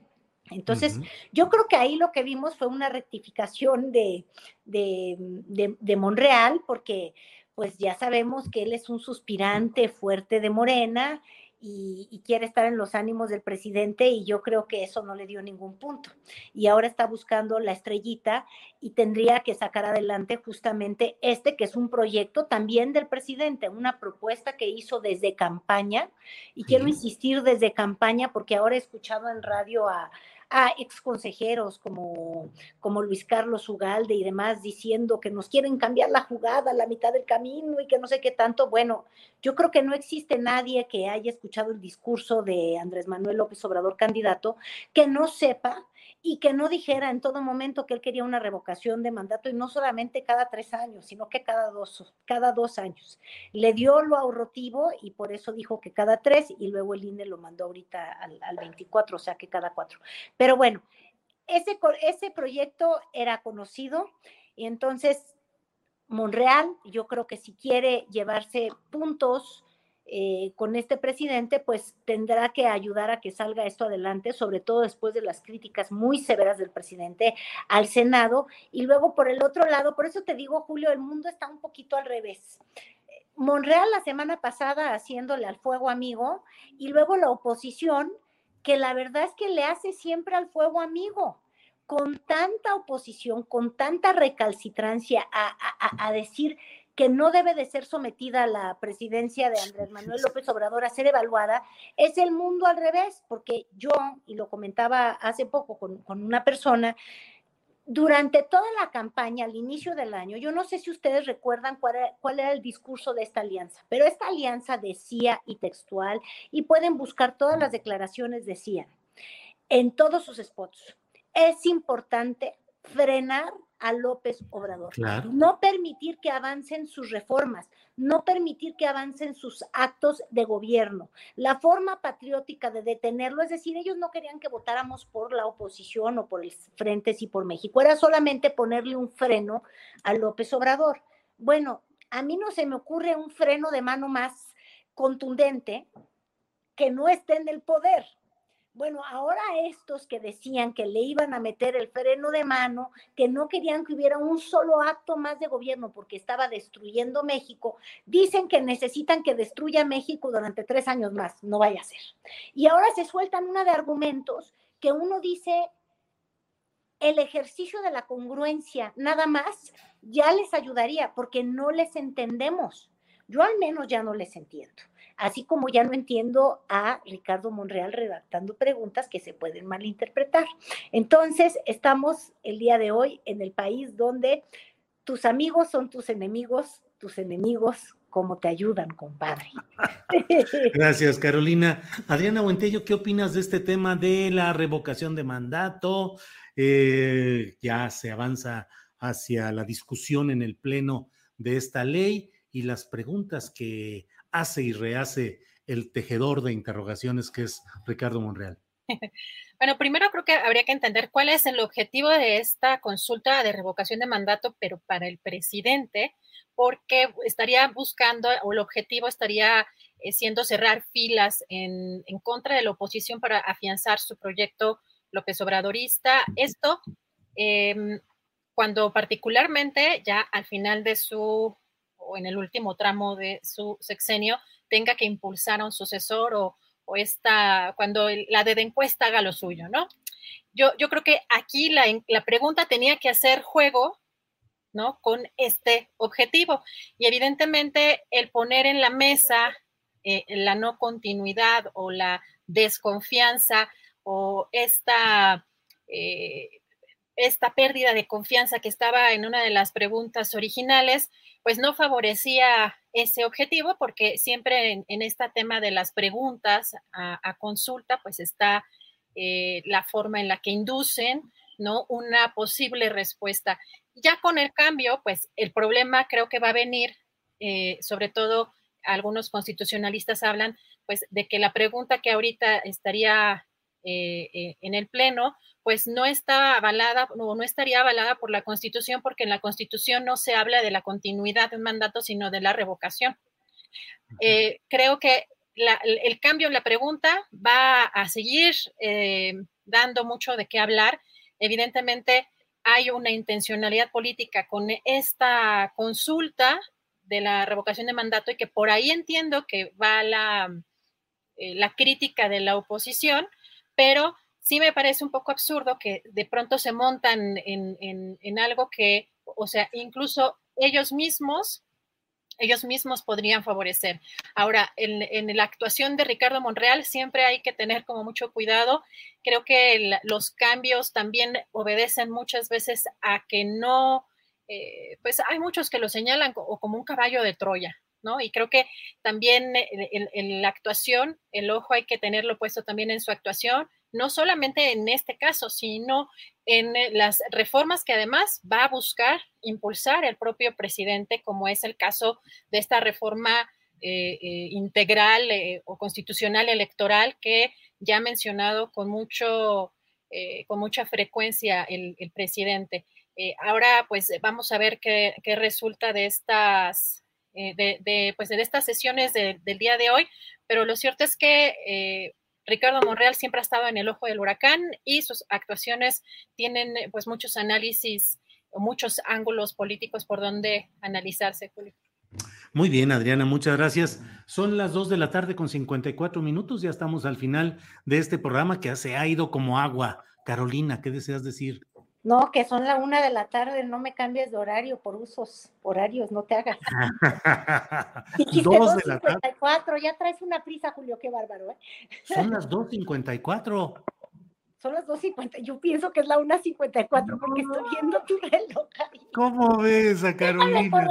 Entonces, yo creo que ahí lo que vimos fue una rectificación de, de, de, de Monreal, porque pues ya sabemos que él es un suspirante fuerte de Morena y, quiere estar en los ánimos del presidente y yo creo que eso no le dio ningún punto. Y ahora está buscando la estrellita y tendría que sacar adelante justamente este, que es un proyecto también del presidente, una propuesta que hizo desde campaña. Y quiero insistir desde campaña porque ahora he escuchado en radio a, a ex consejeros como, como Luis Carlos Ugalde y demás diciendo que nos quieren cambiar la jugada a la mitad del camino y que no sé qué tanto. Bueno, yo creo que no existe nadie que haya escuchado el discurso de Andrés Manuel López Obrador candidato que no sepa y que no dijera en todo momento que él quería una revocación de mandato y no solamente cada tres años, sino que cada dos, cada dos años. Le dio lo ahorrotivo y por eso dijo que cada tres y luego el INE lo mandó ahorita al, al 24, o sea que cada cuatro. Pero bueno, ese, ese proyecto era conocido y entonces Monreal, yo creo que si quiere llevarse puntos, eh, con este presidente, pues tendrá que ayudar a que salga esto adelante, sobre todo después de las críticas muy severas del presidente al Senado. Y luego por el otro lado, por eso te digo, Julio, el mundo está un poquito al revés. Monreal la semana pasada haciéndole al fuego amigo y luego la oposición, que la verdad es que le hace siempre al fuego amigo con tanta oposición, con tanta recalcitrancia a decir que no debe de ser sometida a la presidencia de Andrés Manuel López Obrador a ser evaluada, es el mundo al revés, porque yo, y lo comentaba hace poco con, una persona, durante toda la campaña, al inicio del año, yo no sé si ustedes recuerdan cuál era, cuál era, el discurso de esta alianza, pero esta alianza decía y textual, y pueden buscar todas las declaraciones, decían en todos sus spots, es importante frenar a López Obrador. No permitir que avancen sus reformas, no permitir que avancen sus actos de gobierno. La forma patriótica de detenerlo, es decir, ellos no querían que votáramos por la oposición o por el Frente Sí por México, era solamente ponerle un freno a López Obrador. Bueno, a mí no se me ocurre un freno de mano más contundente que no esté en el poder. Bueno, ahora estos que decían que le iban a meter el freno de mano, que no querían que hubiera un solo acto más de gobierno porque estaba destruyendo México, dicen que necesitan que destruya México durante tres años más, no vaya a ser. Y ahora se sueltan una de argumentos que uno dice, el ejercicio de la congruencia nada más ya les ayudaría porque no les entendemos. Yo al menos ya no les entiendo así como ya no entiendo a Ricardo Monreal redactando preguntas que se pueden malinterpretar. Entonces, estamos el día de hoy en el país donde tus amigos son tus enemigos, tus enemigos como te ayudan, compadre. Gracias, Carolina. Adriana Buentello, ¿qué opinas de este tema de la revocación de mandato? Eh, ya se avanza hacia la discusión en el Pleno de esta ley y las preguntas que hace y rehace el tejedor de interrogaciones que es Ricardo Monreal? Bueno, primero creo que habría que entender cuál es el objetivo de esta consulta de revocación de mandato, pero para el presidente, porque estaría buscando, o el objetivo estaría eh, siendo cerrar filas en, contra de la oposición para afianzar su proyecto López Obradorista. Esto, em, cuando particularmente ya al final de su o en el último tramo de su sexenio tenga que impulsar a un sucesor o, o esta, cuando la de encuesta haga lo suyo, ¿no? Yo, yo creo que aquí la, la pregunta tenía que hacer juego, ¿no? Con este objetivo. Y evidentemente el poner en la mesa eh, la no continuidad o la desconfianza o esta, eh, esta pérdida de confianza que estaba en una de las preguntas originales, pues no favorecía ese objetivo porque siempre en, este tema de las preguntas a, consulta, pues está eh, la forma en la que inducen, ¿no? Una posible respuesta. Ya con el cambio, pues el problema creo que va a venir, eh, sobre todo algunos constitucionalistas hablan, pues de que la pregunta que ahorita estaría eh, eh, en el Pleno, pues no está avalada o no, estaría avalada por la Constitución, porque en la Constitución no se habla de la continuidad de un mandato, sino de la revocación. creo que el cambio en la pregunta va a seguir dando mucho de qué hablar. Evidentemente, hay una intencionalidad política con esta consulta de la revocación de mandato y que por ahí entiendo que va la, eh, la crítica de la oposición, pero sí me parece un poco absurdo que de pronto se montan en, en algo que, o sea, incluso ellos mismos ellos mismos podrían favorecer. Ahora, en, la actuación de Ricardo Monreal siempre hay que tener como mucho cuidado. Creo que los cambios también obedecen muchas veces a que no, eh, pues hay muchos que lo señalan como un caballo de Troya, Y creo que también en, la actuación, el ojo hay que tenerlo puesto también en su actuación, no solamente en este caso, sino en las reformas que además va a buscar impulsar el propio presidente, como es el caso de esta reforma eh, eh, integral eh, o constitucional electoral que ya ha mencionado con, mucho, con mucha frecuencia el, presidente. ahora, pues vamos a ver qué, resulta de estas, de, pues, de estas sesiones del día de hoy, pero lo cierto es que Ricardo Monreal siempre ha estado en el ojo del huracán y sus actuaciones tienen pues muchos análisis muchos ángulos políticos por donde analizarse, Julio. Muy bien, Adriana, muchas gracias. Son las 2 de la tarde con 54 minutos, ya estamos al final de este programa que se ha ido como agua. Carolina, ¿qué deseas decir? No, que son la una de la tarde, no me cambies de horario por usos horarios, no te hagas. dos de la tarde. Ya traes una prisa, Julio, qué bárbaro, ¿eh? Son las 2.54. Son las 2.50, yo pienso que es la 1.54 porque estoy viendo tu reloj. ¿Cómo ves a Carolina?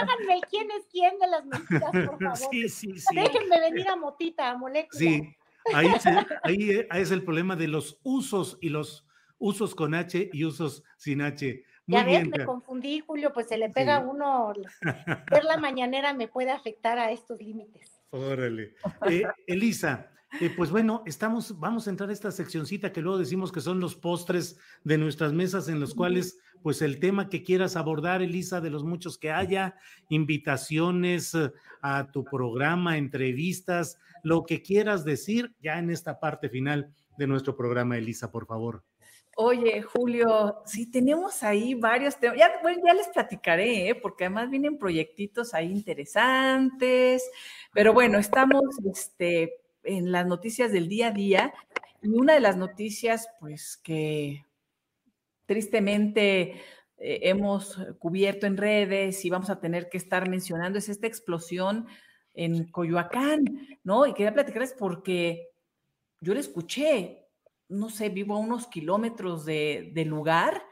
háganme quién es quién de las mentiras, por favor. Sí, sí, sí. Déjenme venir a Motita, a Molécula. Sí, ahí, ahí es el problema de los usos y los usos con H y usos sin H. Muy ya ves, me confundí, Julio, pues se le pega a uno. Ver la mañanera me puede afectar a estos límites. Órale. Eh, Elisa, eh, pues bueno, estamos, vamos a entrar a esta seccioncita que luego decimos que son los postres de nuestras mesas en los cuales, pues el tema que quieras abordar, Elisa, de los muchos que haya, invitaciones eh, a tu programa, entrevistas, lo que quieras decir, ya en esta parte final de nuestro programa, Elisa, por favor. Oye, Julio, sí, tenemos ahí varios temas. Ya, bueno, ya les platicaré, ¿eh? porque además vienen proyectitos ahí interesantes. Pero bueno, estamos este, en las noticias del día a día. Y una de las noticias, pues que tristemente eh, hemos cubierto en redes y vamos a tener que estar mencionando es esta explosión en Coyoacán, ¿no? Y quería platicarles porque yo le escuché, no sé, vivo a unos kilómetros de, del lugar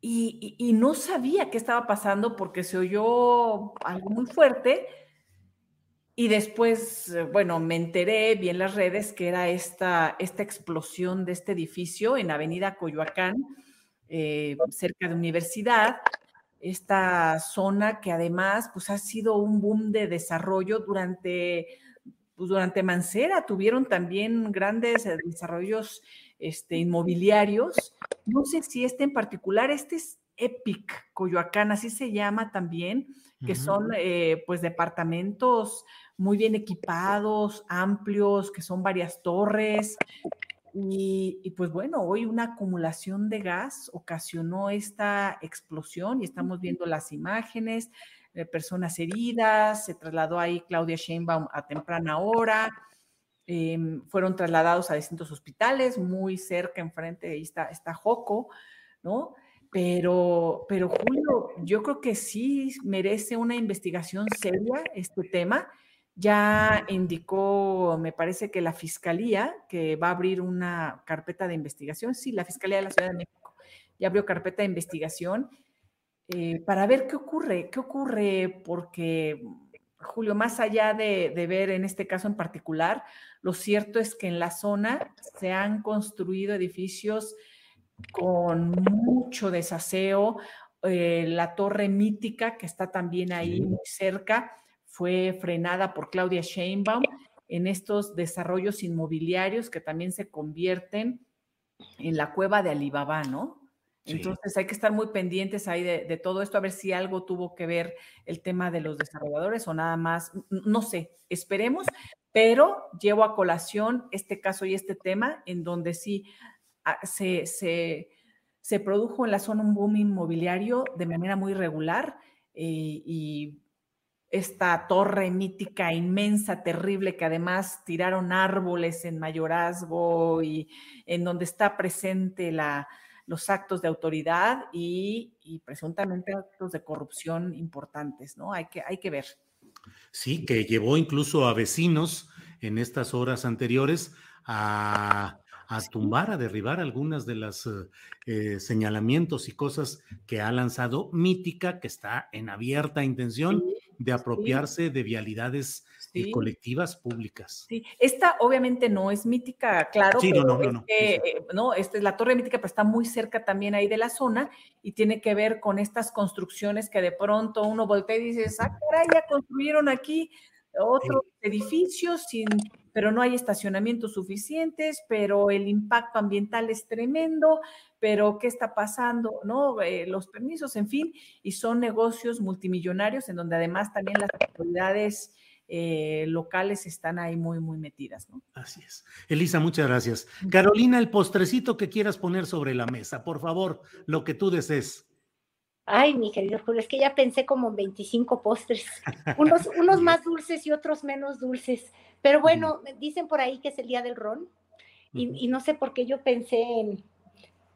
y, no sabía qué estaba pasando porque se oyó algo muy fuerte. Y después, eh, bueno, me enteré, vi en las redes que era esta, esta explosión de este edificio en Avenida Coyoacán, eh, cerca de universidad, esta zona que además pues, ha sido un boom de desarrollo durante pues durante Mancera tuvieron también grandes eh, desarrollos este, inmobiliarios. No sé si este en particular, este es Epic Coyoacán, así se llama también, que son eh, pues departamentos muy bien equipados, amplios, que son varias torres. Y, y, pues bueno, hoy una acumulación de gas ocasionó esta explosión y estamos viendo las imágenes personas heridas, se trasladó ahí Claudia Sheinbaum a temprana hora, em, fueron trasladados a distintos hospitales, muy cerca, enfrente, ahí está, está Joco, ¿no? Pero, pero Julio, yo creo que sí merece una investigación seria este tema. ya indicó, me parece que la Fiscalía, que va a abrir una carpeta de investigación, sí, la Fiscalía de la Ciudad de México ya abrió carpeta de investigación eh, para ver qué ocurre, qué ocurre, porque, Julio, más allá de, de ver en este caso en particular, lo cierto es que en la zona se han construido edificios con mucho desaseo. Eh, la torre mítica, que está también ahí muy cerca, fue frenada por Claudia Sheinbaum en estos desarrollos inmobiliarios que también se convierten en la cueva de Alibaba, ¿no? Entonces hay que estar muy pendientes ahí de, todo esto, a ver si algo tuvo que ver el tema de los desarrolladores o nada más, no sé, esperemos, pero llevo a colación este caso y este tema en donde sí ah, se, se, se produjo en la zona un boom inmobiliario de manera muy regular eh, y esta torre mítica, inmensa, terrible, que además tiraron árboles en mayorazgo y en donde está presente la, los actos de autoridad y, y, presuntamente actos de corrupción importantes, ¿no? Hay que, hay que ver. Sí, que llevó incluso a vecinos en estas horas anteriores a, a tumbar, a derribar algunas de las eh, señalamientos y cosas que ha lanzado Mítica, que está en abierta intención de apropiarse sí. de vialidades eh, sí. colectivas públicas. Sí, esta obviamente no es mítica, claro, sí, pero no, no, no, este, eh, no, esta es la torre mítica, pero está muy cerca también ahí de la zona y tiene que ver con estas construcciones que de pronto uno voltea y dice, ah, caray, ya construyeron aquí otros edificios sin pero no hay estacionamientos suficientes, pero el impacto ambiental es tremendo, pero ¿qué está pasando? ¿No? Eh, los permisos, en fin, y son negocios multimillonarios en donde además también las autoridades eh, locales están ahí muy, muy metidas, ¿no? Así es. Elisa, muchas gracias. Carolina, el postrecito que quieras poner sobre la mesa, por favor, lo que tú desees. Ay, mi querido Julio, es que ya pensé como en 25 postres, unos, unos más dulces y otros menos dulces. Pero bueno, dicen por ahí que es el día del ron y, y no sé por qué yo pensé en,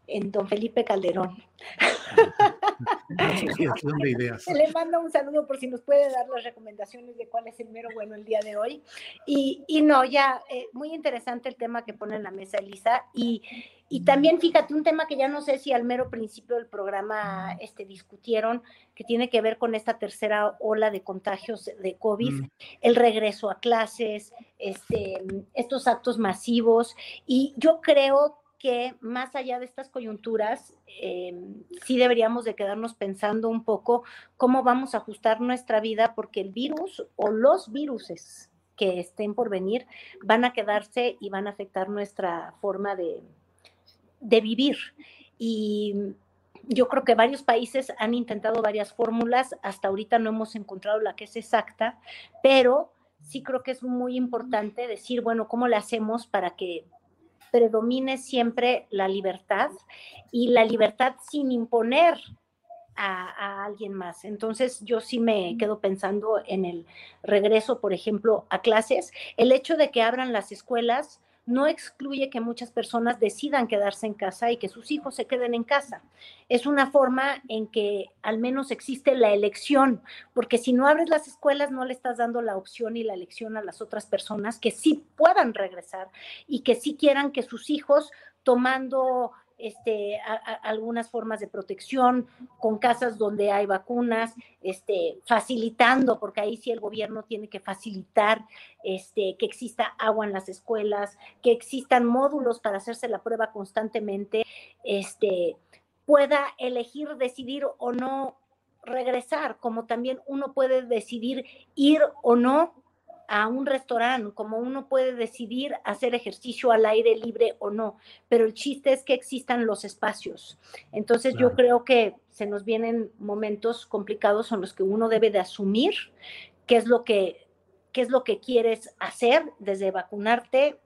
en don Felipe Calderón. de ideas. Le mando un saludo por si nos puede dar las recomendaciones de cuál es el mero bueno el día de hoy. Y, y no, ya, eh, muy interesante el tema que pone en la mesa Elisa. Y, y también, fíjate, un tema que ya no sé si al mero principio del programa este, discutieron, que tiene que ver con esta tercera ola de contagios de COVID, mm. el regreso a clases, este, estos actos masivos. Y yo creo que más allá de estas coyunturas, eh, sí deberíamos de quedarnos pensando un poco cómo vamos a ajustar nuestra vida, porque el virus o los viruses que estén por venir van a quedarse y van a afectar nuestra forma de, de vivir. Y yo creo que varios países han intentado varias fórmulas, hasta ahorita no hemos encontrado la que es exacta, pero sí creo que es muy importante decir, bueno, ¿cómo le hacemos para que predomine siempre la libertad y la libertad sin imponer a, a, alguien más. Entonces yo sí me quedo pensando en el regreso, por ejemplo, a clases. El hecho de que abran las escuelas no excluye que muchas personas decidan quedarse en casa y que sus hijos se queden en casa. Es una forma en que al menos existe la elección, porque si no abres las escuelas no le estás dando la opción y la elección a las otras personas que sí puedan regresar y que sí quieran que sus hijos tomando este, algunas formas de protección, con casas donde hay vacunas, este, facilitando, porque ahí sí el gobierno tiene que facilitar este, que exista agua en las escuelas, que existan módulos para hacerse la prueba constantemente, este, pueda elegir, decidir o no regresar, como también uno puede decidir ir o no a un restaurante, como uno puede decidir hacer ejercicio al aire libre o no, pero el chiste es que existan los espacios. Entonces claro. yo creo que se nos vienen momentos complicados en los que uno debe de asumir qué es lo que qué es lo que quieres hacer desde vacunarte.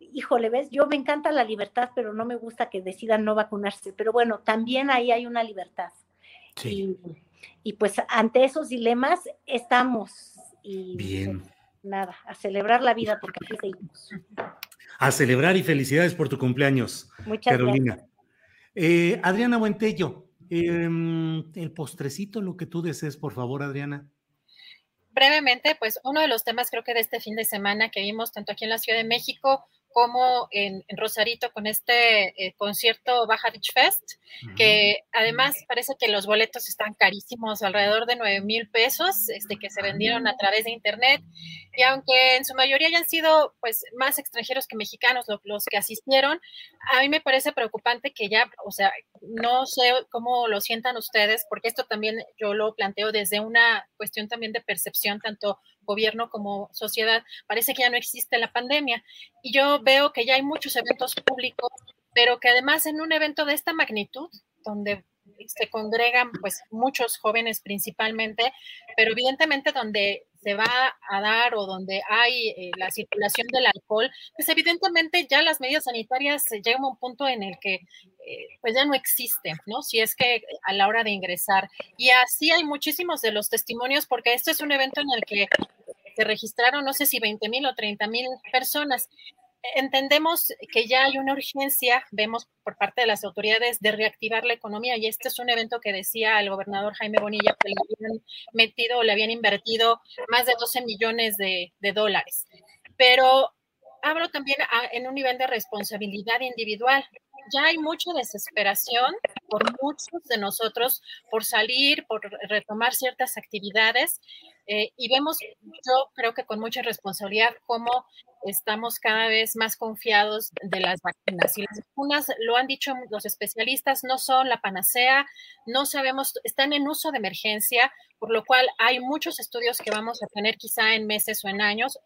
Híjole, ves, yo me encanta la libertad, pero no me gusta que decidan no vacunarse. Pero bueno, también ahí hay una libertad. Sí. Y, y pues ante esos dilemas estamos. Y, Bien nada, a celebrar la vida porque aquí seguimos. A celebrar y felicidades por tu cumpleaños, Muchas Carolina. Gracias. Eh, Adriana Buentello, eh, el postrecito, lo que tú desees, por favor, Adriana. brevemente, pues uno de los temas creo que de este fin de semana que vimos tanto aquí en la Ciudad de México como en, Rosarito con este eh, concierto Baja Beach Fest, que además parece que los boletos están carísimos, alrededor de 9 mil pesos, este, que se vendieron a través de internet. Y aunque en su mayoría hayan sido pues más extranjeros que mexicanos los, que asistieron, a mí me parece preocupante que ya, o sea, no sé cómo lo sientan ustedes, porque esto también yo lo planteo desde una cuestión también de percepción, tanto gobierno como sociedad, parece que ya no existe la pandemia. Y yo veo que ya hay muchos eventos públicos, pero que además en un evento de esta magnitud, donde se congregan pues muchos jóvenes principalmente, pero evidentemente donde se va a dar o donde hay eh, la circulación del alcohol, pues evidentemente ya las medidas sanitarias llegan a un punto en el que eh, pues ya no existen, ¿no? Si es que a la hora de ingresar. Y así hay muchísimos de los testimonios, porque esto es un evento en el que se registraron, no sé si 20 mil o 30 mil personas entendemos que ya hay una urgencia, vemos por parte de las autoridades, de reactivar la economía y este es un evento que decía el gobernador Jaime Bonilla que le habían metido, le habían invertido más de 12 millones de, dólares. Pero hablo también en un nivel de responsabilidad individual. Ya hay mucha desesperación por muchos de nosotros por salir, por retomar ciertas actividades eh, y vemos, yo creo que con mucha responsabilidad, cómo estamos cada vez más confiados de las vacunas. Y las vacunas, lo han dicho los especialistas, no son la panacea, no sabemos, están en uso de emergencia, por lo cual hay muchos estudios que vamos a tener quizá en meses o en años.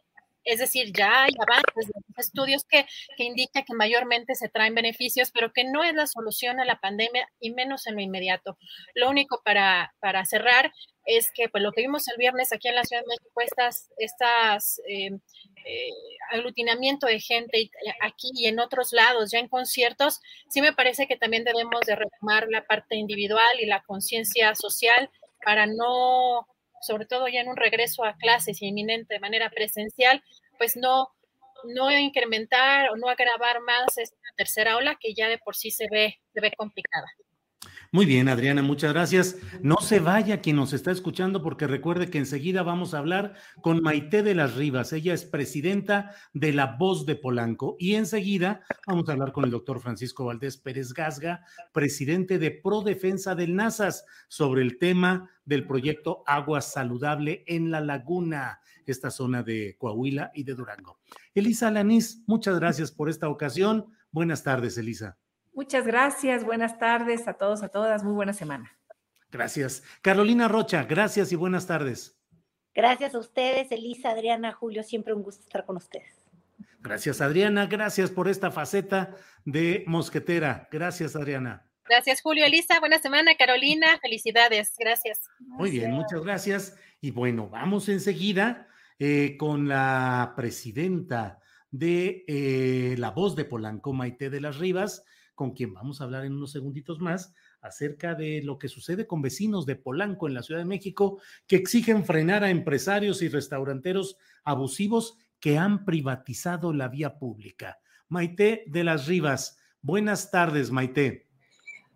Es decir, ya hay avances estudios que, que indican que mayormente se traen beneficios, pero que no es la solución a la pandemia y menos en lo inmediato. Lo único para, para cerrar es que pues, lo que vimos el viernes aquí en la Ciudad de México, estas, estas eh, eh, aglutinamiento de gente eh, aquí y en otros lados, ya en conciertos, sí me parece que también debemos de retomar la parte individual y la conciencia social para no, sobre todo ya en un regreso a clases inminente de manera presencial, pues no, no incrementar o no agravar más esta tercera ola que ya de por sí se ve, se ve complicada. Muy bien, Adriana, muchas gracias. No se vaya quien nos está escuchando porque recuerde que enseguida vamos a hablar con Maite de las Rivas. Ella es presidenta de La Voz de Polanco. Y enseguida vamos a hablar con el doctor Francisco Valdés Pérez Gasga, presidente de Pro Defensa del NASAS, sobre el tema del proyecto Agua Saludable en la Laguna, esta zona de Coahuila y de Durango. Elisa Lanís, muchas gracias por esta ocasión. Buenas tardes, Elisa. Muchas gracias, buenas tardes a todos, a todas, muy buena semana. Gracias. Carolina Rocha, gracias y buenas tardes. Gracias a ustedes, Elisa, Adriana, Julio, siempre un gusto estar con ustedes. Gracias, Adriana, gracias por esta faceta de mosquetera. Gracias, Adriana. Gracias, Julio, Elisa, buena semana, Carolina, felicidades, gracias. Muy bien, muchas gracias. Y bueno, vamos enseguida eh, con la presidenta de eh, La Voz de Polanco, Maite de las Rivas, con quien vamos a hablar en unos segunditos más acerca de lo que sucede con vecinos de Polanco en la Ciudad de México que exigen frenar a empresarios y restauranteros abusivos que han privatizado la vía pública. Maite de las Rivas, buenas tardes, Maite.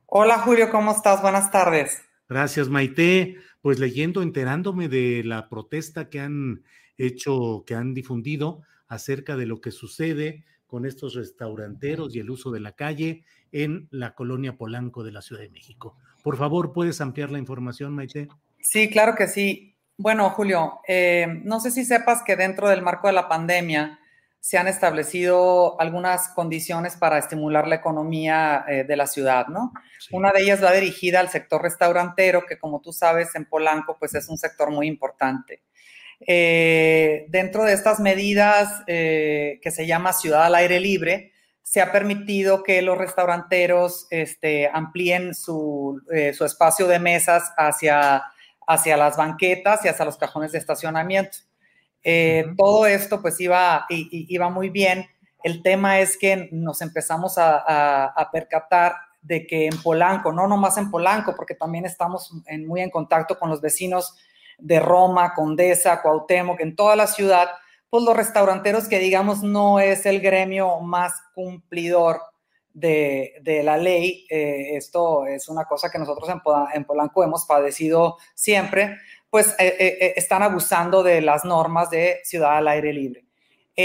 Hola Julio, ¿cómo estás? Buenas tardes. Gracias, Maite. Pues leyendo, enterándome de la protesta que han hecho, que han difundido acerca de lo que sucede con estos restauranteros y el uso de la calle en la colonia Polanco de la Ciudad de México. Por favor, ¿puedes ampliar la información, Maite? Sí, claro que sí. Bueno, Julio, eh, no sé si sepas que dentro del marco de la pandemia se han establecido algunas condiciones para estimular la economía eh, de la ciudad, ¿no? Una de ellas va dirigida al sector restaurantero, que como tú sabes, en Polanco, pues es un sector muy importante. Eh, dentro de estas medidas eh, que se llama Ciudad al Aire Libre, se ha permitido que los restauranteros este, amplíen su, eh, su, espacio de mesas hacia, hacia las banquetas y hacia los cajones de estacionamiento. Todo esto pues iba, iba muy bien. El tema es que nos empezamos a, a, percatar de que en Polanco, no nomás en Polanco, porque también estamos en, muy en contacto con los vecinos de Roma, Condesa, Cuauhtémoc, en toda la ciudad, pues los restauranteros que digamos no es el gremio más cumplidor de, la ley. Eh, esto es una cosa que nosotros en, Polanco hemos padecido siempre, pues eh, eh, están abusando de las normas de ciudad al aire libre.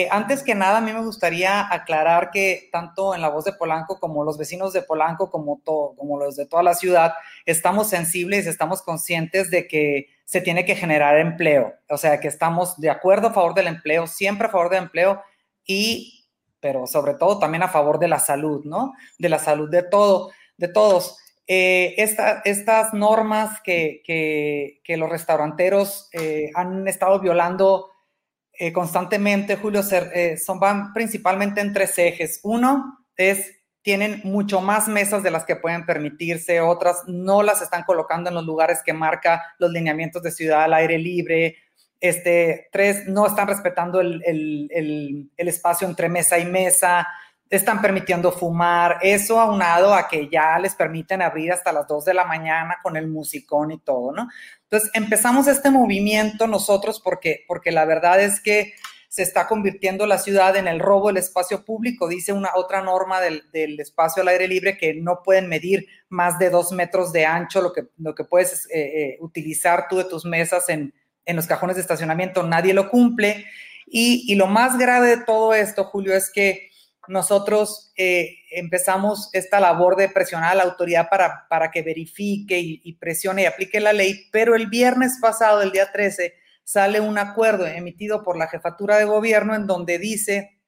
antes que nada, a mí me gustaría aclarar que tanto en la voz de Polanco como los vecinos de Polanco, como, como los de toda la ciudad, estamos sensibles, estamos conscientes de que se tiene que generar empleo. O sea, que estamos de acuerdo a favor del empleo, siempre a favor del empleo y, pero sobre todo también a favor de la salud, ¿no? De la salud de todo, de todos. Eh, estas normas que, los restauranteros eh, han estado violando eh, constantemente, Julio, son, van principalmente en tres ejes. Uno es tienen mucho más mesas de las que pueden permitirse, otras no las están colocando en los lugares que marca los lineamientos de ciudad al aire libre. Este, tres, no están respetando el, el espacio entre mesa y mesa, están permitiendo fumar, eso aunado a que ya les permiten abrir hasta las 2 de la mañana con el musicón y todo, ¿no? Entonces empezamos este movimiento nosotros porque, porque la verdad es que se está convirtiendo la ciudad en el robo del espacio público. Dice una otra norma del, espacio al aire libre que no pueden medir más de dos metros de ancho lo que, lo que puedes eh, eh, utilizar tú de tus mesas en, en, los cajones de estacionamiento. Nadie lo cumple. Y, y, lo más grave de todo esto, Julio, es que nosotros eh, empezamos esta labor de presionar a la autoridad para, para que verifique y, y presione y aplique la ley, pero el viernes pasado, el día 13, sale un acuerdo emitido por la jefatura de gobierno en donde dice,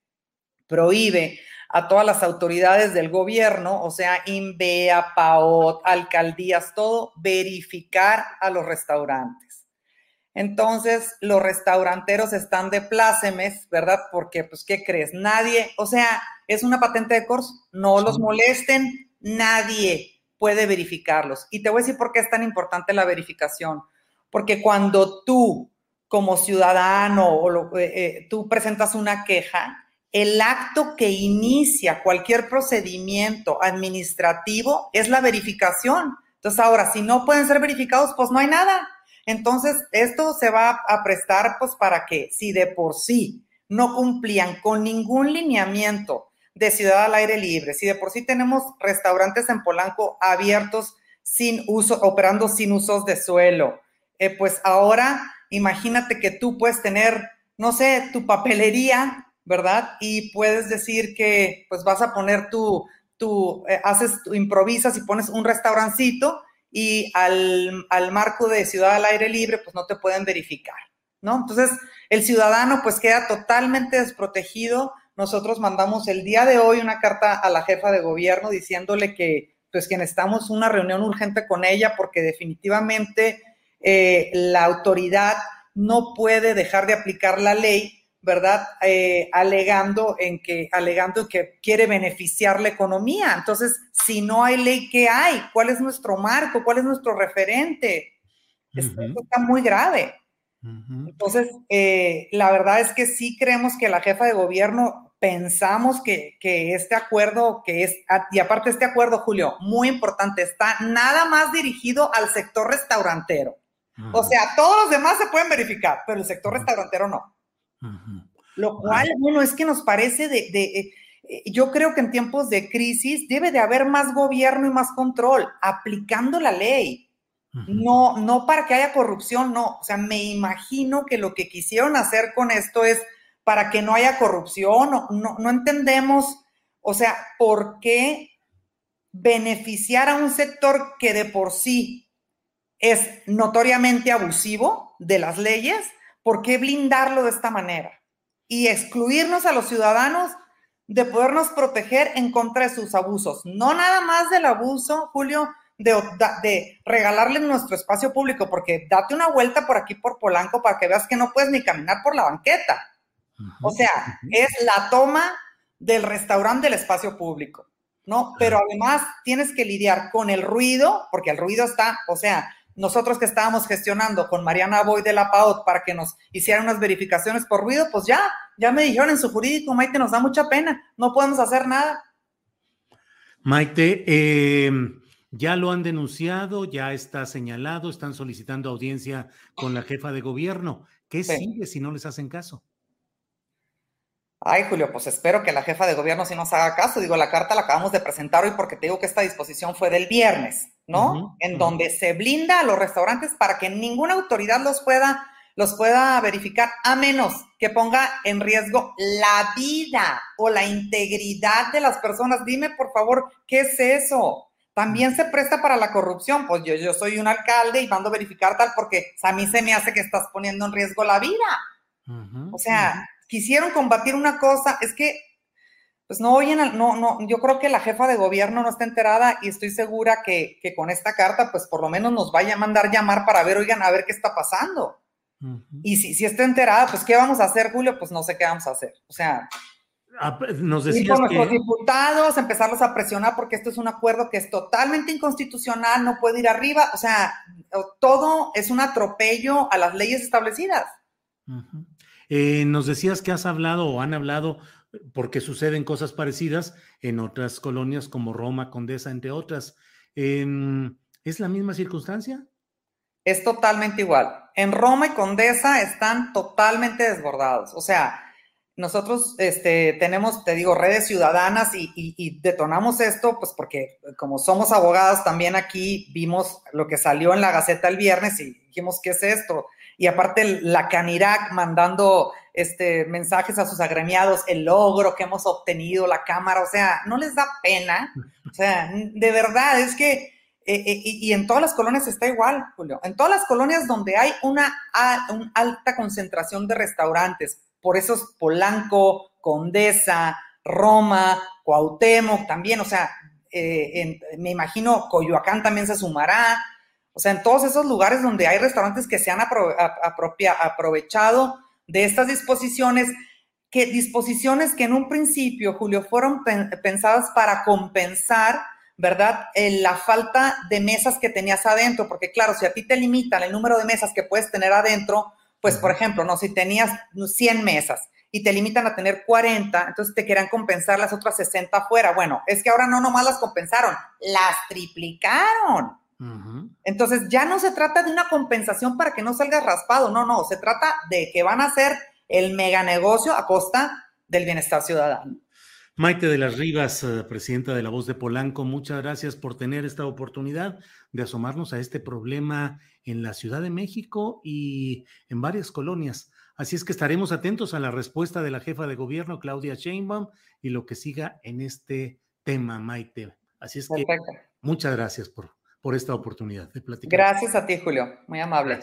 prohíbe a todas las autoridades del gobierno, o sea, INVEA, PAOT, alcaldías, todo, verificar a los restaurantes. Entonces, los restauranteros están de plácemes, ¿verdad? Porque, pues, ¿qué crees? Nadie, o sea, es una patente de corso, no los molesten, nadie puede verificarlos. Y te voy a decir por qué es tan importante la verificación. Porque cuando tú como ciudadano o eh, eh, tú presentas una queja, el acto que inicia cualquier procedimiento administrativo es la verificación. Entonces, ahora, si no pueden ser verificados, pues no hay nada. Entonces, esto se va a prestar, pues, para que si de por sí no cumplían con ningún lineamiento de ciudad al aire libre, si de por sí tenemos restaurantes en Polanco abiertos sin uso, operando sin usos de suelo, eh, pues ahora imagínate que tú puedes tener, no sé, tu papelería, ¿verdad? Y puedes decir que pues vas a poner tu, tu eh, haces, tu, improvisas y pones un restaurancito y al, al, marco de ciudad al aire libre pues no te pueden verificar, ¿no? Entonces el ciudadano pues queda totalmente desprotegido. Nosotros mandamos el día de hoy una carta a la jefa de gobierno diciéndole que pues que necesitamos una reunión urgente con ella porque definitivamente eh, la autoridad no puede dejar de aplicar la ley, ¿verdad? Eh, alegando en que, alegando que quiere beneficiar la economía. Entonces, si no hay ley, ¿qué hay? ¿Cuál es nuestro marco? ¿Cuál es nuestro referente? Esto está muy grave. Entonces, eh, la verdad es que sí creemos que la jefa de gobierno pensamos que, que, este acuerdo, que es, y aparte este acuerdo, Julio, muy importante, está nada más dirigido al sector restaurantero. O sea, todos los demás se pueden verificar, pero el sector restaurantero no. Lo cual, bueno, es que nos parece de, de eh, yo creo que en tiempos de crisis debe de haber más gobierno y más control, aplicando la ley. No, no para que haya corrupción, no. O sea, me imagino que lo que quisieron hacer con esto es para que no haya corrupción. No, no, no entendemos, o sea, por qué beneficiar a un sector que de por sí es notoriamente abusivo de las leyes, ¿por qué blindarlo de esta manera? Y excluirnos a los ciudadanos de podernos proteger en contra de sus abusos. No nada más del abuso, Julio, de, de regalarle nuestro espacio público, porque date una vuelta por aquí por Polanco para que veas que no puedes ni caminar por la banqueta. O sea, es la toma del restaurante del espacio público, ¿no? Pero además tienes que lidiar con el ruido, porque el ruido está, o sea, nosotros que estábamos gestionando con Mariana Boy de la PAOT para que nos hicieran unas verificaciones por ruido, pues ya, ya me dijeron en su jurídico, Maite, nos da mucha pena, no podemos hacer nada. Maite, em, ya lo han denunciado, ya está señalado, están solicitando audiencia con la jefa de gobierno. ¿Qué sigue si no les hacen caso? Ay, Julio, pues espero que la jefa de gobierno sí nos haga caso. Digo, la carta la acabamos de presentar hoy porque te digo que esta disposición fue del viernes. ¿No? En donde se blinda a los restaurantes para que ninguna autoridad los pueda, los pueda verificar, a menos que ponga en riesgo la vida o la integridad de las personas. Dime, por favor, ¿qué es eso? También se presta para la corrupción. Pues yo, yo soy un alcalde y mando a verificar tal porque a mí se me hace que estás poniendo en riesgo la vida. O sea, quisieron combatir una cosa, es que pues no oyen, no, no, yo creo que la jefa de gobierno no está enterada y estoy segura que, con esta carta, pues por lo menos nos vaya a mandar llamar para ver, oigan, a ver qué está pasando. Y si, si está enterada, pues ¿qué vamos a hacer, Julio? Pues no sé qué vamos a hacer. O sea, ah, nos decías y con nuestros diputados, empezarlos a presionar porque esto es un acuerdo que es totalmente inconstitucional, no puede ir arriba. O sea, todo es un atropello a las leyes establecidas. Eh, nos decías que has hablado o han hablado porque suceden cosas parecidas en otras colonias como Roma, Condesa, entre otras. Em, ¿Es la misma circunstancia? Es totalmente igual. En Roma y Condesa están totalmente desbordados. O sea, nosotros este, tenemos, te digo, redes ciudadanas y, detonamos esto, pues porque como somos abogados también aquí vimos lo que salió en la Gaceta el viernes y dijimos, ¿qué es esto? Y aparte la Canirac mandando este, mensajes a sus agremiados, el logro que hemos obtenido, la Cámara, o sea, no les da pena. O sea, de verdad, es que, eh, eh, y, en todas las colonias está igual, Julio, en todas las colonias donde hay una, alta concentración de restaurantes, por eso es Polanco, Condesa, Roma, Cuauhtémoc también, o sea, eh, me imagino Coyoacán también se sumará, o sea, en todos esos lugares donde hay restaurantes que se han aprovechado de estas disposiciones, que disposiciones que en un principio, Julio, fueron pensadas para compensar, ¿verdad? la falta de mesas que tenías adentro, porque claro, si a ti te limitan el número de mesas que puedes tener adentro, pues por ejemplo, no, si tenías 100 mesas y te limitan a tener 40, entonces te quieran compensar las otras 60 afuera. Bueno, es que ahora no nomás las compensaron, las triplicaron. Entonces ya no se trata de una compensación para que no salgas raspado, no, no, se trata de que van a hacer el mega negocio a costa del bienestar ciudadano. Maite de las Rivas, eh, presidenta de La Voz de Polanco, muchas gracias por tener esta oportunidad de asomarnos a este problema en la Ciudad de México y en varias colonias. Así es que estaremos atentos a la respuesta de la jefa de gobierno, Claudia Sheinbaum, y lo que siga en este tema, Maite. Así es que muchas gracias por, por esta oportunidad de platicar. Gracias a ti, Julio. Muy amable.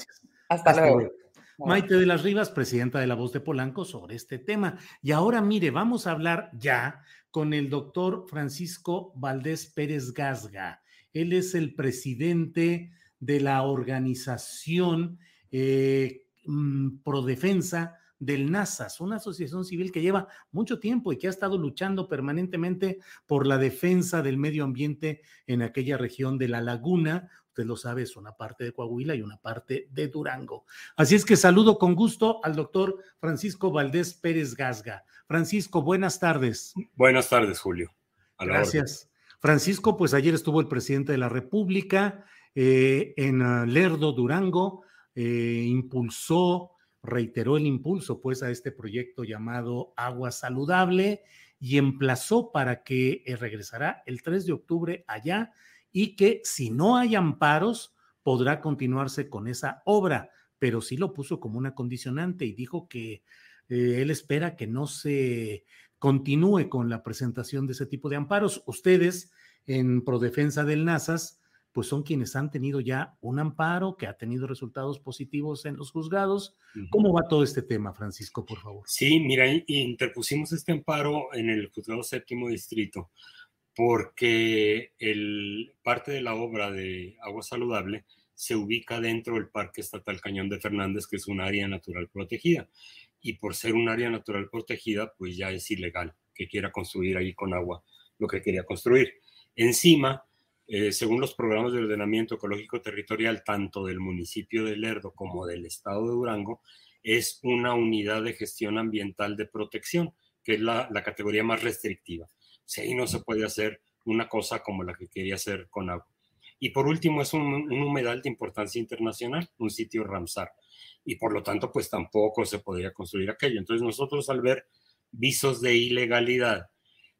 Hasta, luego. Maite de las Rivas, presidenta de La Voz de Polanco, sobre este tema. Y ahora, mire, vamos a hablar ya con el doctor Francisco Valdés Pérez Gasga. Él es el presidente de la organización eh, mm, Prodefensa del NASAS, una asociación civil que lleva mucho tiempo y que ha estado luchando permanentemente por la defensa del medio ambiente en aquella región de la laguna. Usted lo sabe, es una parte de Coahuila y una parte de Durango. Así es que saludo con gusto al doctor Francisco Valdés Pérez Gasga. Francisco, buenas tardes. Buenas tardes, Julio. Gracias. Francisco, pues ayer estuvo el presidente de la República eh, en ah, Lerdo, Durango, eh, impulsó reiteró el impulso pues a este proyecto llamado Agua Saludable y emplazó para que eh, regresará el 3 de octubre allá y que si no hay amparos podrá continuarse con esa obra, pero sí lo puso como una condicionante y dijo que eh, él espera que no se continúe con la presentación de ese tipo de amparos. Ustedes en Prodefensa del NASAS pues son quienes han tenido ya un amparo que ha tenido resultados positivos en los juzgados. ¿Cómo va todo este tema, Francisco, por favor? Sí, mira, interpusimos este amparo en el juzgado séptimo distrito porque el, parte de la obra de Agua Saludable se ubica dentro del Parque Estatal Cañón de Fernández, que es un área natural protegida. Y por ser un área natural protegida, pues ya es ilegal que quiera construir ahí con agua lo que quería construir. Encima, eh, según los programas de ordenamiento ecológico territorial, tanto del municipio de Lerdo como del estado de Durango, es una unidad de gestión ambiental de protección, que es la, categoría más restrictiva. O ahí no se puede hacer una cosa como la que quería hacer con agua. Y por último, es un, un humedal de importancia internacional, un sitio Ramsar. Y por lo tanto, pues tampoco se podría construir aquello. Entonces nosotros al ver visos de ilegalidad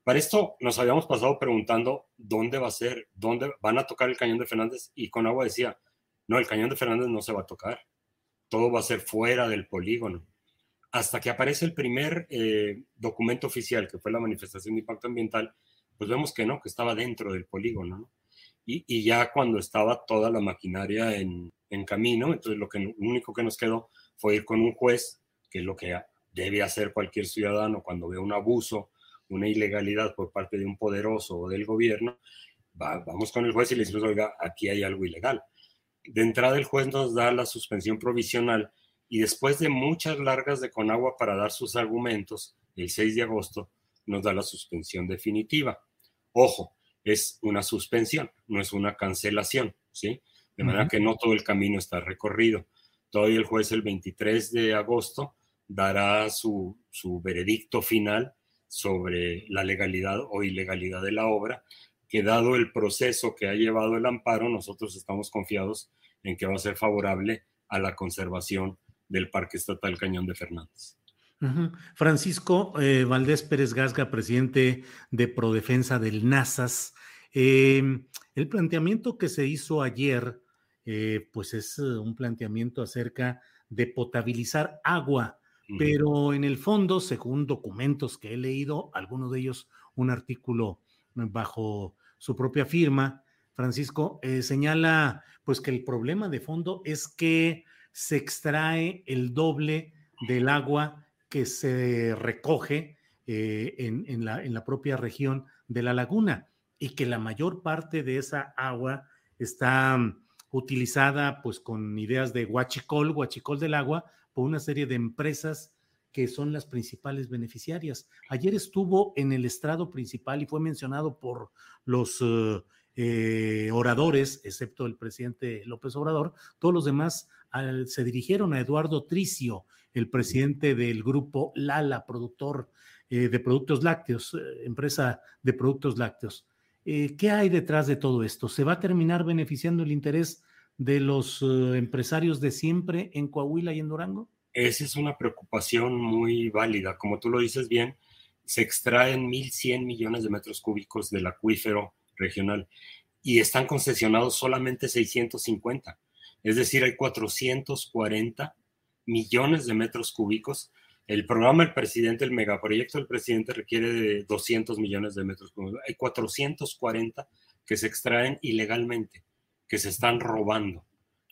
Para esto nos habíamos pasado preguntando dónde va a ser, dónde van a tocar el cañón de Fernández y con agua decía, no, el cañón de Fernández no se va a tocar, todo va a ser fuera del polígono. Hasta que aparece el primer eh, documento oficial, que fue la manifestación de impacto ambiental, pues vemos que no, que estaba dentro del polígono. ¿no? Y, y, ya cuando estaba toda la maquinaria en, en camino, entonces lo, que, lo único que nos quedó fue ir con un juez, que es lo que debe hacer cualquier ciudadano cuando ve un abuso, una ilegalidad por parte de un poderoso o del gobierno, va, vamos con el juez y le decimos, oiga, aquí hay algo ilegal. De entrada el juez nos da la suspensión provisional y después de muchas largas de Conagua para dar sus argumentos, el 6 de agosto nos da la suspensión definitiva. Ojo, es una suspensión, no es una cancelación, ¿sí? De manera uh -huh. que no todo el camino está recorrido. Todavía el juez el 23 de agosto dará su, su veredicto final sobre la legalidad o ilegalidad de la obra, que dado el proceso que ha llevado el amparo, nosotros estamos confiados en que va a ser favorable a la conservación del Parque Estatal Cañón de Fernández. Francisco eh, Valdés Pérez Gasga, presidente de Prodefensa del NASAS. Eh, el planteamiento que se hizo ayer, eh, pues es un planteamiento acerca de potabilizar agua pero en el fondo, según documentos que he leído, algunos de ellos un artículo bajo su propia firma, Francisco, eh, señala pues que el problema de fondo es que se extrae el doble del agua que se recoge eh, en, la, propia región de la laguna y que la mayor parte de esa agua está utilizada pues con ideas de huachicol, huachicol del agua, por una serie de empresas que son las principales beneficiarias. Ayer estuvo en el estrado principal y fue mencionado por los uh, eh, oradores, excepto el presidente López Obrador, todos los demás se dirigieron a Eduardo Tricio, el presidente del grupo Lala, productor eh, de productos lácteos, eh, empresa de productos lácteos. Eh, ¿Qué hay detrás de todo esto? ¿Se va a terminar beneficiando el interés de los uh, empresarios de siempre en Coahuila y en Durango? Esa es una preocupación muy válida. Como tú lo dices bien, se extraen 1.100 millones de metros cúbicos del acuífero regional y están concesionados solamente 650. Es decir, hay 440 millones de metros cúbicos. El programa del presidente, el megaproyecto del presidente requiere de 200 millones de metros cúbicos. Hay 440 que se extraen ilegalmente que se están robando,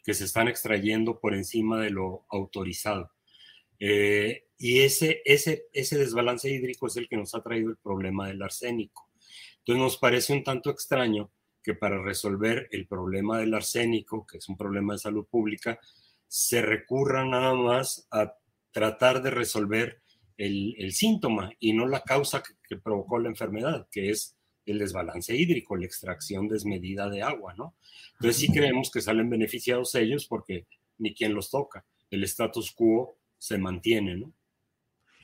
que se están extrayendo por encima de lo autorizado. Eh, y ese, ese, ese desbalance hídrico es el que nos ha traído el problema del arsénico. Entonces nos parece un tanto extraño que para resolver el problema del arsénico, que es un problema de salud pública, se recurra nada más a tratar de resolver el, el síntoma y no la causa que, que provocó la enfermedad, que es el desbalance hídrico, la extracción desmedida de agua, ¿no? Entonces sí creemos que salen beneficiados ellos porque ni quien los toca. El status quo se mantiene, ¿no?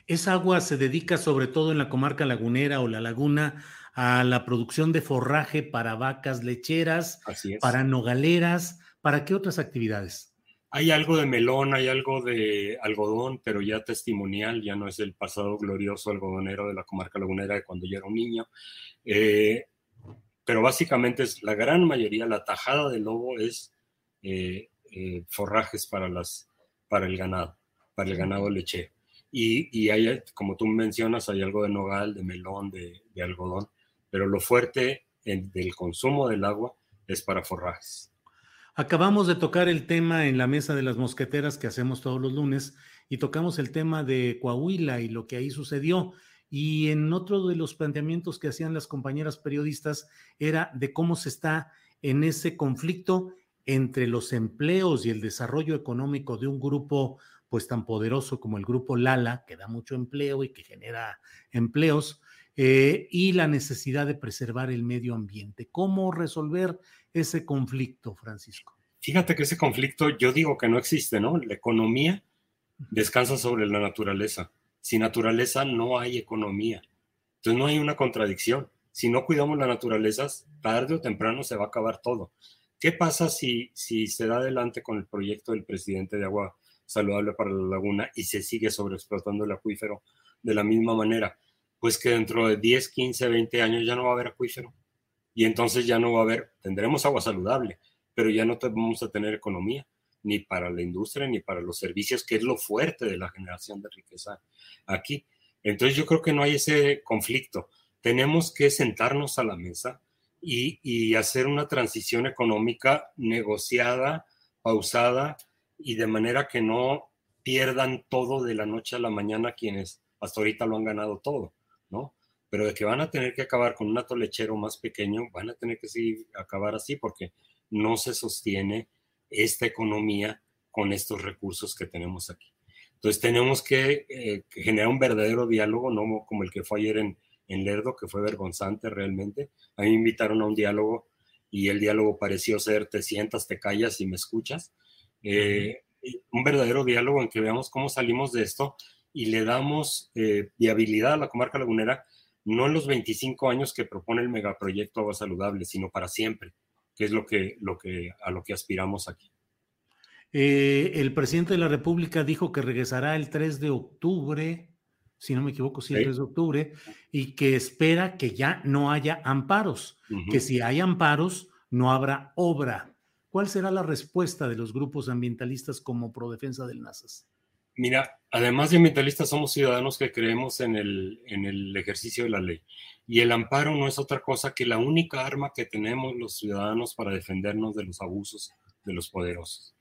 Esa agua se dedica sobre todo en la comarca lagunera o la laguna a la producción de forraje para vacas lecheras, para nogaleras, ¿para qué otras actividades? Hay algo de melón, hay algo de algodón, pero ya testimonial, ya no es el pasado glorioso algodonero de la comarca lagunera de cuando yo era un niño. Eh, pero básicamente es la gran mayoría, la tajada del lobo es eh, eh, forrajes para, las, para el ganado, para el ganado lechero. Y, y, hay, como tú mencionas, hay algo de nogal, de melón, de, de algodón, pero lo fuerte del consumo del agua es para forrajes. Acabamos de tocar el tema en la mesa de las mosqueteras que hacemos todos los lunes y tocamos el tema de Coahuila y lo que ahí sucedió. Y en otro de los planteamientos que hacían las compañeras periodistas era de cómo se está en ese conflicto entre los empleos y el desarrollo económico de un grupo pues tan poderoso como el grupo Lala, que da mucho empleo y que genera empleos, eh, y la necesidad de preservar el medio ambiente. ¿Cómo resolver ese conflicto, Francisco? Fíjate que ese conflicto yo digo que no existe, ¿no? La economía descansa sobre la naturaleza sin naturaleza no hay economía. Entonces no hay una contradicción. Si no cuidamos la naturaleza, tarde o temprano se va a acabar todo. ¿Qué pasa si, si se da adelante con el proyecto del presidente de agua saludable para la laguna y se sigue sobreexplotando el acuífero de la misma manera? pues que dentro de 10, 15, 20 años ya no va a haber acuífero. Y entonces ya no va a haber, tendremos agua saludable, pero ya no vamos a tener economía, ni para la industria, ni para los servicios, que es lo fuerte de la generación de riqueza aquí. Entonces yo creo que no hay ese conflicto. Tenemos que sentarnos a la mesa y, y hacer una transición económica negociada, pausada y de manera que no pierdan todo de la noche a la mañana quienes hasta ahorita lo han ganado todo. Pero de que van a tener que acabar con un atolechero más pequeño, van a tener que seguir, acabar así porque no se sostiene esta economía con estos recursos que tenemos aquí. Entonces tenemos que, eh, generar un verdadero diálogo, no como el que fue ayer en, en Lerdo, que fue vergonzante realmente. A mí me invitaron a un diálogo y el diálogo pareció ser te sientas, te callas y me escuchas. Eh, un verdadero diálogo en que veamos cómo salimos de esto y le damos eh, viabilidad a la comarca lagunera, no en los 25 años que propone el megaproyecto Agua Saludable, sino para siempre, que es lo que, lo que, a lo que aspiramos aquí. Eh, el presidente de la República dijo que regresará el 3 de octubre, si no me equivoco, sí, el 3 de octubre, y que espera que ya no haya amparos, que si hay amparos, no habrá obra. ¿Cuál será la respuesta de los grupos ambientalistas como Prodefensa del NASAS? Mira, además de ambientalistas, somos ciudadanos que creemos en el, en el ejercicio de la ley. Y el amparo no es otra cosa que la única arma que tenemos los ciudadanos para defendernos de los abusos de los poderosos.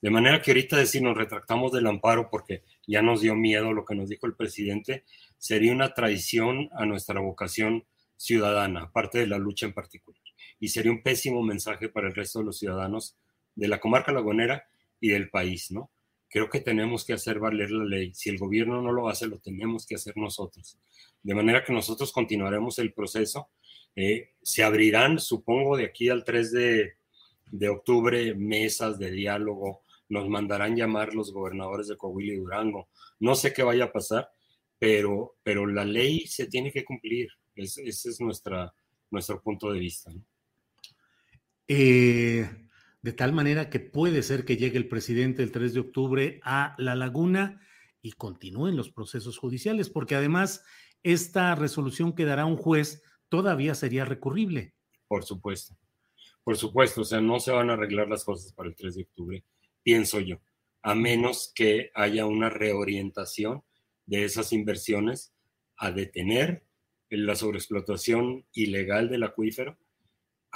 De manera que ahorita decir nos retractamos del amparo porque ya nos dio miedo lo que nos dijo el presidente, sería una traición a nuestra vocación ciudadana, aparte de la lucha en particular. Y sería un pésimo mensaje para el resto de los ciudadanos de la comarca lagunera y del país, ¿no? Creo que tenemos que hacer valer la ley. Si el gobierno no lo hace, lo tenemos que hacer nosotros. De manera que nosotros continuaremos el proceso. Eh, se abrirán, supongo, de aquí al 3 de, de, octubre mesas de diálogo. Nos mandarán llamar los gobernadores de Coahuila y Durango. No sé qué vaya a pasar, pero, pero la ley se tiene que cumplir. ese es nuestra, nuestro punto de vista. ¿no? Eh, de tal manera que puede ser que llegue el presidente el 3 de octubre a La Laguna y continúen los procesos judiciales, porque además esta resolución que dará un juez todavía sería recurrible. Por supuesto, por supuesto, o sea, no se van a arreglar las cosas para el 3 de octubre, pienso yo, a menos que haya una reorientación de esas inversiones a detener la sobreexplotación ilegal del acuífero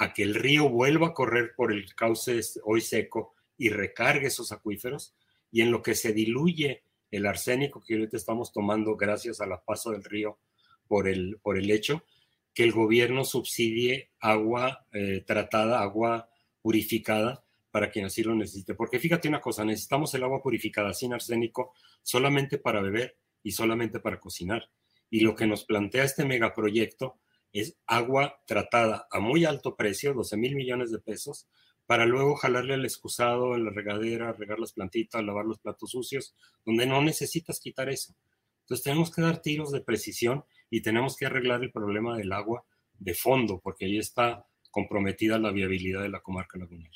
a que el río vuelva a correr por el cauce hoy seco y recargue esos acuíferos, y en lo que se diluye el arsénico que ahorita estamos tomando gracias al paso del río por el, por el hecho, que el gobierno subsidie agua eh, tratada, agua purificada para quien así lo necesite. Porque fíjate una cosa, necesitamos el agua purificada sin arsénico solamente para beber y solamente para cocinar. Y lo que nos plantea este megaproyecto es agua tratada a muy alto precio, 12 mil millones de pesos, para luego jalarle al excusado en la regadera, regar las plantitas, lavar los platos sucios, donde no necesitas quitar eso. Entonces tenemos que dar tiros de precisión y tenemos que arreglar el problema del agua de fondo, porque ahí está comprometida la viabilidad de la comarca lagunera.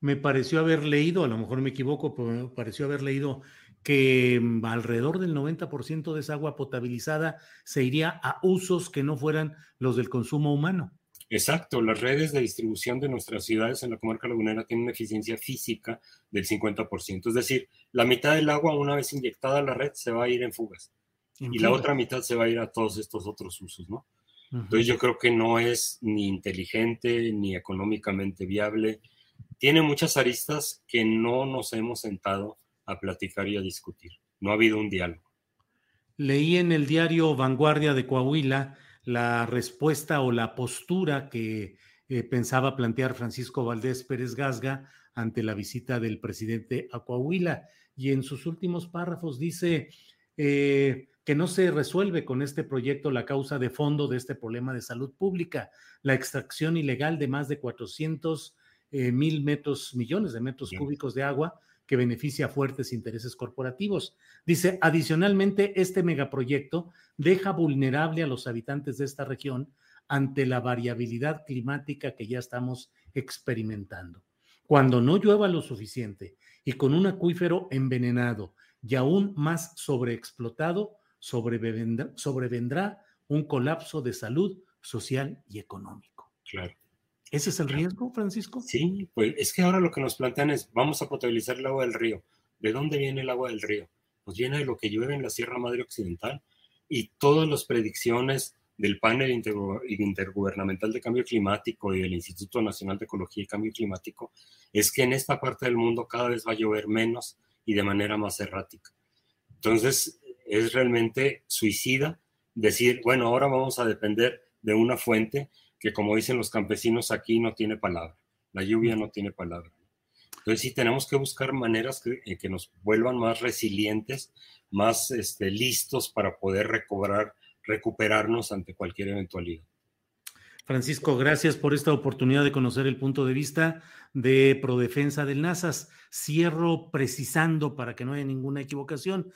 Me pareció haber leído, a lo mejor me equivoco, pero me pareció haber leído que mm, alrededor del 90% de esa agua potabilizada se iría a usos que no fueran los del consumo humano. Exacto, las redes de distribución de nuestras ciudades en la comarca lagunera tienen una eficiencia física del 50%, es decir, la mitad del agua una vez inyectada a la red se va a ir en fugas y la otra mitad se va a ir a todos estos otros usos, ¿no? Entonces yo creo que no es ni inteligente ni económicamente viable. Tiene muchas aristas que no nos hemos sentado a platicar y a discutir. No ha habido un diálogo. Leí en el diario Vanguardia de Coahuila la respuesta o la postura que eh, pensaba plantear Francisco Valdés Pérez Gasga ante la visita del presidente a Coahuila. Y en sus últimos párrafos dice eh, que no se resuelve con este proyecto la causa de fondo de este problema de salud pública, la extracción ilegal de más de 400 eh, mil metros, millones de metros cúbicos de agua que beneficia a fuertes intereses corporativos. Dice, adicionalmente, este megaproyecto deja vulnerable a los habitantes de esta región ante la variabilidad climática que ya estamos experimentando. Cuando no llueva lo suficiente y con un acuífero envenenado y aún más sobreexplotado, sobrevendrá, un colapso de salud social y económico. Claro. ¿Ese es el riesgo, Francisco? Sí, pues es que ahora lo que nos plantean es, vamos a potabilizar el agua del río. ¿De dónde viene el agua del río? Pues viene de lo que llueve en la Sierra Madre Occidental y todas las predicciones del panel intergubernamental de cambio climático y del Instituto Nacional de Ecología y Cambio Climático es que en esta parte del mundo cada vez va a llover menos y de manera más errática. Entonces, es realmente suicida decir, bueno, ahora vamos a depender de una fuente que, como dicen los campesinos aquí, no tiene palabra. La lluvia no tiene palabra. Entonces, sí tenemos que buscar maneras que, eh, que nos vuelvan más resilientes, más este, listos para poder recobrar recuperarnos ante cualquier eventualidad. Francisco, gracias por esta oportunidad de conocer el punto de vista de Prodefensa del NASAS. Cierro precisando para que no haya ninguna equivocación.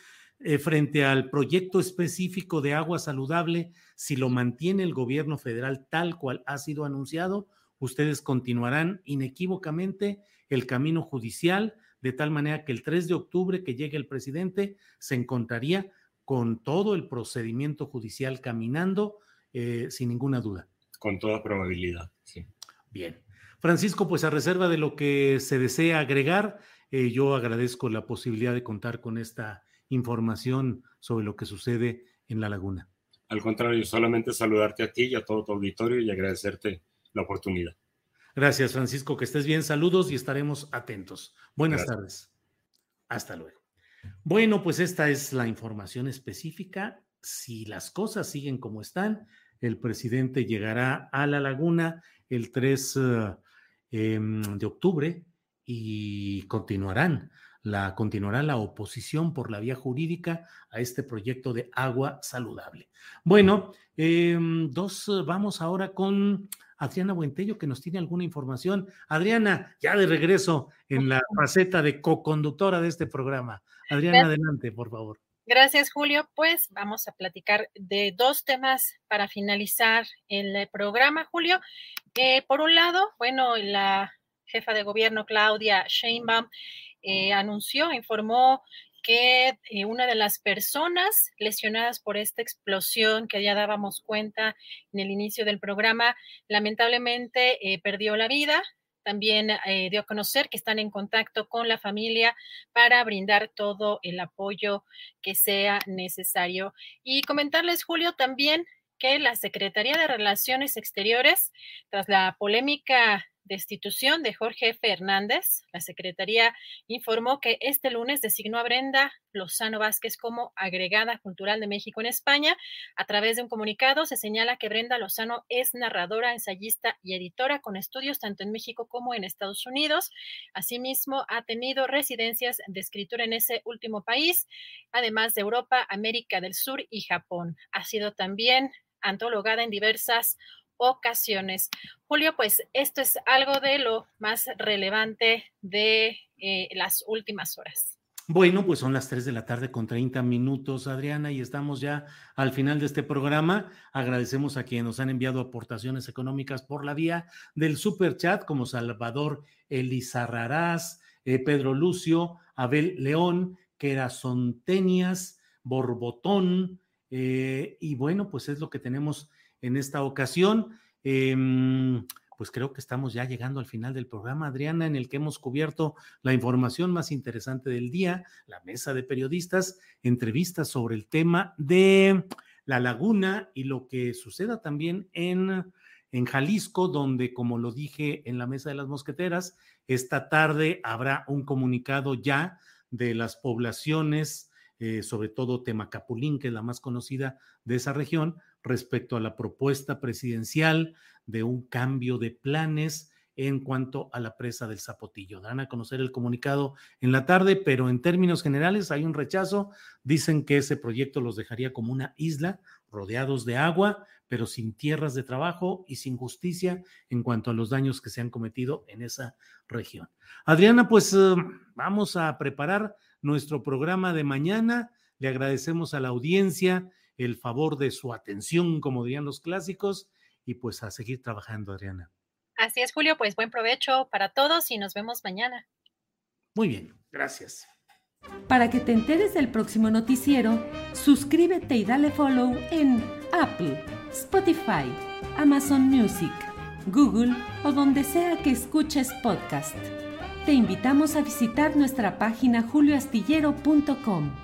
Eh, frente al proyecto específico de agua saludable, si lo mantiene el gobierno federal tal cual ha sido anunciado, ustedes continuarán inequívocamente el camino judicial, de tal manera que el 3 de octubre que llegue el presidente se encontraría con todo el procedimiento judicial caminando eh, sin ninguna duda. Con toda probabilidad, sí. Bien. Francisco, pues a reserva de lo que se desea agregar, eh, yo agradezco la posibilidad de contar con esta información sobre lo que sucede en la laguna. Al contrario, solamente saludarte a ti y a todo tu auditorio y agradecerte la oportunidad. Gracias, Francisco, que estés bien. Saludos y estaremos atentos. Buenas tardes. Hasta luego. Bueno, pues esta es la información específica. Si las cosas siguen como están, el presidente llegará a la laguna el 3 eh, em, de octubre y continuarán la, continuará la oposición por la vía jurídica a este proyecto de agua saludable. Bueno, em, dos, vamos ahora con Adriana Buentello, que nos tiene alguna información. Adriana, ya de regreso en la faceta de co-conductora de este programa. Adriana, adelante, por favor. Gracias, Julio. Pues vamos a platicar de dos temas para finalizar el programa, Julio. Eh, por un lado, bueno, la jefa de gobierno, Claudia Sheinbaum, eh, anunció, informó que eh, una de las personas lesionadas por esta explosión que ya dábamos cuenta en el inicio del programa, lamentablemente eh, perdió la vida. También dio a conocer que están en contacto con la familia para brindar todo el apoyo que sea necesario. Y comentarles, Julio, también que la Secretaría de Relaciones Exteriores, tras la polémica destitución de Jorge Fernández, la Secretaría informó que este lunes designó a Brenda Lozano Vázquez como agregada cultural de México en España. A través de un comunicado se señala que Brenda Lozano es narradora, ensayista y editora con estudios tanto en México como en Estados Unidos. Asimismo, ha tenido residencias de escritura en ese último país, además de Europa, América del Sur y Japón. Ha sido también antologada en diversas ocasiones. Julio, pues esto es algo de lo más relevante de eh, las últimas horas. Bueno, pues son las 3 de la tarde con 30 minutos, Adriana, y estamos ya al final de este programa. Agradecemos a quienes nos han enviado aportaciones económicas por la vía del super chat, como Salvador Elizarrarás, eh, Pedro Lucio, Abel León, Kera Sontenias, Borbotón, eh, y bueno, pues es lo que tenemos en esta ocasión. Em, pues creo que estamos ya llegando al final del programa, Adriana, en el que hemos cubierto la información más interesante del día, la mesa de periodistas, entrevistas sobre el tema de la laguna y lo que suceda también en, en Jalisco, donde, como lo dije en la mesa de las mosqueteras, esta tarde habrá un comunicado ya de las poblaciones, eh, sobre todo Temacapulín, que es la más conocida de esa región, respecto a la propuesta presidencial de un cambio de planes en cuanto a la presa del Zapotillo. Dan a conocer el comunicado en la tarde, pero en términos generales hay un rechazo. Dicen que ese proyecto los dejaría como una isla, rodeados de agua, pero sin tierras de trabajo y sin justicia en cuanto a los daños que se han cometido en esa región. Adriana, pues eh, vamos a preparar nuestro programa de mañana. Le agradecemos a la audiencia el favor de su atención, como dirían los clásicos, y pues a seguir trabajando, Adriana. Así es, Julio, pues buen provecho para todos y nos vemos mañana. Muy bien, gracias. Para que te enteres del próximo noticiero, suscríbete y dale follow en Apple, Spotify, Amazon Music, Google o donde sea que escuches podcast. Te invitamos a visitar nuestra página julioastillero.com.